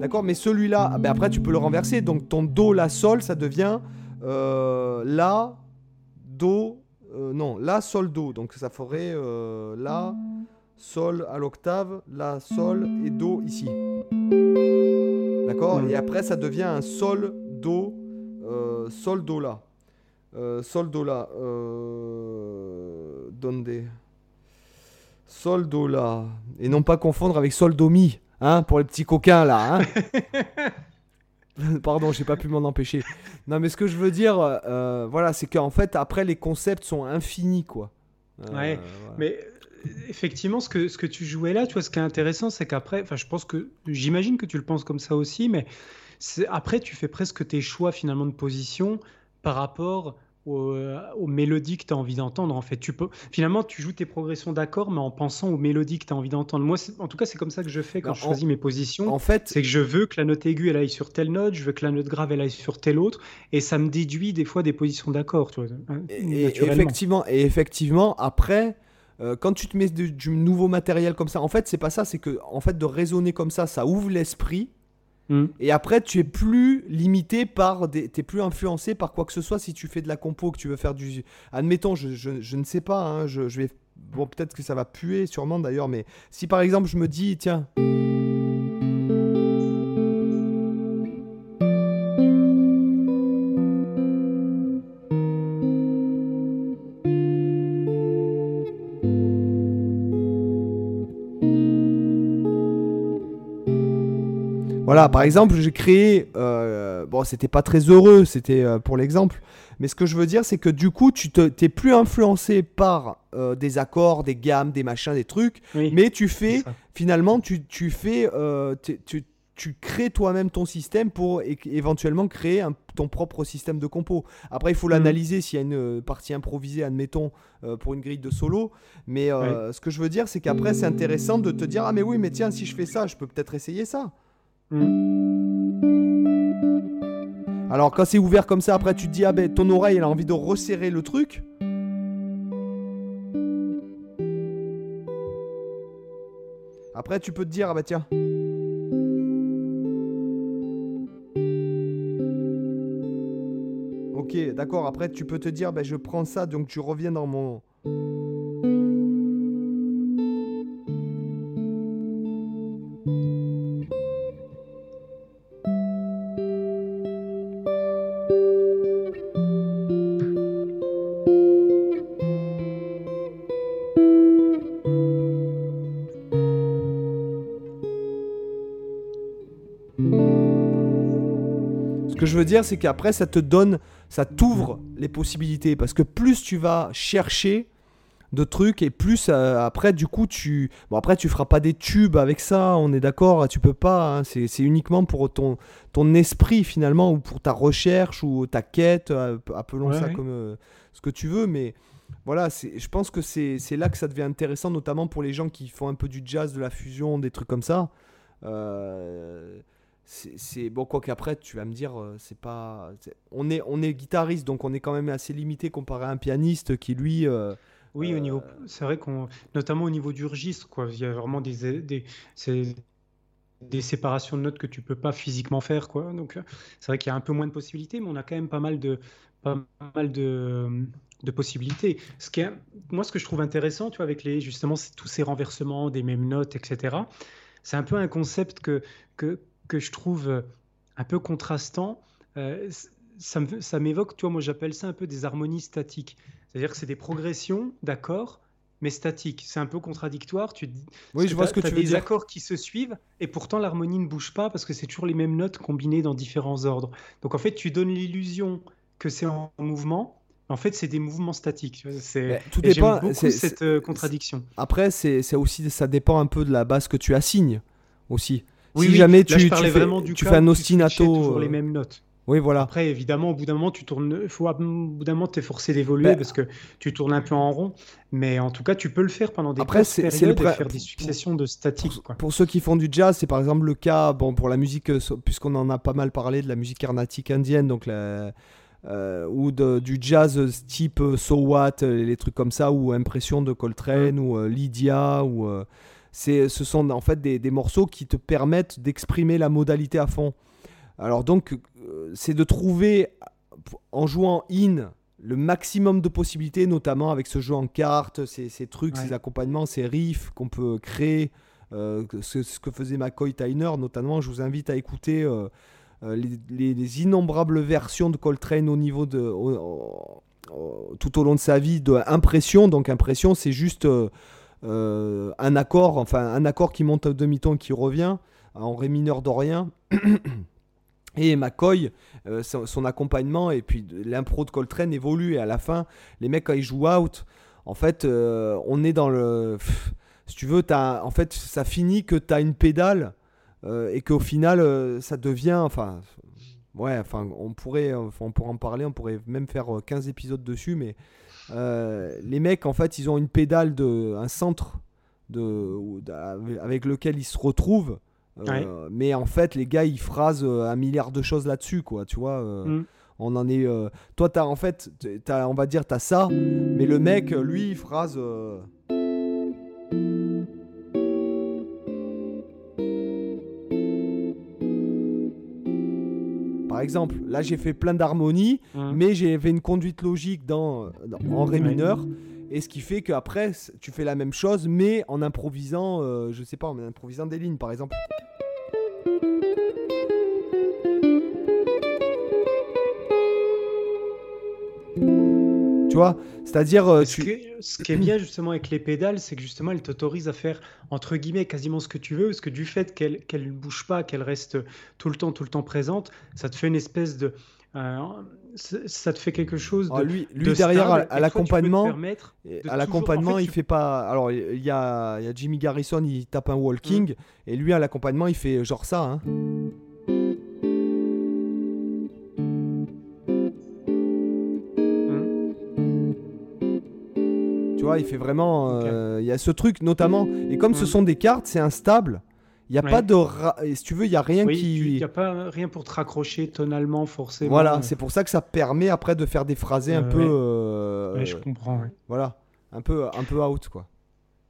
D'accord Mais celui-là, ah ben après, tu peux le renverser. Donc, ton Do, La, Sol, ça devient euh, La, Do. euh, non, La, Sol, Do. Donc, ça ferait La, Sol à l'octave, La, Sol et Do ici. D'accord. Et après, ça devient un Sol, Do, Sol, Do, La. Euh, sol, Do, La. Euh, donde? Sol, Do, La. Et non pas confondre avec Sol, Do, Mi. Hein, pour les petits coquins là. Hein Pardon, j'ai pas pu m'en empêcher. Non, mais ce que je veux dire, euh, voilà, c'est qu'en fait, après, les concepts sont infinis, quoi. Euh, Ouais, voilà. Mais effectivement, ce que, ce que tu jouais là, tu vois, ce qui est intéressant, c'est qu'après, enfin, je pense que, j'imagine que tu le penses comme ça aussi, mais après, tu fais presque tes choix finalement de position par rapport aux, mélodies que tu as envie d'entendre. En fait, tu peux, finalement, tu joues tes progressions d'accords, mais en pensant aux mélodies que tu as envie d'entendre. Moi, en tout cas, c'est comme ça que je fais quand je choisis mes positions. En fait, c'est que je veux que la note aiguë elle aille sur telle note, je veux que la note grave elle aille sur telle autre, et ça me déduit des fois des positions d'accords. Hein, et, effectivement, et effectivement, après. Euh, quand tu te mets du nouveau matériel comme ça, en fait, c'est pas ça, c'est que en fait de raisonner comme ça, ça ouvre l'esprit Mm. Et après, tu es plus limité par. Des... Tu es plus influencé par quoi que ce soit si tu fais de la compo, que tu veux faire du. Admettons, je ne sais pas, hein, je, je vais. Bon, peut-être que ça va puer, sûrement d'ailleurs, mais si par exemple je me dis, tiens. Voilà, par exemple, j'ai créé. Euh, bon, c'était pas très heureux, c'était euh, pour l'exemple. Mais ce que je veux dire, c'est que du coup, tu t'es plus influencé par euh, des accords, des gammes, des machins, des trucs. mais tu fais, finalement, tu, tu fais. Tu, tu, crées toi-même ton système pour éventuellement créer ton propre système de compo. Après, il faut mhm. l'analyser s'il y a une partie improvisée, admettons, pour une grille de solo. Mais ce que je veux dire, c'est qu'après, c'est intéressant de te dire Ah, mais oui, mais tiens, si je fais ça, je peux peut-être essayer ça. Hmm. Alors quand c'est ouvert comme ça, après tu te dis, ah ben ton oreille elle a envie de resserrer le truc. Après tu peux te dire, ah bah tiens. Ok, d'accord, après tu peux te dire, ben je prends ça, donc tu reviens dans mon... je veux dire, c'est qu'après, ça te donne, ça t'ouvre les possibilités. Parce que plus tu vas chercher de trucs et plus euh, après, du coup, tu. Bon, après, tu feras pas des tubes avec ça, on est d'accord, tu peux pas. Hein. c'est uniquement pour ton, ton esprit finalement, ou pour ta recherche, ou ta quête, euh, appelons ça comme euh, ce que tu veux, mais. Voilà, je pense que c'est là que ça devient intéressant, notamment pour les gens qui font un peu du jazz, de la fusion, des trucs comme ça. Euh, c'est bon quoi qu'après tu vas me dire euh, c'est pas on est on est guitariste donc on est quand même assez limité comparé à un pianiste qui lui euh, oui au niveau euh, c'est vrai qu'on notamment au niveau du registre quoi il y a vraiment des des des séparations de notes que tu peux pas physiquement faire quoi donc c'est vrai qu'il y a un peu moins de possibilités mais on a quand même pas mal de pas mal de de possibilités. Ce qui est, moi, ce que je trouve intéressant, tu vois, avec les, justement tous ces renversements des mêmes notes, etc., c'est un peu un concept que, que, que je trouve euh, un peu contrastant. Euh, ça m'évoque, toi, moi j'appelle ça un peu des harmonies statiques. C'est-à-dire que c'est des progressions d'accords, mais statiques. C'est un peu contradictoire. Tu oui, je vois ce que tu veux des accords qui se suivent et pourtant l'harmonie ne bouge pas parce que c'est toujours les mêmes notes combinées dans différents ordres. Donc en fait, tu donnes l'illusion que c'est en mouvement. En fait, c'est des mouvements statiques. C'est tout dépend. beaucoup cette euh, contradiction. Après, c'est aussi ça dépend un peu de la base que tu assignes aussi si jamais tu, tu, fais, vraiment du tu fais un ostinato. toujours les mêmes notes. Oui, voilà. Après, évidemment, au bout d'un moment, tu tournes. Faut, au bout d'un moment, es forcé d'évoluer ben, parce que tu tournes un peu en rond. Mais en tout cas, tu peux le faire pendant des Après, c'est le faire des successions de statiques. Pour, ceux qui font du jazz, c'est par exemple le cas, bon, pour la musique, euh, puisqu'on en a pas mal parlé de la musique carnatique indienne, donc la, euh, ou de, du jazz type euh, So What, les trucs comme ça, ou Impression de Coltrane, ou Lydia, ou ce sont en fait des, morceaux qui te permettent d'exprimer la modalité à fond. Alors donc, euh, c'est de trouver, en jouant in, le maximum de possibilités, notamment avec ce jeu en cartes, ces, trucs, ces accompagnements, ces riffs qu'on peut créer. Euh, ce, que faisait McCoy Tyner, notamment, je vous invite à écouter euh, les, innombrables versions de Coltrane au niveau de. tout au long de sa vie, de impression. Donc, impression, c'est juste euh, un accord, enfin un accord qui monte au demi-ton qui revient en ré mineur dorien. Et McCoy, euh, son, accompagnement et puis l'impro de Coltrane évolue. Et à la fin, les mecs, quand ils jouent out, en fait, euh, on est dans le. si tu veux, en fait, ça finit que tu as une pédale et qu'au final, ça devient. Enfin, ouais, enfin, on pourrait, on pourrait en parler, on pourrait même faire 15 épisodes dessus, mais les mecs, en fait, ils ont une pédale de, un centre de, avec lequel ils se retrouvent. Mais en fait, les gars, ils phrasent un milliard de choses là-dessus, quoi, tu vois. Mm. On en est. toi, as, en fait, as, on va dire, t'as ça, mais le mec, lui, il phrase. Par exemple, là j'ai fait plein d'harmonies, mmh. mais j'ai fait une conduite logique dans, en ré mineur. Et ce qui fait qu'après, tu fais la même chose, mais en improvisant, euh, je sais pas, en improvisant des lignes par exemple. C'est-à-dire. Euh, ce, qui est bien justement avec les pédales, c'est que justement, elles t'autorisent à faire entre guillemets quasiment ce que tu veux, parce que du fait qu'elles ne bougent pas, qu'elles restent tout le temps, tout le temps présentes, ça te fait une espèce de. Euh, ça te fait quelque chose ah, de. lui, lui derrière, à, l'accompagnement, à l'accompagnement, il fait pas. Alors, il y a, y a, Jimmy Garrison, il tape un walking, mmh. et lui, à l'accompagnement, il fait genre ça. Hein. Il fait vraiment. Euh, il y a ce truc notamment. Et comme ce mm. sont des cartes, c'est instable. Il n'y a pas de. Si tu veux, il n'y a rien qui. Il n'y a pas rien pour te raccrocher tonalement, forcément. Voilà, c'est pour ça que ça permet après de faire des phrasés un euh, peu. Euh, je comprends. Voilà, un peu, un peu out, quoi.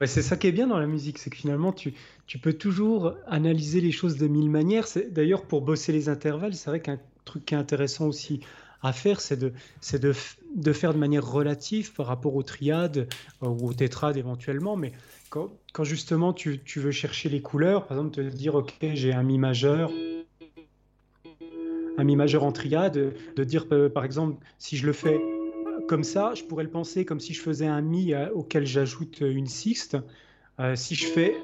c'est ça qui est bien dans la musique, c'est que finalement, tu, tu peux toujours analyser les choses de mille manières. D'ailleurs, pour bosser les intervalles, c'est vrai qu'un truc qui est intéressant aussi à faire, c'est de, de, de, faire de manière relative par rapport aux triades euh, ou aux tétrades éventuellement. Mais quand, quand justement tu, tu, veux chercher les couleurs, par exemple, te dire, OK, j'ai un Mi majeur, un Mi majeur en triade, de dire, euh, par exemple, si je le fais comme ça, je pourrais le penser comme si je faisais un Mi euh, auquel j'ajoute une sixte. si, je fais,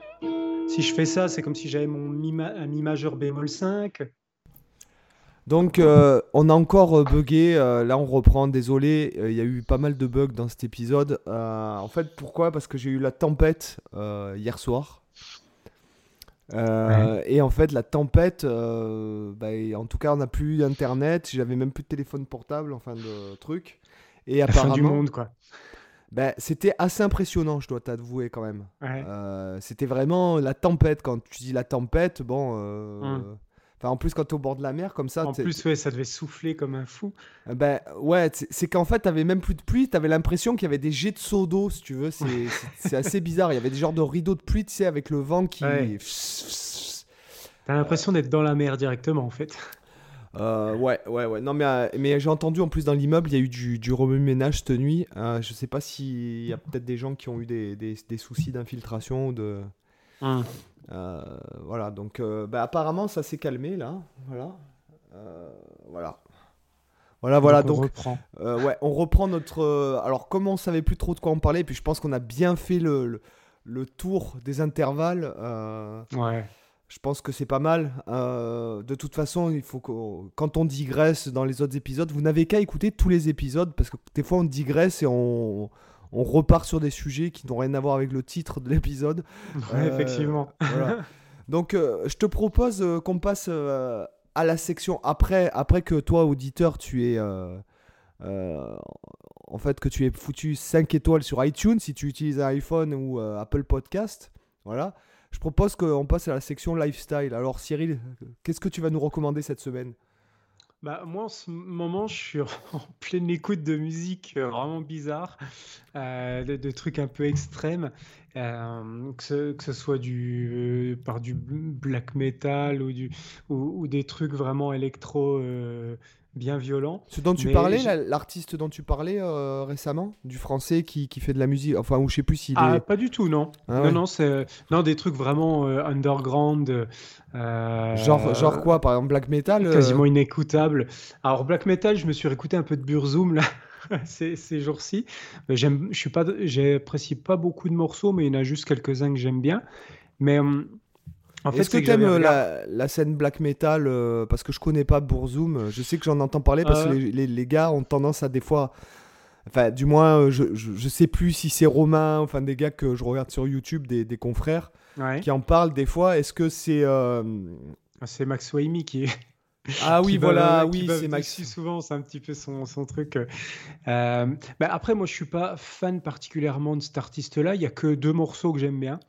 si je fais ça, c'est comme si j'avais mon mi, majeur bémol 5. Donc euh, on a encore euh, bugué, euh, là on reprend, désolé, il y a eu pas mal de bugs dans cet épisode. en fait pourquoi? Parce que j'ai eu la tempête hier soir. Et en fait la tempête, bah, en tout cas on n'a plus d'internet, j'avais même plus de téléphone portable, enfin de trucs. Et apparemment... du monde quoi. Ben, c'était assez impressionnant, je dois t'avouer quand même. c'était vraiment la tempête. Quand tu dis la tempête, bon, hum en plus, quand tu es au bord de la mer, comme ça. En plus, ouais, ça devait souffler comme un fou. Euh, ben, ouais, c'est qu'en fait, tu avais même plus de pluie. Tu avais l'impression qu'il y avait des jets de seau d'eau, si tu veux. C'est assez bizarre. Il y avait des genres de rideaux de pluie, tu sais, avec le vent qui. Ouais. T'as l'impression d'être dans la mer directement, en fait. Euh, ouais, ouais, ouais. Non, mais, euh, mais j'ai entendu en plus dans l'immeuble, il y a eu du, du remue-ménage cette nuit. je sais pas s'il y a peut-être des gens qui ont eu des, des, des soucis d'infiltration ou de. Hum. Euh, voilà, donc euh, bah, apparemment ça s'est calmé là. Voilà. Euh, voilà. Voilà, voilà. Donc, on reprend. ouais, on reprend notre. alors, comme on savait plus trop de quoi en parler, puis je pense qu'on a bien fait le, le, tour des intervalles. ouais. Je pense que c'est pas mal. de toute façon, il faut que quand on digresse dans les autres épisodes, vous n'avez qu'à écouter tous les épisodes parce que des fois on digresse et on, on repart sur des sujets qui n'ont rien à voir avec le titre de l'épisode. effectivement. Donc, euh, je te propose euh, qu'on passe euh, à la section après, après que toi, auditeur, tu es. en fait, que tu aies foutu 5 étoiles sur iTunes si tu utilises un iPhone ou Apple Podcast. Voilà. Je propose qu'on passe à la section lifestyle. Alors, Cyril, qu'est-ce que tu vas nous recommander cette semaine? Bah, moi, en ce moment, je suis en pleine écoute de musique euh, vraiment bizarre, euh, de, trucs un peu extrêmes, euh, que, ce, que, ce, soit du, par du black metal ou, du, ou, des trucs vraiment électro bien violent. Ce dont tu parlais, l'artiste dont tu parlais euh, récemment, du français qui, qui, fait de la musique, enfin, ou je sais plus s'il ah, pas du tout, non. Ah non, non, c'est non, des trucs vraiment euh, underground. Euh, genre, genre quoi, par exemple, black metal Quasiment inécoutable. Alors, black metal, je me suis réécouté un peu de Burzum, là. ces, ces jours-ci, j'aime, je suis pas, j'apprécie pas beaucoup de morceaux, mais il y en a juste quelques-uns que j'aime bien. Mais hum, est-ce que, tu aimes euh, la, scène black metal euh, Parce que je connais pas Bourzoum. Je sais que j'en entends parler parce que les, les, gars ont tendance à des fois. Enfin, du moins, euh, je, je, sais plus si c'est Romain, enfin des gars que je regarde sur YouTube, des, des confrères, qui en parlent des fois. Est-ce que c'est. C'est Max Waimi qui est. Ah oui, voilà, qui oui, c'est Max. dessus souvent, c'est un petit peu son, son truc. euh. Euh, bah après, moi, je suis pas fan particulièrement de cet artiste-là. Il y a que deux morceaux que j'aime bien.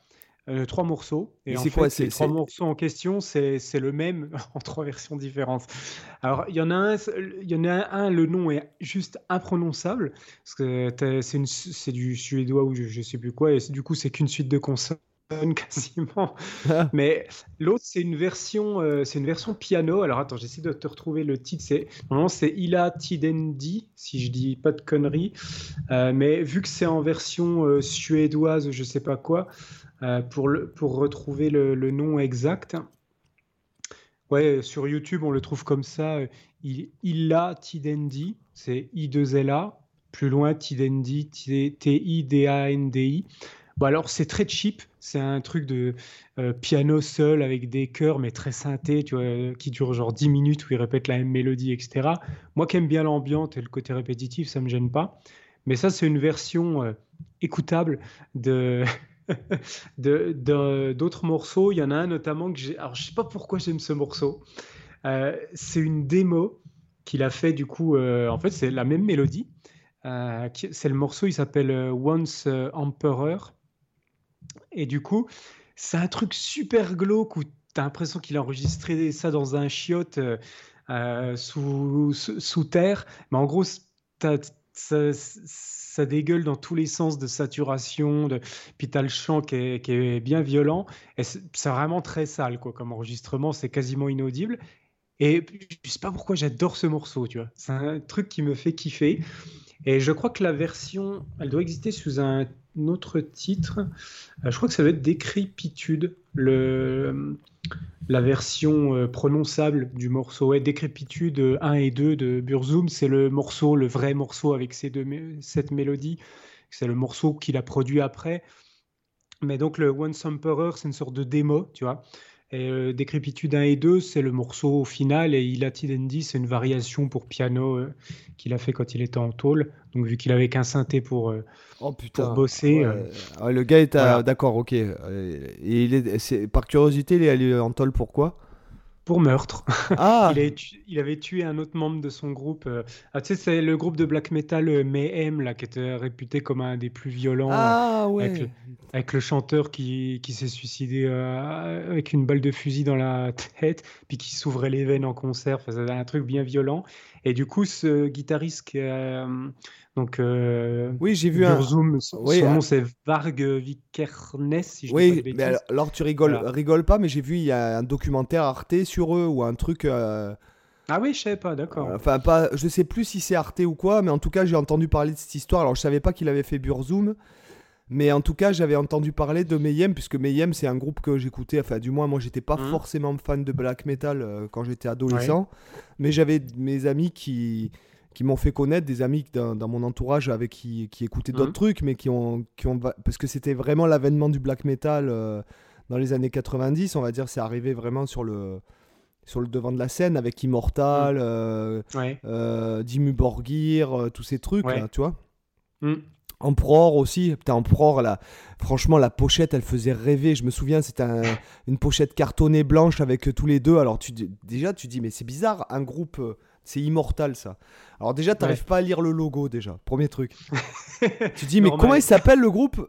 Euh, trois morceaux. Et en c'est quoi, les c'est- trois morceaux en question, c'est le même en trois versions différentes. Alors, il y en a un, il y en a un, le nom est juste imprononçable, parce que c'est du suédois ou je, je sais plus quoi, et du coup, c'est qu'une suite de consonnes quasiment. Mais l'autre, c'est une version, euh, c'est une version piano. Alors attends, j'essaie de te retrouver le titre. C'est normalement c'est Ila Tidendi, si je dis pas de conneries. Euh, mais vu que c'est en version euh, suédoise, je sais pas quoi, pour le, pour retrouver le, le nom exact. Ouais, sur YouTube, on le trouve comme ça. Il, Ila Tidendi, c'est I2LA. Plus loin, Tidendi, T- T-I-D-A-N-D-I. Bon, alors, c'est très cheap. C'est un truc de euh, piano seul avec des chœurs, mais très synthé, tu vois, euh, qui dure genre 10 minutes où il répète la même mélodie, etc. Moi qui aime bien l'ambiance et le côté répétitif, ça me gêne pas. Mais ça, c'est une version euh, écoutable de. d'autres morceaux. Il y en a un notamment que j'ai. Alors, je sais pas pourquoi j'aime ce morceau. C'est une démo qu'il a fait, du coup. en fait, c'est la même mélodie. C'est le morceau, il s'appelle Once Emperor. Et du coup, c'est un truc super glauque où tu as l'impression qu'il a enregistré ça dans un chiotte euh, euh, sous, sous, terre. Mais en gros, t'as- ça, ça dégueule dans tous les sens de saturation. De... Puis tu as le chant qui est, qui est bien violent. C'est vraiment très sale quoi, comme enregistrement. C'est quasiment inaudible. Et je sais pas pourquoi j'adore ce morceau, tu vois. C'est un truc qui me fait kiffer. Et je crois que la version, elle doit exister sous un autre titre. Euh, je crois que ça doit être Décrépitude, la version euh, prononçable du morceau. Ouais, Décrépitude euh, 1 et 2 de Burzum, c'est le morceau, le vrai morceau avec cette mélodie. C'est le morceau qu'il a produit après. Mais donc le One Emperor, c'est une sorte de démo, tu vois. Euh, Décrépitude 1 et 2, c'est le morceau final. Et Ilati Dendi, c'est une variation pour piano euh, qu'il a fait quand il était en tôle. Donc vu qu'il avait qu'un synthé pour, euh, Oh putain. pour bosser. Ouais. euh, Ah, le gars est à... voilà. d'accord, ok. Et il est... par curiosité, il est allé en tôle pourquoi? Pour meurtre. Ah, Il, avait tu- il avait tué un autre membre de son groupe. euh, Ah, tu sais, c'est le groupe de black metal Mayhem, là, qui était réputé comme un des plus violents. ah avec, le, ouais. avec le chanteur qui, qui s'est suicidé euh, avec une balle de fusil dans la tête, puis qui s'ouvrait les veines en concert. Enfin, c'était un truc bien violent. Et du coup, ce guitariste, qui euh, donc, euh, Oui, j'ai vu un. Burzum, son, Oui, son un- nom c'est Varg Vikernes, si je dis pas de Oui, mais alors, tu rigoles, Voilà. rigoles pas, mais j'ai vu il y a un documentaire Arte sur eux ou un truc. euh, Ah oui, je savais pas, d'accord. Enfin, pas, je sais plus si c'est Arte ou quoi, mais en tout cas, j'ai entendu parler de cette histoire. Alors, je savais pas qu'il avait fait Burzum, mais en tout cas, j'avais entendu parler de Mayhem, puisque Mayhem, c'est un groupe que j'écoutais. Enfin, du moins, moi, j'étais pas Mhm. forcément fan de black metal euh, quand j'étais adolescent, mais j'avais mes amis qui qui m'ont fait connaître des amis dans, dans mon entourage avec qui, qui écoutaient d'autres Mhm. trucs mais qui ont qui ont parce que c'était vraiment l'avènement du black metal euh, dans les années 90 on va dire c'est arrivé vraiment sur le sur le devant de la scène avec Immortal euh, Ouais. euh, Dimmu Borgir, euh, tous ces trucs, Ouais. là, tu vois. Mm. Emperor aussi, putain, Emperor, là, franchement, la pochette, elle faisait rêver. Je me souviens, c'était un- une pochette cartonnée blanche avec tous les deux. Alors, tu, déjà, tu dis, mais c'est bizarre, un groupe, c'est immortal, ça. Alors, déjà, t'arrives Ouais. pas à lire le logo, déjà, premier truc. tu dis, mais Normal. comment il s'appelle le groupe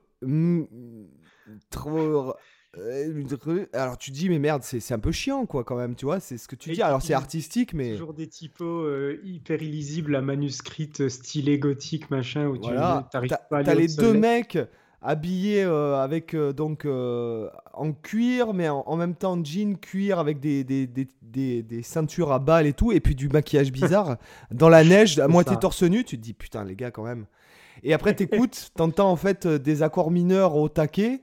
trop- euh, Alors, tu dis, mais merde, c'est un peu chiant, quoi, quand même, tu vois, c'est ce que tu dis. Alors, c'est artistique, mais. Toujours des typos euh, hyper illisibles à manuscrits euh, stylé gothique, machin, où tu Voilà, t'as pas à t'as lire les le deux mecs habillés euh, avec euh, donc euh, en cuir, mais en, en même temps jean cuir avec des, des, des, des- ceintures à balles et tout, et puis du maquillage bizarre dans la neige, à moitié torse nu. Tu te dis putain les gars quand même. Et après t'écoutes, t'entends en fait des accords mineurs au taquet.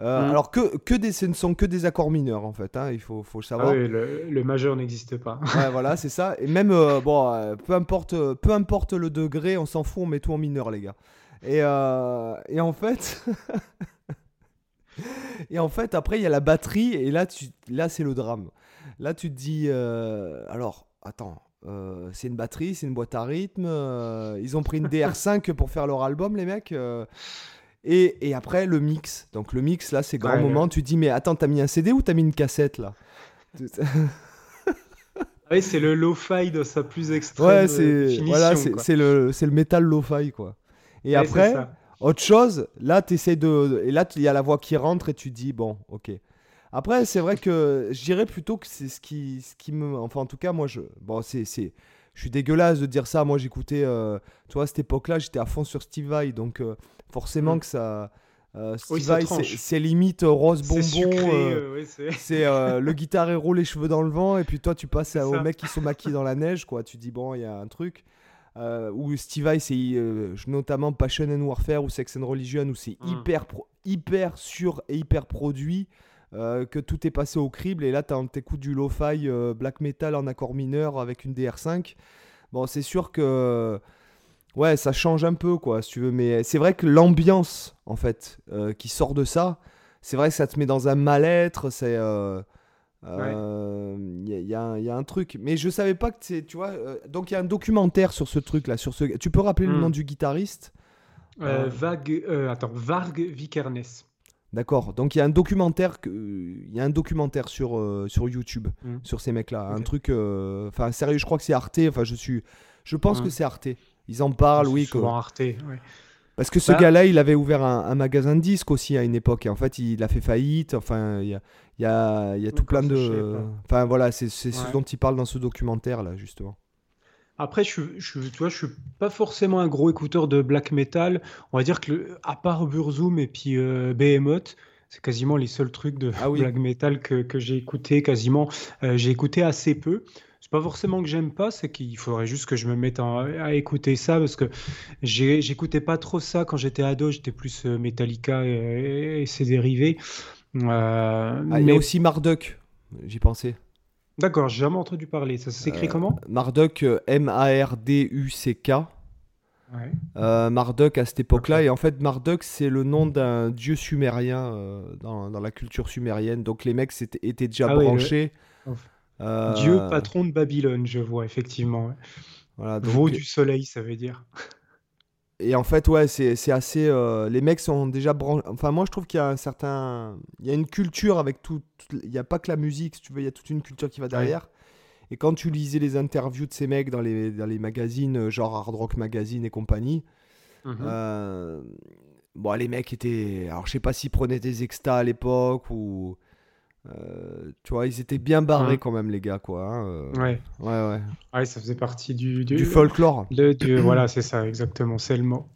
Mhm. Alors que, que des, ce ne sont que des accords mineurs en fait, hein, il faut, faut Ah savoir. oui, le, le majeur n'existe pas. Ouais, voilà, c'est ça. Et même, bon, peu, importe, peu importe le degré, on s'en fout, on met tout en mineur, les gars. Et, euh, et en fait. et en fait, après, il y a la batterie, et là, tu, là c'est le drame. Là, tu te dis. euh, alors, attends. euh, c'est une batterie, c'est une boîte à rythme. ils ont pris une DR5 pour faire leur album, les mecs. et, et après, le mix. Donc, le mix, là, c'est grand Ouais, moment. Tu te dis, mais attends, t'as mis un CD ou t'as mis une cassette, là? Oui, c'est le lo-fi de sa plus extrême ouais, c'est voilà, c'est le c'est le métal lo-fi quoi. Et après, autre chose, là tu essaies de et là il y a la voix qui rentre et tu dis bon, OK. Après, c'est vrai que je dirais plutôt que c'est ce qui ce qui me enfin en tout cas moi je bon c'est je suis dégueulasse de dire ça. Moi j'écoutais euh, tu vois à cette époque-là, j'étais à fond sur Steve Vai donc euh, forcément mm. que ça euh, c'est limite euh, rose bonbon. Euh, c'est le guitare héros, les cheveux dans le vent, et puis toi, tu passes aux mecs qui sont maquillés dans la neige, quoi. Tu dis, bon, il y a un truc. Ou Steve Vai, c'est notamment Passion and Warfare ou Sex and Religion, où c'est mm. hyper, hyper sûr et hyper produit. que tout est passé au crible et là t'écoutes du lo-fi black metal en accord mineur avec une DR5 bon c'est sûr que ouais, ça change un peu, quoi, si tu veux. Mais c'est vrai que l'ambiance, en fait, euh, qui sort de ça, c'est vrai que ça te met dans un mal-être. C'est. Euh, il euh, y, a, y, a, un truc, mais je savais pas que c'est, tu vois. Euh, donc il y a un documentaire sur ce truc là, sur ce. Tu peux rappeler le hmm. nom du guitariste? Vague, attends, Varg Vikernes. D'accord. Donc il y a un documentaire, il y a un documentaire sur sur YouTube hmm. sur ces mecs-là, un truc. Enfin sérieux, je crois que c'est Arte. Enfin je suis, je pense hmm. que c'est Arte. Ils en parlent, oui. Souvent Arte, Parce que ce bah- gars-là, il avait ouvert un, magasin de disques aussi à une époque. Et en fait, il a fait faillite. Enfin, il y a, y a, y a tout plein de. Enfin, voilà, c'est ce dont il parle dans ce documentaire-là, justement. Après, je, je, tu vois, je suis pas forcément un gros écouteur de black metal. On va dire que, à part Burzum et puis euh, Behemoth, c'est quasiment les seuls trucs de ah black metal que, que j'ai écouté quasiment. Euh, j'ai écouté assez peu pas forcément que j'aime pas, c'est qu'il faudrait juste que je me mette à écouter ça parce que j'écoutais pas trop ça quand j'étais ado, j'étais plus euh, Metallica et, ses dérivés. Euh, ah, il y a aussi Marduk, j'y pensais. D'accord, j'ai jamais entendu parler. Ça s'écrit euh, comment? Marduk, M-A-R-D-U-C-K. Marduk à cette époque-là. Et en fait, Marduk, c'est le nom d'un dieu sumérien dans, dans, la culture sumérienne. Donc les mecs étaient déjà ah branchés. Euh, patron de Babylone, je vois, effectivement. Voilà, donc... du soleil, ça veut dire. Et en fait, ouais, c'est assez. Euh, les mecs sont déjà branchés. Enfin, moi, je trouve qu'il y a un certain. Il y a une culture avec tout. Il n'y a pas que la musique, si tu veux, il y a toute une culture qui va derrière. Et quand tu lisais les interviews de ces mecs dans les, dans les magazines, euh, genre Hard Rock Magazine et compagnie, mhm. bon, les mecs étaient. Alors, je sais pas s'ils prenaient des extas à l'époque ou. Euh, tu vois, ils étaient bien barrés quand même, les gars, quoi. Hein, euh. Ouais. Ouais, ouais. Ouais, ça faisait partie du... Du, du folklore. voilà, c'est ça, exactement, c'est le mot.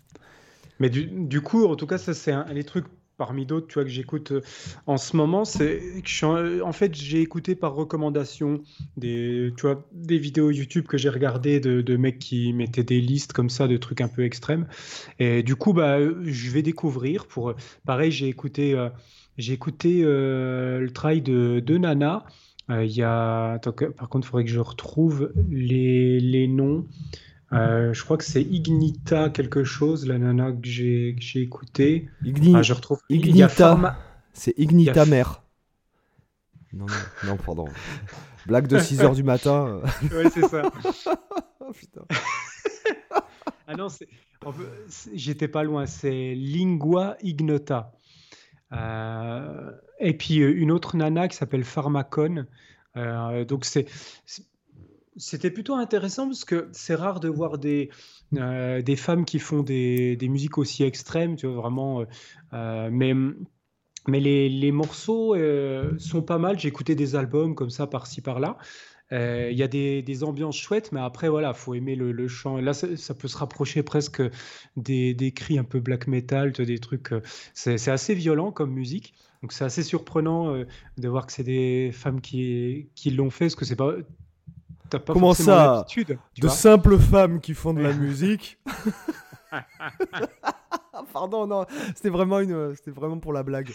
Mais du, du, coup, en tout cas, ça, c'est un, des trucs parmi d'autres, tu vois, que j'écoute euh, en ce moment, c'est que je suis en, fait, j'ai écouté par recommandation des, tu vois, des vidéos YouTube que j'ai regardées de, de, mecs qui mettaient des listes comme ça de trucs un peu extrêmes. Et du coup, bah, je vais découvrir. Pour, pareil, j'ai écouté... J'ai écouté euh, le travail de, Nana. Euh, il y a, par contre, il faudrait que je retrouve les, les noms. Euh, je crois que c'est Ignita quelque chose, la nana que j'ai écouté. Igni... Ah, je retrouve. Ignita. C'est Ignita Mère. Non, non, pardon. Blague de 6h du matin. oui, c'est ça. oh, putain. ah non, j'étais pas loin. C'est Lingua Ignota. Euh, et puis euh, une autre nana qui s'appelle Pharmacon. Euh, donc c'était plutôt intéressant parce que c'est rare de voir des, des femmes qui font des, des, musiques aussi extrêmes, tu vois, vraiment. mais mais les, les morceaux sont pas mal. J'ai écouté des albums comme ça, par-ci, par-là. Euh, il y a des, ambiances chouettes, mais après, voilà, faut aimer le, chant. Et là, ça, peut se rapprocher presque des, des cris un peu black metal, des trucs. Euh, c'est assez violent comme musique. Donc, c'est assez surprenant euh, de voir que c'est des femmes qui, qui l'ont fait, parce que c'est pas. As pas Comment ça De simples femmes qui font de la musique Pardon, non, c'était vraiment, une... vraiment pour la blague.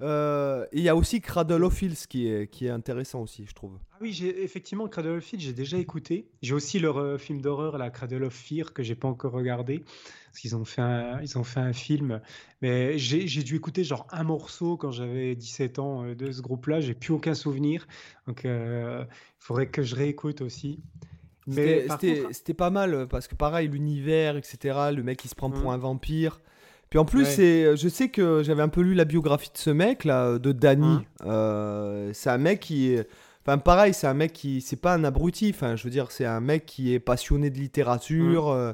Euh, il y a aussi Cradle of Filth qui est, qui est intéressant aussi, je trouve. Ah oui, j'ai effectivement Cradle of Filth, j'ai déjà écouté. J'ai aussi leur euh, film d'horreur, la Cradle of Fear, que j'ai pas encore regardé. Parce qu'ils ont, fait un, ils ont fait un film. Mais j'ai dû écouter genre un morceau quand j'avais 17 ans euh, de ce groupe-là. J'ai plus aucun souvenir. Donc il faudrait que je réécoute aussi. C'était pas mal parce que pareil, l'univers, etc. Le mec il se prend pour mmh. un vampire. Puis en plus, c'est, je sais que j'avais un peu lu la biographie de ce mec là, de Danny. Euh, c'est un mec qui, Enfin, pareil, c'est un mec qui. C'est pas un abruti. Enfin, je veux dire, c'est un mec qui est passionné de littérature, mm. euh,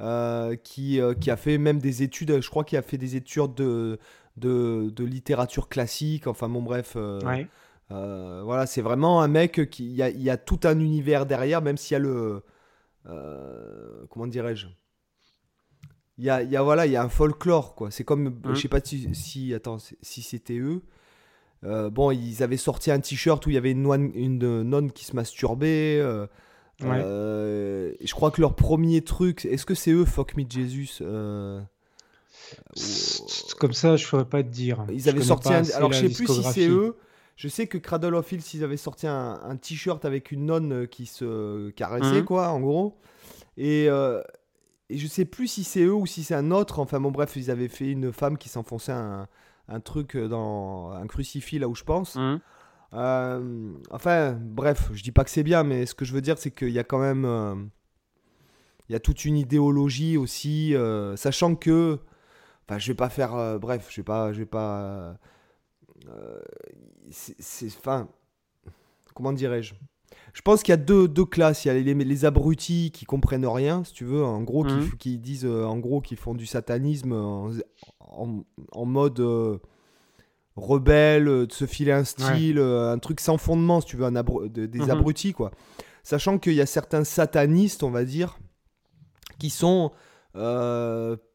euh, qui, euh, qui a fait même des études. Je crois qu'il a fait des études de, de, de littérature classique. Enfin, bon, bref. voilà, c'est vraiment un mec qui. Il y a, y a, tout un univers derrière, même s'il y a le. comment dirais-je il y a, y a, voilà, il y a un folklore, quoi. C'est comme. Je mm. sais pas si, si, attends, si c'était eux. Euh, bon, ils avaient sorti un t-shirt où il y avait une, nonne, une nonne qui se masturbait. Euh, euh, je crois que leur premier truc, est-ce que c'est eux, Fuck Me Jesus Comme ça, je ne saurais pas te dire. Ils avaient sorti un... Alors, je sais plus si c'est eux. Je sais que Cradle of Hills, ils avaient sorti un, t-shirt avec une nonne qui se caressait, mhm. quoi, en gros. Et, et je sais plus si c'est eux ou si c'est un autre. Enfin, bon, bref, ils avaient fait une femme qui s'enfonçait un un truc dans un crucifix là où je pense. Mmh. Euh, enfin, bref, je dis pas que c'est bien, mais ce que je veux dire, c'est qu'il y a quand même. Euh, il y a toute une idéologie aussi, euh, sachant que. Enfin, je vais pas faire. bref, je vais pas. Je vais pas. c'est. Enfin. Comment dirais-je? Je pense qu'il y a deux, deux, classes. Il y a les, les, abrutis qui comprennent rien, si tu veux, en gros, qui, mmh. qui, disent, en gros, qui font du satanisme en, en, mode euh, rebelle, euh, de se filer un style, euh, un truc sans fondement, si tu veux, un des mhm. abrutis, quoi. Sachant qu'il y a certains satanistes, on va dire, qui sont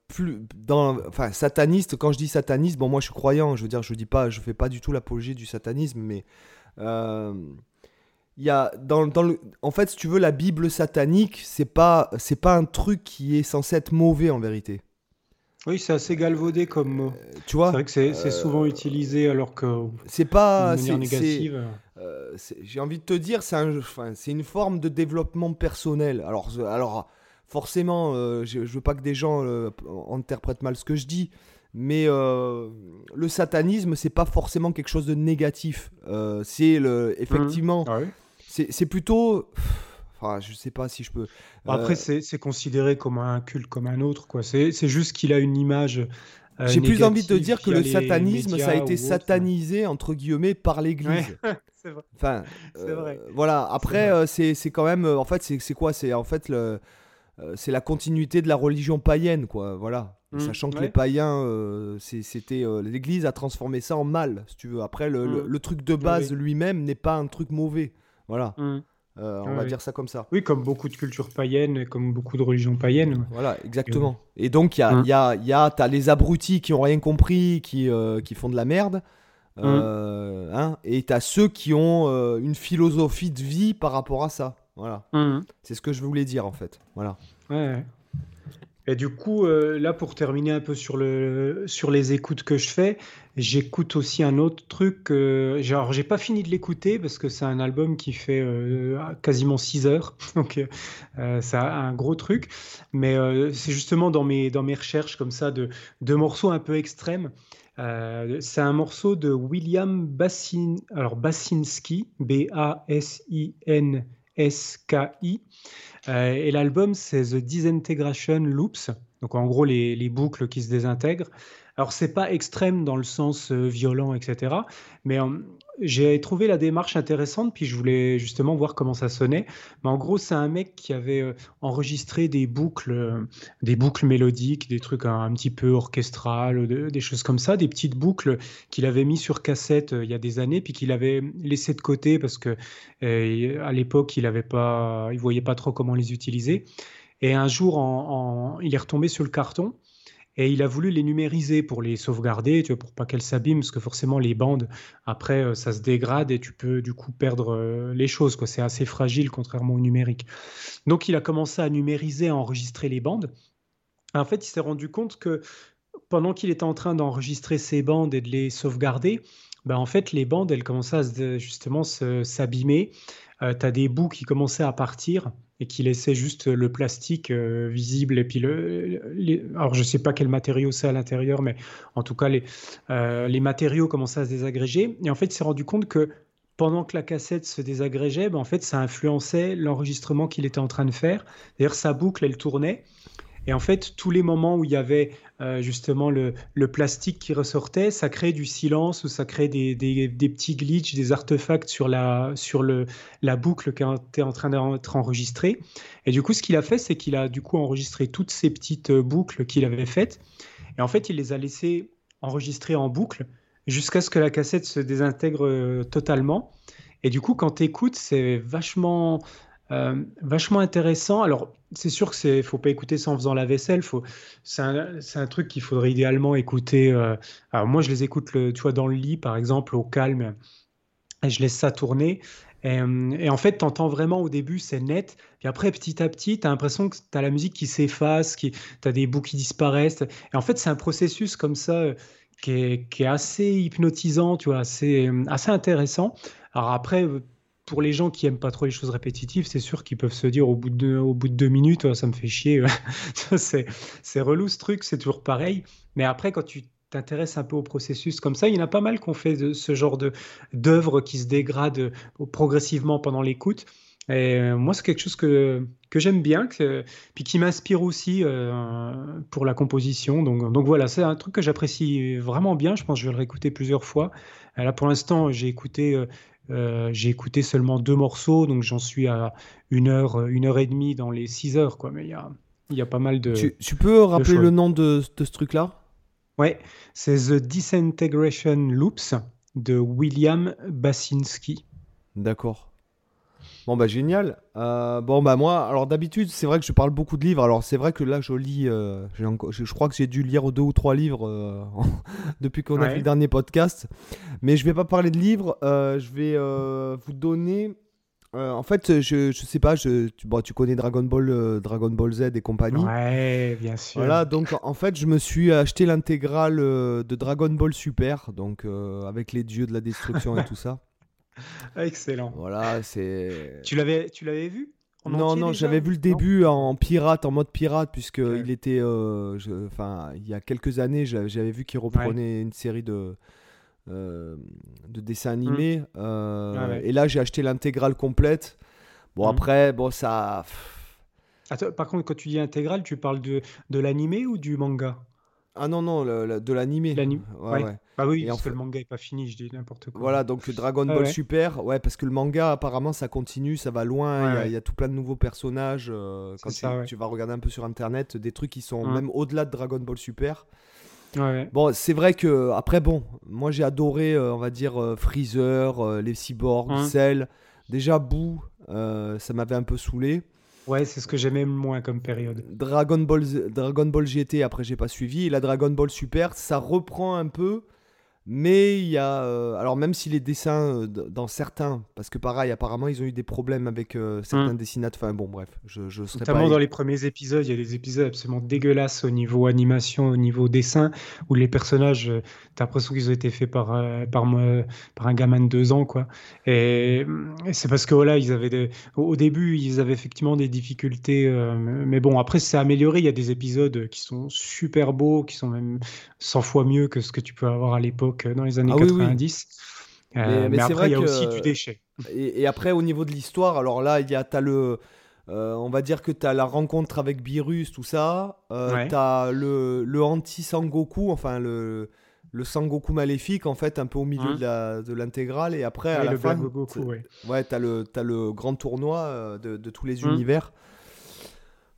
plus dans enfin satanistes quand je dis sataniste bon moi je suis croyant je veux dire je dis pas je fais pas du tout l'apologie du satanisme mais il y a dans, dans le en fait si tu veux la bible satanique c'est pas c'est pas un truc qui est censé être mauvais en vérité oui, c'est assez galvaudé comme mot. Euh, tu vois C'est vrai que c'est souvent euh, utilisé alors que. C'est pas. De négative. Euh, j'ai envie de te dire, c'est un, enfin, une forme de développement personnel. Alors, alors forcément, je, je, veux pas que des gens interprètent mal ce que je dis, mais le satanisme, c'est pas forcément quelque chose de négatif. c'est le, effectivement, mmh. ah c'est plutôt. Enfin, je sais pas si je peux. Après, euh, c'est considéré comme un culte comme un autre, quoi. C'est juste qu'il a une image. Euh, J'ai plus envie de dire que le satanisme, ça a été satanisé entre guillemets par l'Église. c'est vrai. Enfin, vrai. Euh, voilà. Après, c'est quand même. En fait, c'est quoi? C'est en fait le. c'est la continuité de la religion païenne, quoi. Voilà. Mmh, Sachant que les païens, c'était l'Église a transformé ça en mal, si tu veux. Après, le, mmh. truc de base lui-même n'est pas un truc mauvais. Voilà. Mmh. Euh, on va dire ça comme ça. Oui, comme beaucoup de cultures païennes, comme beaucoup de religions païennes. Voilà, exactement. Et donc, il y a, hum. y a, as les abrutis qui ont rien compris, qui, euh, qui font de la merde. Hum. Euh, hein, et tu as ceux qui ont une philosophie de vie par rapport à ça. Voilà. Hum. C'est ce que je voulais dire, en fait. Voilà. Ouais. Et du coup, euh, là, pour terminer un peu sur, le, sur les écoutes que je fais, j'écoute aussi un autre truc. Euh, genre, j'ai pas fini de l'écouter parce que c'est un album qui fait euh, quasiment 6 heures. Donc, c'est un gros truc. Mais c'est justement dans mes, recherches comme ça de, de morceaux un peu extrêmes. c'est un morceau de William Bassin, alors Basinski, B-A-S-I-N-S-K-I. Euh, et l'album, c'est The Disintegration Loops, donc en gros les, les boucles qui se désintègrent. Alors c'est pas extrême dans le sens euh, violent, etc. Mais euh, j'ai trouvé la démarche intéressante, puis je voulais justement voir comment ça sonnait. Mais en gros, c'est un mec qui avait euh, enregistré des boucles, euh, des boucles mélodiques, des trucs un, petit peu orchestrales, des choses comme ça, des petites boucles qu'il avait mis sur cassette euh, il y a des années, puis qu'il avait laissé de côté parce que à l'époque, il avait pas, il voyait pas trop comment les utiliser. Et un jour, en, il est retombé sur le carton et il a voulu les numériser pour les sauvegarder, tu vois, pour pas qu'elles s'abîment, parce que forcément les bandes, après, euh, ça se dégrade et tu peux du coup perdre euh, les choses. Quoi. C'est assez fragile contrairement au numérique. Donc il a commencé à numériser, à enregistrer les bandes. En fait, il s'est rendu compte que pendant qu'il était en train d'enregistrer ces bandes et de les sauvegarder, ben, en fait, les bandes, elles commençaient à s'abîmer. Euh, tu as des bouts qui commençaient à partir et qui laissait juste le plastique euh, visible. Et puis, le, alors je ne sais pas quel matériau c'est à l'intérieur, mais en tout cas, les, euh, les matériaux commençaient à se désagréger. Et en fait, il s'est rendu compte que pendant que la cassette se désagrégeait, ben, en fait, ça influençait l'enregistrement qu'il était en train de faire. D'ailleurs, sa boucle, elle tournait. Et en fait, tous les moments où il y avait euh, justement le, plastique qui ressortait, ça crée du silence ou ça crée des petits glitches, des artefacts sur la, sur le, la boucle qui était en train d'être enregistrée. Et du coup, ce qu'il a fait, c'est qu'il a du coup enregistré toutes ces petites euh, boucles qu'il avait faites. Et en fait, il les a laissées enregistrer en boucle jusqu'à ce que la cassette se désintègre euh, totalement. Et du coup, quand tu écoutes, c'est vachement, euh, vachement intéressant. Alors, c'est sûr que c'est, faut pas écouter ça en faisant la vaisselle. Faut, c'est un, un truc qu'il faudrait idéalement écouter. Euh, alors moi, je les écoute, le, tu vois, dans le lit, par exemple, au calme, et je laisse ça tourner. Et, et en fait, tu entends vraiment au début, c'est net. Puis après, petit à petit, tu as l'impression que tu as la musique qui s'efface, qui, tu as des bouts qui disparaissent. Et en fait, c'est un processus comme ça qui est, qui est, assez hypnotisant, tu vois, assez, assez intéressant. Alors après, pour les gens qui aiment pas trop les choses répétitives, c'est sûr qu'ils peuvent se dire au bout de deux, minutes, oh, ça me fait chier. c'est, relou ce truc, c'est toujours pareil. Mais après, quand tu t'intéresses un peu au processus comme ça, il y en a pas mal qu'on fait de ce genre d'œuvres qui se dégradent progressivement pendant l'écoute. Et euh, moi, c'est quelque chose que, que j'aime bien, puis qui m'inspire aussi euh, pour la composition. Donc, donc voilà, c'est un truc que j'apprécie vraiment bien. Je pense que je vais le réécouter plusieurs fois. Là, pour l'instant, j'ai écouté euh, j'ai écouté seulement deux morceaux, donc j'en suis à une heure, une heure et demie dans les six heures, quoi. Mais il y a, y a pas mal de. Tu, peux rappeler le nom de, de ce truc-là? Ouais, c'est The Disintegration Loops de William Basinski. D'accord. Bon bah génial. Euh, bon bah moi, alors d'habitude c'est vrai que je parle beaucoup de livres. Alors c'est vrai que là je lis, euh, je, crois que j'ai dû lire deux ou trois livres euh, depuis qu'on a fait le dernier podcast. Mais je vais pas parler de livres. je vais vous donner. en fait, je, je sais pas, je, tu, bon, tu connais Dragon Ball, Dragon Ball Z et compagnie. Ouais, bien sûr. Voilà, donc en fait, je me suis acheté l'intégrale de Dragon Ball Super, donc avec les dieux de la destruction et tout ça. Excellent. Voilà, c'est. Tu l'avais, tu l'avais vu Non, non, j'avais vu le début en pirate, en mode pirate, puisque il était, euh, enfin, il y a quelques années, j'avais vu qu'il reprenait une série de. Euh, de dessins mmh. animés euh, et là j'ai acheté l'intégrale complète bon mmh. après bon ça par contre quand tu dis intégrale tu parles de, de l'animé ou du manga? Ah non, non, de l'animé. Ouais, ouais. Bah oui, parce que le manga est pas fini, je dis n'importe quoi. Voilà, donc Dragon ah Ball Super, ouais, parce que le manga, apparemment, ça continue, ça va loin, il y, a tout plein de nouveaux personnages. Euh, quand tu, vas regarder un peu sur Internet, des trucs qui sont même au-delà de Dragon Ball Super. Bon, c'est vrai que, après, bon, moi j'ai adoré, euh, on va dire, euh, Freezer, les cyborgs, Cell. Déjà, Boo, ça m'avait un peu saoulé. Ouais, c'est ce que j'aimais moins comme période. Dragon Ball, Dragon Ball GT, après j'ai pas suivi. Et la Dragon Ball Super, ça reprend un peu mais il y a. Euh, alors, même si les dessins, euh, dans certains. Parce que pareil, apparemment, ils ont eu des problèmes avec euh, certains mmh. dessinateurs. Enfin, bon, bref. Je, je serais Notamment dans les premiers épisodes, il y a des épisodes absolument dégueulasses au niveau animation, au niveau dessin, où les personnages, t'as l'impression qu'ils ont été faits par, par, par un gamin de deux ans, quoi. Et, c'est parce que, voilà, ils avaient des... au, début, ils avaient effectivement des difficultés. mais bon, après, c'est amélioré. Il y a des épisodes qui sont super beaux, qui sont même 100 fois mieux que ce que tu peux avoir à l'époque dans les années 90. Ah euh, mais, après, il y a aussi du déchet. Et, après, au niveau de l'histoire, alors là, il y a, as le, euh, on va dire que tu as la rencontre avec Beerus, tout ça. Euh, Tu as le, le anti-Sangoku, enfin le, le Sangoku maléfique, en fait, un peu au milieu de l'intégrale. Et après, à la fin, Goku, ouais. ouais tu as, as, le grand tournoi euh, de, de tous les hum. univers.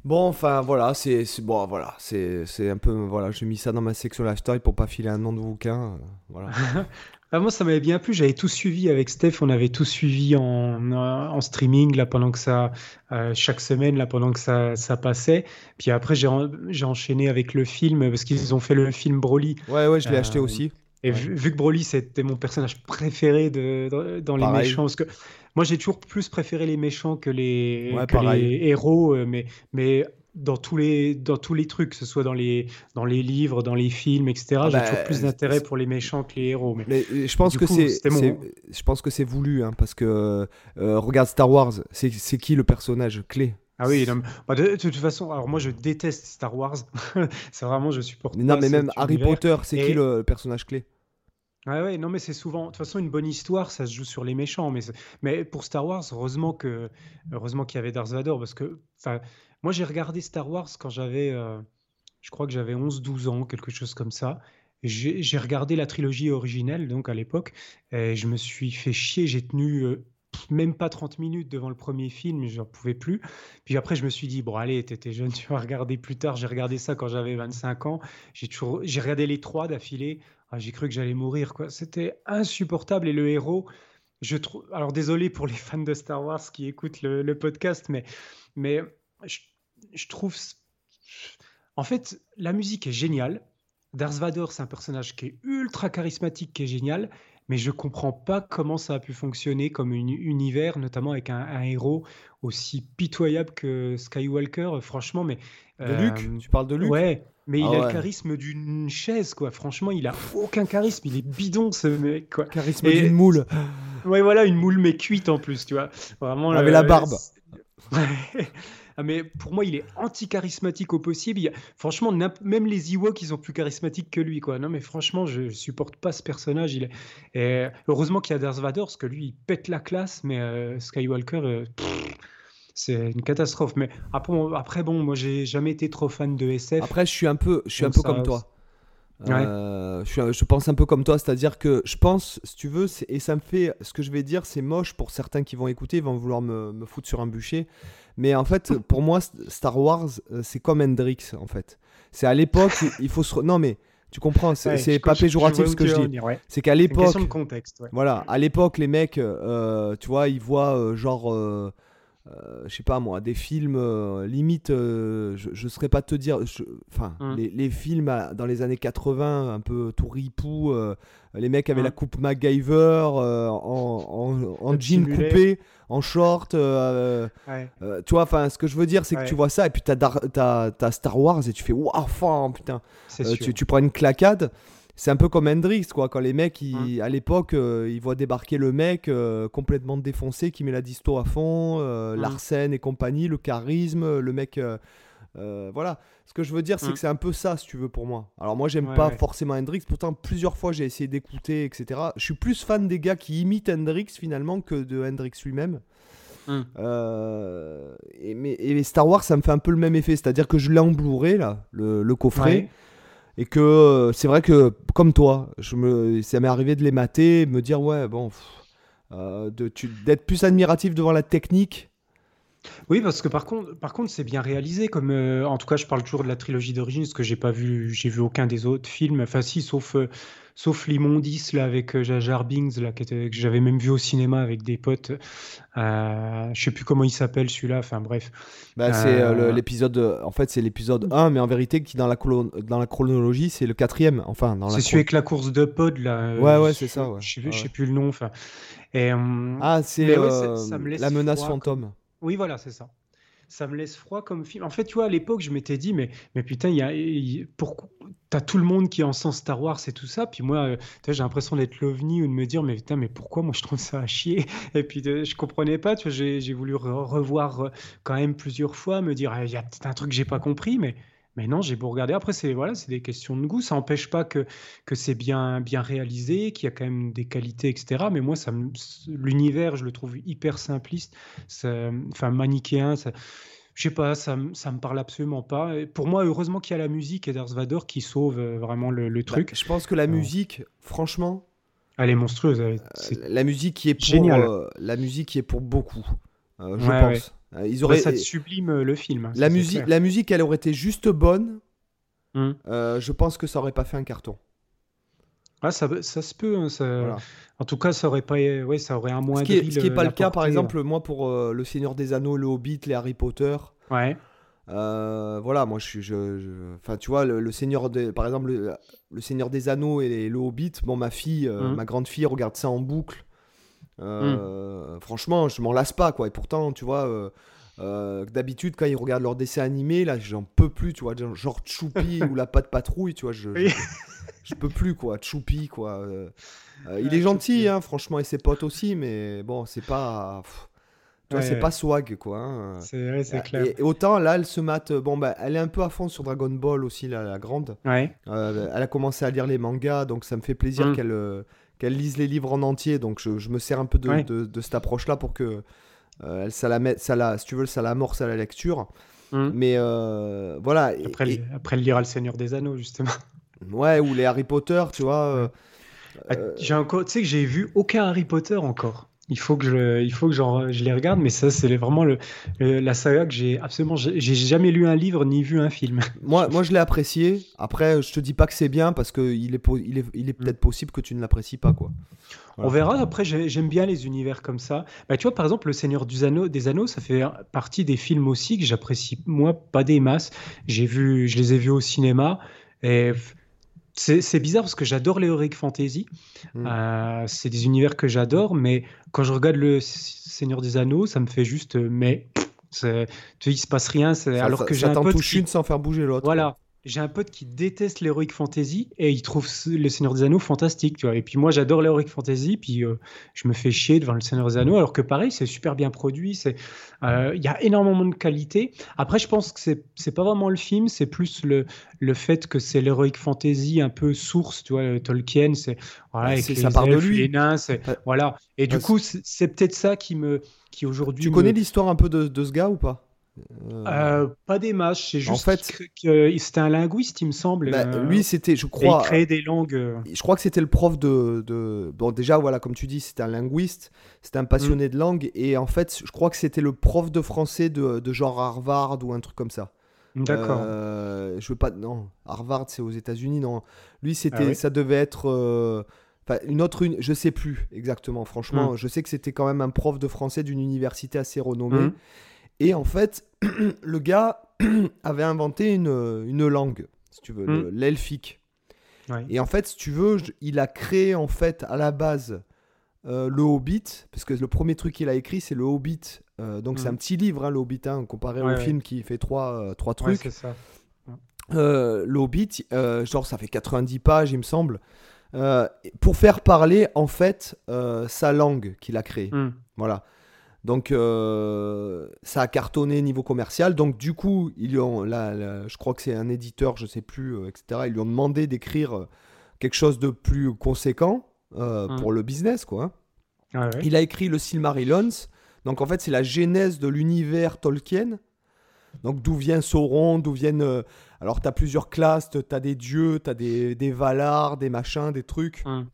Bon, enfin voilà, c'est bon, voilà, c'est un peu voilà, j'ai mis ça dans ma section lifestyle pour pas filer un nom de bouquin, euh, voilà. Ah, moi, ça m'avait bien plu. J'avais tout suivi avec Steph. On avait tout suivi en, en streaming là pendant que ça, euh, chaque semaine là pendant que ça, ça passait. Puis après, j'ai enchaîné avec le film parce qu'ils ont fait le film Broly. Ouais, ouais, je l'ai acheté euh, aussi. Et vu, que Broly c'était mon personnage préféré de, dans les méchants, parce que moi, j'ai toujours plus préféré les méchants que les, héros, euh, mais, mais dans tous les dans tous les trucs, que ce soit dans les dans les livres, dans les films, etc. j'ai bah, toujours plus d'intérêt pour les méchants que les héros. Mais, je pense que c'est je pense que c'est voulu, hein, parce que euh, regarde Star Wars, c'est qui le personnage clé? Ah oui, bah, de, toute façon, alors moi je déteste Star Wars. c'est vraiment, je supporte Non, mais même Harry Potter, c'est qui le personnage clé? Ouais, ouais, non, mais c'est souvent. De toute façon, une bonne histoire, ça se joue sur les méchants. Mais, mais pour Star Wars, heureusement que, heureusement qu'il y avait Darth Vader, parce que, moi j'ai regardé Star Wars quand j'avais, euh, je crois que j'avais 11-12 ans, quelque chose comme ça. J'ai regardé la trilogie originelle, donc à l'époque, et je me suis fait chier. J'ai tenu euh, même pas 30 minutes devant le premier film, j'en pouvais plus. Puis après, je me suis dit, bon, allez, t'étais jeune, tu vas regarder plus tard. J'ai regardé ça quand j'avais 25 ans. J'ai toujours, j'ai regardé les trois d'affilée. Ah, j'ai cru que j'allais mourir, quoi. C'était insupportable. Et le héros, je trouve. Alors, désolé pour les fans de Star Wars qui écoutent le, podcast, mais, mais je, trouve. En fait, la musique est géniale. Darth Vader, c'est un personnage qui est ultra charismatique, qui est génial, mais je comprends pas comment ça a pu fonctionner comme un univers, notamment avec un, héros aussi pitoyable que Skywalker. Franchement, mais de Luke, euh, tu parles de Luke Ouais, mais il ah a le charisme d'une chaise, quoi. Franchement, il a aucun charisme. Il est bidon, ce mec, quoi. Charisme d'une moule. Ouais, voilà, une moule mais cuite en plus, tu vois. Vraiment. Avec la barbe. Ah, mais pour moi, il est anti-charismatique au possible. franchement, même les Ewoks, ils sont plus charismatiques que lui. Quoi. Non, mais franchement, je, ne supporte pas ce personnage. Il est... Et heureusement qu'il y a Darth Vader, parce que lui, il pète la classe, mais euh, Skywalker, euh, c'est une catastrophe. Mais après, après bon, moi, j'ai jamais été trop fan de SF. Après, je suis un peu, je suis un peu comme toi. Euh, je, pense un peu comme toi, c'est-à-dire que je pense, si tu veux, et ça me fait, ce que je vais dire, c'est moche pour certains qui vont écouter, ils vont vouloir me, me foutre sur un bûcher. Mais en fait, pour moi, Star Wars, euh, c'est comme Hendrix, en fait. C'est à l'époque, il faut se. Non, mais tu comprends, c'est pas péjoratif ce que je dis. C'est qu'à l'époque. contexte. Voilà, à l'époque, les mecs, euh, tu vois, ils voient genre euh, je sais pas moi, des films euh, limite, euh, je, ne saurais pas te dire, enfin, hum. les, films dans les années 80, un peu tout ripou, les mecs avaient la hum. coupe MacGyver en, en, jean coupé, en short, tu vois, enfin, ce que je veux dire, c'est que tu vois ça, et puis tu as, as, Star Wars, et tu fais, waouh, putain, tu, tu, prends une claquade c'est un peu comme Hendrix, quoi. Quand les mecs, ils, à l'époque, euh, ils voient débarquer le mec euh, complètement défoncé, qui met la disto à fond, euh, l'arsène et compagnie, le charisme, le mec. voilà. Ce que je veux dire, c'est que c'est un peu ça, si tu veux, pour moi. Alors, moi, j'aime pas forcément Hendrix. Pourtant, plusieurs fois, j'ai essayé d'écouter, etc. Je suis plus fan des gars qui imitent Hendrix, finalement, que de Hendrix lui-même. et, mais, Star Wars, ça me fait un peu le même effet. C'est-à-dire que je l'ai en là, le, le coffret. Et que euh, c'est vrai que, comme toi, je me, ça m'est arrivé de les mater, me dire, ouais, bon, euh, d'être plus admiratif devant la technique. Oui, parce que par contre, par contre, c'est bien réalisé. Comme, euh, en tout cas, je parle toujours de la trilogie d'origine, parce que j'ai pas vu, j'ai vu aucun des autres films. Enfin, si, sauf sauf l'immondice là avec euh, Jar Bings là que j'avais même vu au cinéma avec des potes. Euh, je sais plus comment il s'appelle celui-là. Enfin bref. Bah, c'est euh, euh, l'épisode. En fait, c'est l'épisode 1, mais en vérité, qui dans la dans la chronologie, c'est le quatrième. Enfin, dans c'est celui avec la course de pod là. Ouais, ouais, c'est ça. Ouais. Je sais, sais plus le nom. Enfin. Et, ah, c'est la menace fantôme. Oui, voilà, c'est ça ça me laisse froid comme film. En fait, tu vois, à l'époque, je m'étais dit, mais, mais putain, il y a, pourquoi, t'as tout le monde qui est en sens Star Wars et tout ça. Puis moi, euh, j'ai l'impression d'être l'ovni ou de me dire, mais putain, mais pourquoi moi je trouve ça à chier? Et puis je comprenais pas, tu vois, j'ai voulu revoir euh, quand même plusieurs fois, me dire, ah, il y a peut-être un truc que j'ai pas compris, mais. Mais non, j'ai beau regarder. Après, c'est voilà, c'est des questions de goût. Ça n'empêche pas que, que c'est bien, bien réalisé, qu'il y a quand même des qualités, etc. Mais moi, ça l'univers, je le trouve hyper simpliste, enfin manichéen. Ça, je sais pas, ça, ça me parle absolument pas. pour moi, heureusement qu'il y a la musique et Darth Vader qui sauve euh, vraiment le, bah, truc. je pense que la euh. musique, franchement, elle est monstrueuse. la musique qui est pour, euh, la musique qui est pour beaucoup, je pense. Ils auraient, ça sublime le film. Hein, la musique, la musique, elle aurait été juste bonne. Hum. je pense que ça aurait pas fait un carton. Ah, ça, ça se peut. Hein, ça... En tout cas, ça aurait pas, ouais, ça aurait un moins. Ce qui n'est pas le cas, par exemple, moi pour euh, le Seigneur des Anneaux, le Hobbit, les Harry Potter. Ouais. Euh, voilà, moi je suis, je, enfin tu vois, le, Seigneur des, par exemple, le, Seigneur des Anneaux et le Hobbit. Bon, ma fille, euh, mmh. ma grande fille regarde ça en boucle. Mmh. Franchement, je m'en lasse pas, quoi. Et pourtant, tu vois. D'habitude, quand ils regardent leur dessin animé, là, j'en peux plus, tu vois, genre Choupi ou la patte patrouille, tu vois, je, je peux plus, quoi. Choupi, quoi. Euh, euh, il est gentil, hein, franchement, et ses potes aussi, mais bon, c'est pas. c'est pas swag, quoi. Hein. C'est clair. Et, autant là, elle se mate. Bon, bah, elle est un peu à fond sur Dragon Ball aussi, la, grande. Ouais. Euh, elle a commencé à lire les mangas, donc ça me fait plaisir mm. qu'elle qu'elle lise les livres en entier. Donc je, je me sers un peu de, de, cette approche-là pour que ça la met, ça la, si tu veux, ça l'amorce à la lecture. Hum. Mais euh, voilà. Après, et- le- après, elle lira Le Seigneur des Anneaux, justement. ouais, ou les Harry Potter, tu vois. euh, Ah, J'ai encore, tu sais que j'ai vu aucun Harry Potter encore. Il faut que je, il faut que je les regarde, mais ça, c'est vraiment le, le- la saga que j'ai absolument. J'ai jamais lu un livre ni vu un film. Moi, moi, je l'ai apprécié. Après, je te dis pas que c'est bien parce qu'il est, il est, il est peut-être possible que tu ne l'apprécies pas, quoi. On verra. Après, j'ai- j'aime bien les univers comme ça. Bah, tu vois, par exemple, Le Seigneur des Anneaux, des Anneaux, ça fait partie des films aussi que j'apprécie, moi, pas des masses. J'ai vu, je les ai vus au cinéma. Et c'est bizarre parce que j'adore l'Heroic Fantasy. Mm. Euh, c'est des univers que j'adore, mais quand je regarde Le Seigneur des Anneaux, ça me fait juste, euh, mais tu vois, il se passe rien. Ça- alors ça- que j'ai un pote touche qui- une sans faire bouger l'autre. voilà. J'ai un pote qui déteste l'Heroic Fantasy et il trouve le Seigneur des Anneaux fantastique, tu vois. Et puis moi, j'adore l'Heroic Fantasy, puis euh, je me fais chier devant le Seigneur des Anneaux, alors que pareil, c'est super bien produit, c'est, euh, il y a énormément de qualité. Après, je pense que c'est, c'est pas vraiment le film, c'est plus le, le fait que c'est l'Heroic Fantasy un peu source, tu vois, euh, Tolkien, c'est, voilà, avec les ça part de lui. les nains, c'est, Ouais. voilà. Et du coup, c'est, peut-être ça qui me, qui aujourd'hui Tu me- connais l'histoire un peu de, de ce gars ou pas? Euh, euh, pas des matchs, c'est En juste fait- crée- que- c'était un linguiste, il me semble. bah, euh, Lui, c'était, je et il crois, créait des langues. euh, je crois que c'était le prof de, de- Bon, déjà, voilà, comme tu dis, c'était un linguiste, c'était un passionné Mm. de langue, et en fait, je crois que c'était le prof de français de, de genre Harvard ou un truc comme ça. D'accord. Je veux pas. Non, Harvard, c'est aux États-Unis, non. Lui, c'était, Ah ouais ça devait être. enfin, une autre, uni- je sais plus exactement, franchement. Mm. Je sais que c'était quand même un prof de français d'une université assez renommée. Mhm. Et en fait, le gars avait inventé une, une langue, si tu veux, Mm. le- l'elfique. Ouais. Et en fait, si tu veux, je- il a créé en fait à la base euh, le Hobbit, parce que le premier truc qu'il a écrit, c'est le Hobbit. Euh, donc c'est Mm. un petit livre, hein, le Hobbit, hein, comparé Ouais, au ouais. film qui fait trois, euh, trois trucs. ça. Euh, le Hobbit, euh, genre ça fait 90 pages, il me semble, euh, pour faire parler en fait euh, sa langue qu'il a créée. Mhm. Voilà. Donc euh, ça a cartonné niveau commercial. Donc du coup, ils lui ont, là, là, je crois que c'est un éditeur, je sais plus, euh, etc. Ils lui ont demandé d'écrire euh, quelque chose de plus conséquent euh, Mm. pour le business, quoi. Ouais, ouais. Il a écrit le Silmarillons. Donc en fait, c'est la genèse de l'univers Tolkien. Donc d'où vient Sauron, d'où viennent... Alors tu as plusieurs classes, tu as des dieux, tu as des, des Valar, des machins, des trucs. Mhm.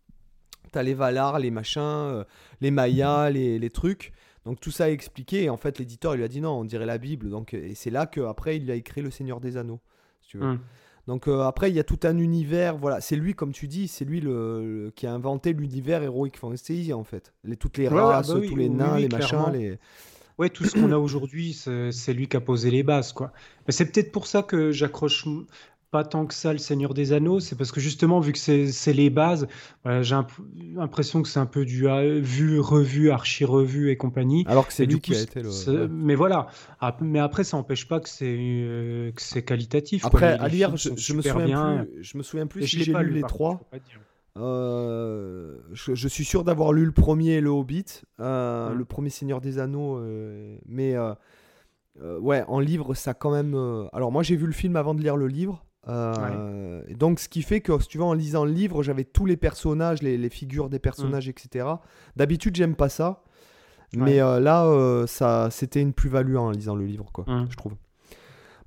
Tu as les Valar, les machins, les Mayas, les, les trucs. Donc tout ça est expliqué. Et en fait, l'éditeur, il lui a dit non, on dirait la Bible. Donc, et c'est là qu'après, il a écrit Le Seigneur des Anneaux. si tu veux. Mhm. Donc euh, après, il y a tout un univers. Voilà, c'est lui, comme tu dis, c'est lui le, le- qui a inventé l'univers Heroic Fantasy en fait. Les, toutes les ouais, races, bah oui, tous les nains, oui, les machins, les. Ouais, tout ce qu'on a aujourd'hui, c'est lui qui a posé les bases, quoi. Mais c'est peut-être pour ça que j'accroche pas tant que ça le Seigneur des Anneaux. C'est parce que justement, vu que c'est les bases, voilà, j'ai l'impression que c'est un peu du euh, vu, revu, archi-revu et compagnie. Alors que c'est lui du qui coup, a été le. c'est- ouais. Mais voilà. Ah, Mais après, ça n'empêche pas que c'est euh, c'est qualitatif. Après, à lire, je, me souviens bien. plus. Je me souviens plus Et si j'ai pas lu les trois. Euh, je, je suis sûr d'avoir lu le premier et le Hobbit, Mm. le premier Seigneur des Anneaux, mais ouais, en livre, ça quand même. Alors moi, j'ai vu le film avant de lire le livre, euh, donc ce qui fait que si tu vas en lisant le livre, j'avais tous les personnages, les, les figures des personnages, etc. D'habitude, j'aime pas ça, mais Ouais. euh, là, euh, ça, c'était une plus-value en lisant le livre, quoi, Mm. je trouve.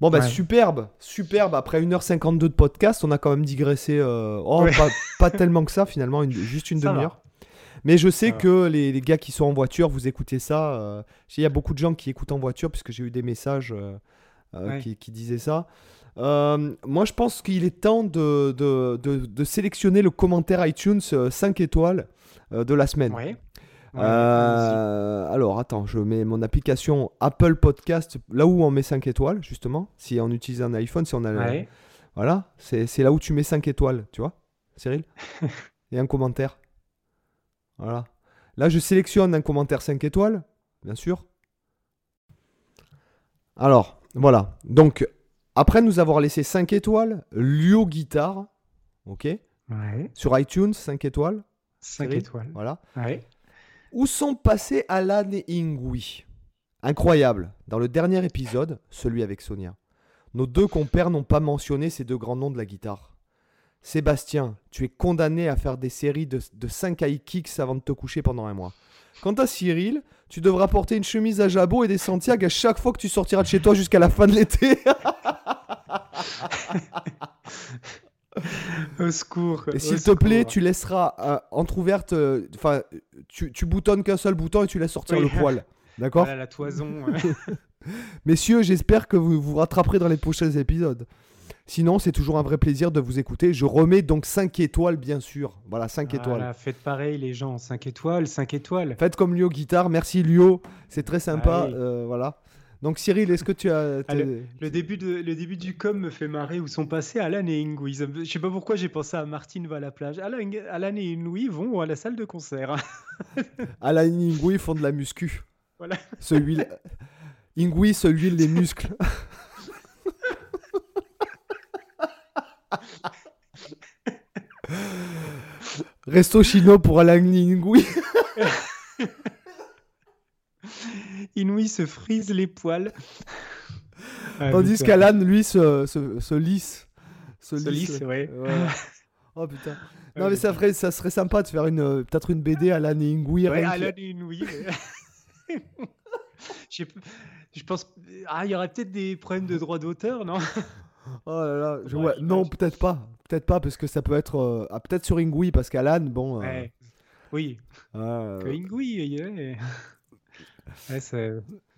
Bon bah Ouais. superbe, superbe. Après 1h52 de podcast, on a quand même digressé. Oh, pas, pas tellement que ça finalement, une- juste une demi-heure. Mais je sais que les, les gars qui sont en voiture, vous écoutez ça. Il y a beaucoup de gens qui écoutent en voiture, puisque j'ai eu des messages qui disaient ça. Euh, moi, je pense qu'il est temps de, de, de- de sélectionner le commentaire iTunes 5 étoiles euh, de la semaine. Ouais. Ouais, Euh, alors, attends, je mets mon application Apple Podcast là où on met 5 étoiles, justement. Si on utilise un iPhone, si on a. le-. Voilà, c'est là où tu mets 5 étoiles, tu vois, Cyril Et un commentaire. Voilà. Là, je sélectionne un commentaire 5 étoiles, bien sûr. Alors, voilà. Donc, après nous avoir laissé 5 étoiles, Lio Guitare, ok Ouais. Sur iTunes, 5 étoiles, 5 Cyril étoiles. voilà. Ouais. Où sont passés Alan et Ingui? Incroyable. Dans le dernier épisode, celui avec Sonia, nos deux compères n'ont pas mentionné ces deux grands noms de la guitare. Sébastien, tu es condamné à faire des séries de, de 5 high kicks avant de te coucher pendant un mois. Quant à Cyril, tu devras porter une chemise à jabot et des Santiago à chaque fois que tu sortiras de chez toi jusqu'à la fin de l'été. Au secours. Et s'il te plaît, tu laisseras euh, entrouverte. euh, Enfin, tu, tu boutonnes qu'un seul bouton et tu laisses sortir Oui. le poil. D'accord? Voilà la toison. Messieurs, j'espère que vous vous rattraperez dans les prochains épisodes. Sinon, c'est toujours un vrai plaisir de vous écouter. Je remets donc 5 étoiles, bien sûr. Voilà, 5 étoiles. Faites pareil les gens, 5 étoiles, 5 étoiles. Faites comme Lio Guitare. Merci Lio. C'est très sympa. Euh, voilà. Donc, Cyril, est-ce que tu as. Ah, Le début, de, le début du com me fait marrer où sont passés Alan et me- Je sais pas pourquoi j'ai pensé à Martine va à la plage. Alan, Alan et Ingui vont à la salle de concert. Alan et Ingui font de la muscu. Voilà. Se huile. Ingui se huile les muscles. Resto chino pour Alan et Ingui. Ingui se frise les poils. Ah, Tandis qu'Alan, lui, se, se, se lisse. Se, Se lisse, ouais. Oh putain. Non mais ça, ferait, ça serait sympa de faire une euh, peut-être une BD Alan et Ingui. Ouais, Alan et pas- je pense. Ah, il y aurait peut-être des problèmes de droit d'auteur, non? Oh là là, je- non, peut-être pas. Peut-être pas, parce que ça peut être. euh, ah, peut-être sur Ingui, parce qu'Alan, bon. euh, Ouais. Oui, euh, que Ingui. Ouais, ça,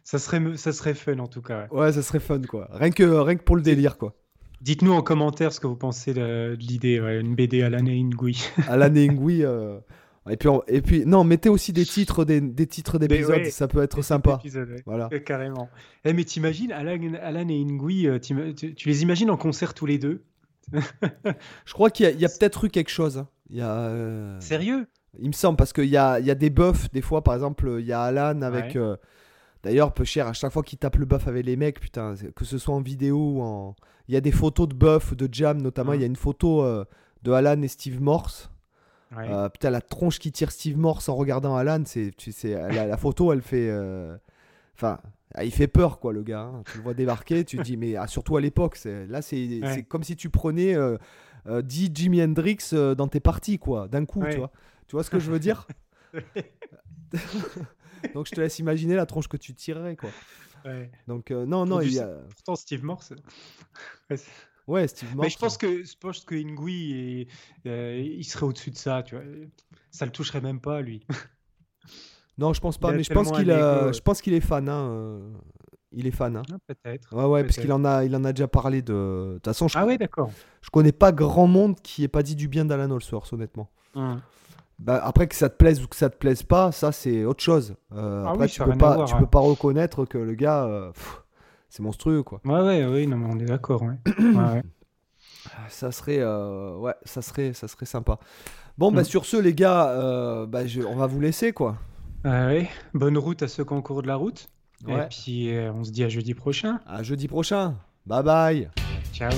ça serait, ça serait fun en tout cas. ouais. ouais, ça serait fun, quoi. Rien que, rien que pour le délire, quoi. Dites-nous en commentaire ce que vous pensez de, de l'idée, ouais, une BD Alan et Ingui. Alan et Ingui. euh, Et puis, on- et puis, non, mettez aussi des titres des, des titres d'épisodes, ouais, ça peut être sympa. ouais. Voilà. Carrément. Eh, mais t'imagines, Alan, Alan et Ingui, euh, tu, tu les imagines en concert tous les deux Je crois qu'il y a, peut-être eu quelque chose. hein. Il y a. euh, Sérieux? Il me semble, parce qu'il y a, il y a des buffs, des fois, par exemple, il y a Alan avec. Ouais. euh, D'ailleurs, peu cher, à chaque fois qu'il tape le buff avec les mecs, putain, que ce soit en vidéo ou en. Il y a des photos de buff, de jam notamment. Mhm. Il y a une photo euh, de Alan et Steve Morse. Ouais. Euh, putain, la tronche qui tire Steve Morse en regardant Alan, c'est, tu sais, la, la photo, elle fait. euh, Enfin, ah, il fait peur, quoi, le gars. hein. Tu le vois débarquer, tu te dis, mais ah, surtout à l'époque, c'est, là, c'est, Ouais. comme si tu prenais euh, euh, 10 Jimi Hendrix dans tes parties, quoi, d'un coup, Ouais. tu vois. Tu vois ce que je veux dire? Donc, je te laisse imaginer la tronche que tu tirerais, quoi. Ouais. Donc, non, non, il y a. Pourtant, Steve Morse. Ouais, Steve Morse. Mais je pense que je pense que Ingui, est- euh, il serait au-dessus de ça, tu vois. Ça le toucherait même pas, lui. Non, je pense pas, mais je pense qu'il a... ego, ouais. je pense qu'il est fan, hein. euh, Il est fan, hein. Ah, Peut-être. Ouais, ouais, parce qu'il en a, il en a déjà parlé de. De toute façon, je, Ah ouais, d'accord. je connais pas grand monde qui ait pas dit du bien d'Alan Allsworth, honnêtement. Hum. Bah, après que ça te plaise ou que ça te plaise pas, ça c'est autre chose. Euh, Ah après, oui, tu peux pas, tu hein. peux pas reconnaître que le gars, euh, pff, c'est monstrueux, quoi. Ouais, ouais, ouais, non, mais on est d'accord, ouais. ouais, ouais. Ça serait, euh, ouais, ça serait, ça serait sympa. Bon, bah Mm. sur ce, les gars, euh, bah, je- on va vous laisser, quoi. Ah ouais. Bonne route à ceux qui ont cours de la route. Et puis, euh, on se dit à jeudi prochain. À jeudi prochain. Bye bye. Ciao.